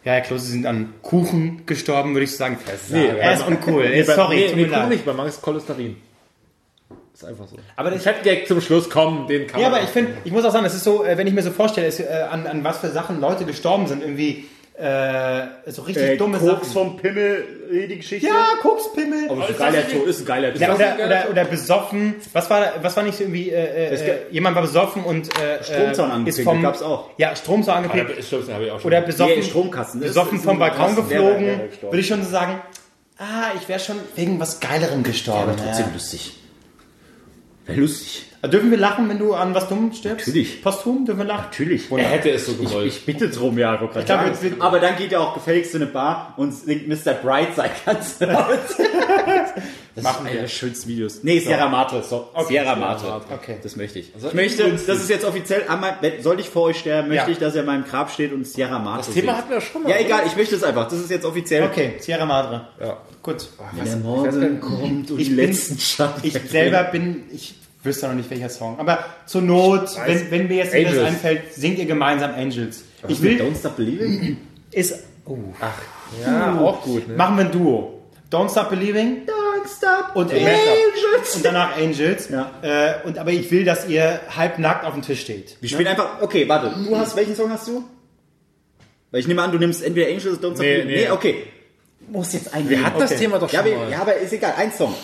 Speaker 1: ja, Herr Klose, Sie sind an Kuchen gestorben, würde ich sagen.
Speaker 3: Nee,
Speaker 1: er ist uncool.
Speaker 3: nee,
Speaker 1: Äh, Sorry,
Speaker 3: nee,
Speaker 1: tut
Speaker 3: nee,
Speaker 1: mir
Speaker 3: Kuchen
Speaker 1: leid.
Speaker 3: nicht, bei Mangel ist Cholesterin. Ist einfach so.
Speaker 1: Aber
Speaker 3: Ich
Speaker 1: ich,
Speaker 3: hätte Gag zum Schluss kommen, den kann
Speaker 1: ja,
Speaker 3: man
Speaker 1: aber ich finde, ich muss auch sagen, es ist so, äh, wenn ich mir so vorstelle, es, äh, an, an was für Sachen Leute gestorben sind, irgendwie äh, so richtig
Speaker 2: Äh,
Speaker 1: dumme
Speaker 2: Koks
Speaker 1: Sachen.
Speaker 2: vom Pimmel, äh, die Geschichte.
Speaker 1: Ja, Kokspimmel.
Speaker 2: Aber ist
Speaker 3: Ist
Speaker 2: ein geiler Tod, ist ein geiler Tod.
Speaker 1: Ja, oder, oder, oder besoffen. Was war, was war nicht so irgendwie, äh, äh, jemand war besoffen und äh,
Speaker 2: Stromzaun
Speaker 1: äh,
Speaker 2: angepinkelt,
Speaker 1: ist vom,
Speaker 2: gab's auch.
Speaker 1: Ja, Stromzaun
Speaker 3: Ah,
Speaker 1: angepinkt.
Speaker 3: das stimmt, habe ich auch schon.
Speaker 1: Oder besoffen,
Speaker 2: Nee, Stromkasten.
Speaker 1: Besoffen
Speaker 2: ist
Speaker 1: vom Balkon geflogen. Würde ich schon so sagen, ah, ich wäre schon wegen was Geilerem gestorben.
Speaker 2: aber trotzdem
Speaker 1: ja.
Speaker 2: lustig. Wäre lustig.
Speaker 1: Dürfen wir lachen, wenn du an was dumm stirbst?
Speaker 2: Natürlich.
Speaker 1: Posthum, dürfen wir lachen?
Speaker 2: Natürlich.
Speaker 3: er hätte es so gewollt.
Speaker 2: Ich bitte drum, ja. Ich
Speaker 1: glaub, wir-
Speaker 2: aber dann geht er auch gefälligst in eine Bar und singt Mr. Brightside ganz laut. das
Speaker 1: Machen wir.
Speaker 2: der schönsten Videos. Nee, Sierra Madre. So, Sierra Madre.
Speaker 1: Okay.
Speaker 2: Das möchte ich.
Speaker 3: Also
Speaker 2: ich möchte,
Speaker 3: günstig.
Speaker 2: das ist jetzt offiziell, an mein, wenn, sollte ich vor euch sterben, möchte
Speaker 1: Ja.
Speaker 2: ich, dass er in meinem Grab steht und Sierra Madre
Speaker 3: das Thema
Speaker 2: singt.
Speaker 3: hatten wir schon mal.
Speaker 2: Ja, egal, ich möchte es einfach. Das ist jetzt offiziell.
Speaker 1: Okay, Sierra Madre.
Speaker 3: Ja.
Speaker 1: Gut.
Speaker 2: Wenn der Morgen kommt und
Speaker 1: Ich
Speaker 2: die
Speaker 1: bin-
Speaker 2: letzten Schatten.
Speaker 1: Ich selber bin, ich wüsste noch nicht welcher Song, aber zur Not, wenn, wenn mir jetzt
Speaker 3: Angels.
Speaker 1: einfällt, singt ihr gemeinsam Angels. Ich will,
Speaker 2: Don't Stop Believing?
Speaker 1: ist, oh,
Speaker 3: Ja, auch gut. Ne?
Speaker 1: machen wir ein Duo. Don't Stop Believing
Speaker 2: Don't Stop
Speaker 1: und
Speaker 2: Angels.
Speaker 1: und danach Angels.
Speaker 2: Ja.
Speaker 1: Äh, und aber ich will, dass ihr halbnackt auf dem Tisch steht.
Speaker 2: Wir spielen einfach, okay, warte, du hast, welchen Song hast du? Weil ich nehme an, du nimmst entweder Angels oder Don't Stop
Speaker 3: Nee,
Speaker 2: Believing.
Speaker 3: nee.
Speaker 2: Nee, okay. Muss jetzt ein
Speaker 3: Wir hatten das
Speaker 1: Okay.
Speaker 3: Thema doch schon
Speaker 2: ja, wir,
Speaker 3: mal.
Speaker 2: ja, aber ist egal, ein Song.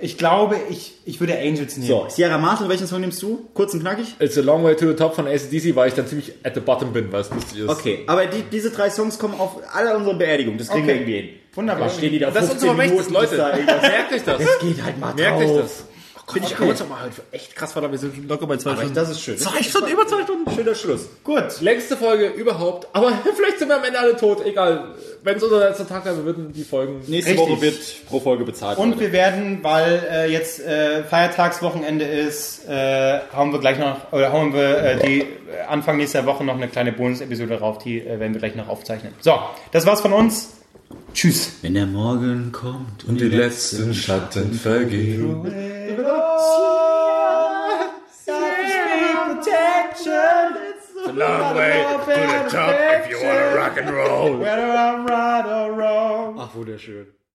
Speaker 1: Ich glaube, ich, ich würde Angels nehmen.
Speaker 2: So, Sierra Madre, welchen Song nimmst du? Kurz und knackig?
Speaker 3: It's a long way to the top von ACDC, weil ich dann ziemlich at the bottom bin, weil es lustig ist.
Speaker 2: Okay, aber die, diese drei Songs kommen auf alle unsere Beerdigungen, das kriegen
Speaker 1: Okay.
Speaker 2: wir irgendwie hin.
Speaker 1: Wunderbar.
Speaker 2: Dann stehen die da
Speaker 3: Das ist
Speaker 2: 15
Speaker 3: unser Mächtes,
Speaker 2: Minuten, bis
Speaker 3: Leute.
Speaker 2: da
Speaker 3: Merkt euch das.
Speaker 2: Das geht halt mal
Speaker 3: Merkt euch
Speaker 2: drauf.
Speaker 3: Das.
Speaker 2: Finde ich
Speaker 3: Komm,
Speaker 2: gut.
Speaker 3: uns doch mal heute echt krass, verdammt, wir sind locker bei zwei
Speaker 2: Aber
Speaker 3: Stunden.
Speaker 2: das ist schön.
Speaker 3: Zwei Stunden, über zwei Stunden.
Speaker 2: Schöner Schluss.
Speaker 1: Gut.
Speaker 3: Längste Folge überhaupt, aber vielleicht sind wir am Ende alle tot, egal. Wenn es unser letzter Tag wäre, wir würden die Folgen...
Speaker 2: Nächste
Speaker 1: Richtig.
Speaker 2: Woche wird pro Folge bezahlt.
Speaker 1: Und
Speaker 2: Leute.
Speaker 1: wir werden, weil äh, jetzt äh, Feiertagswochenende ist, äh, hauen wir gleich noch, oder hauen wir äh, die äh, Anfang nächster Woche noch eine kleine Bonus-Episode drauf, die äh, werden wir gleich noch aufzeichnen. So, das war's von uns. Tschüss.
Speaker 2: Wenn der Morgen kommt
Speaker 3: Und die letzten Schatten vergehen. It's a long way to the top if you wanna rock and roll.
Speaker 1: Whether I'm right or wrong.
Speaker 2: Ach, wunderschön.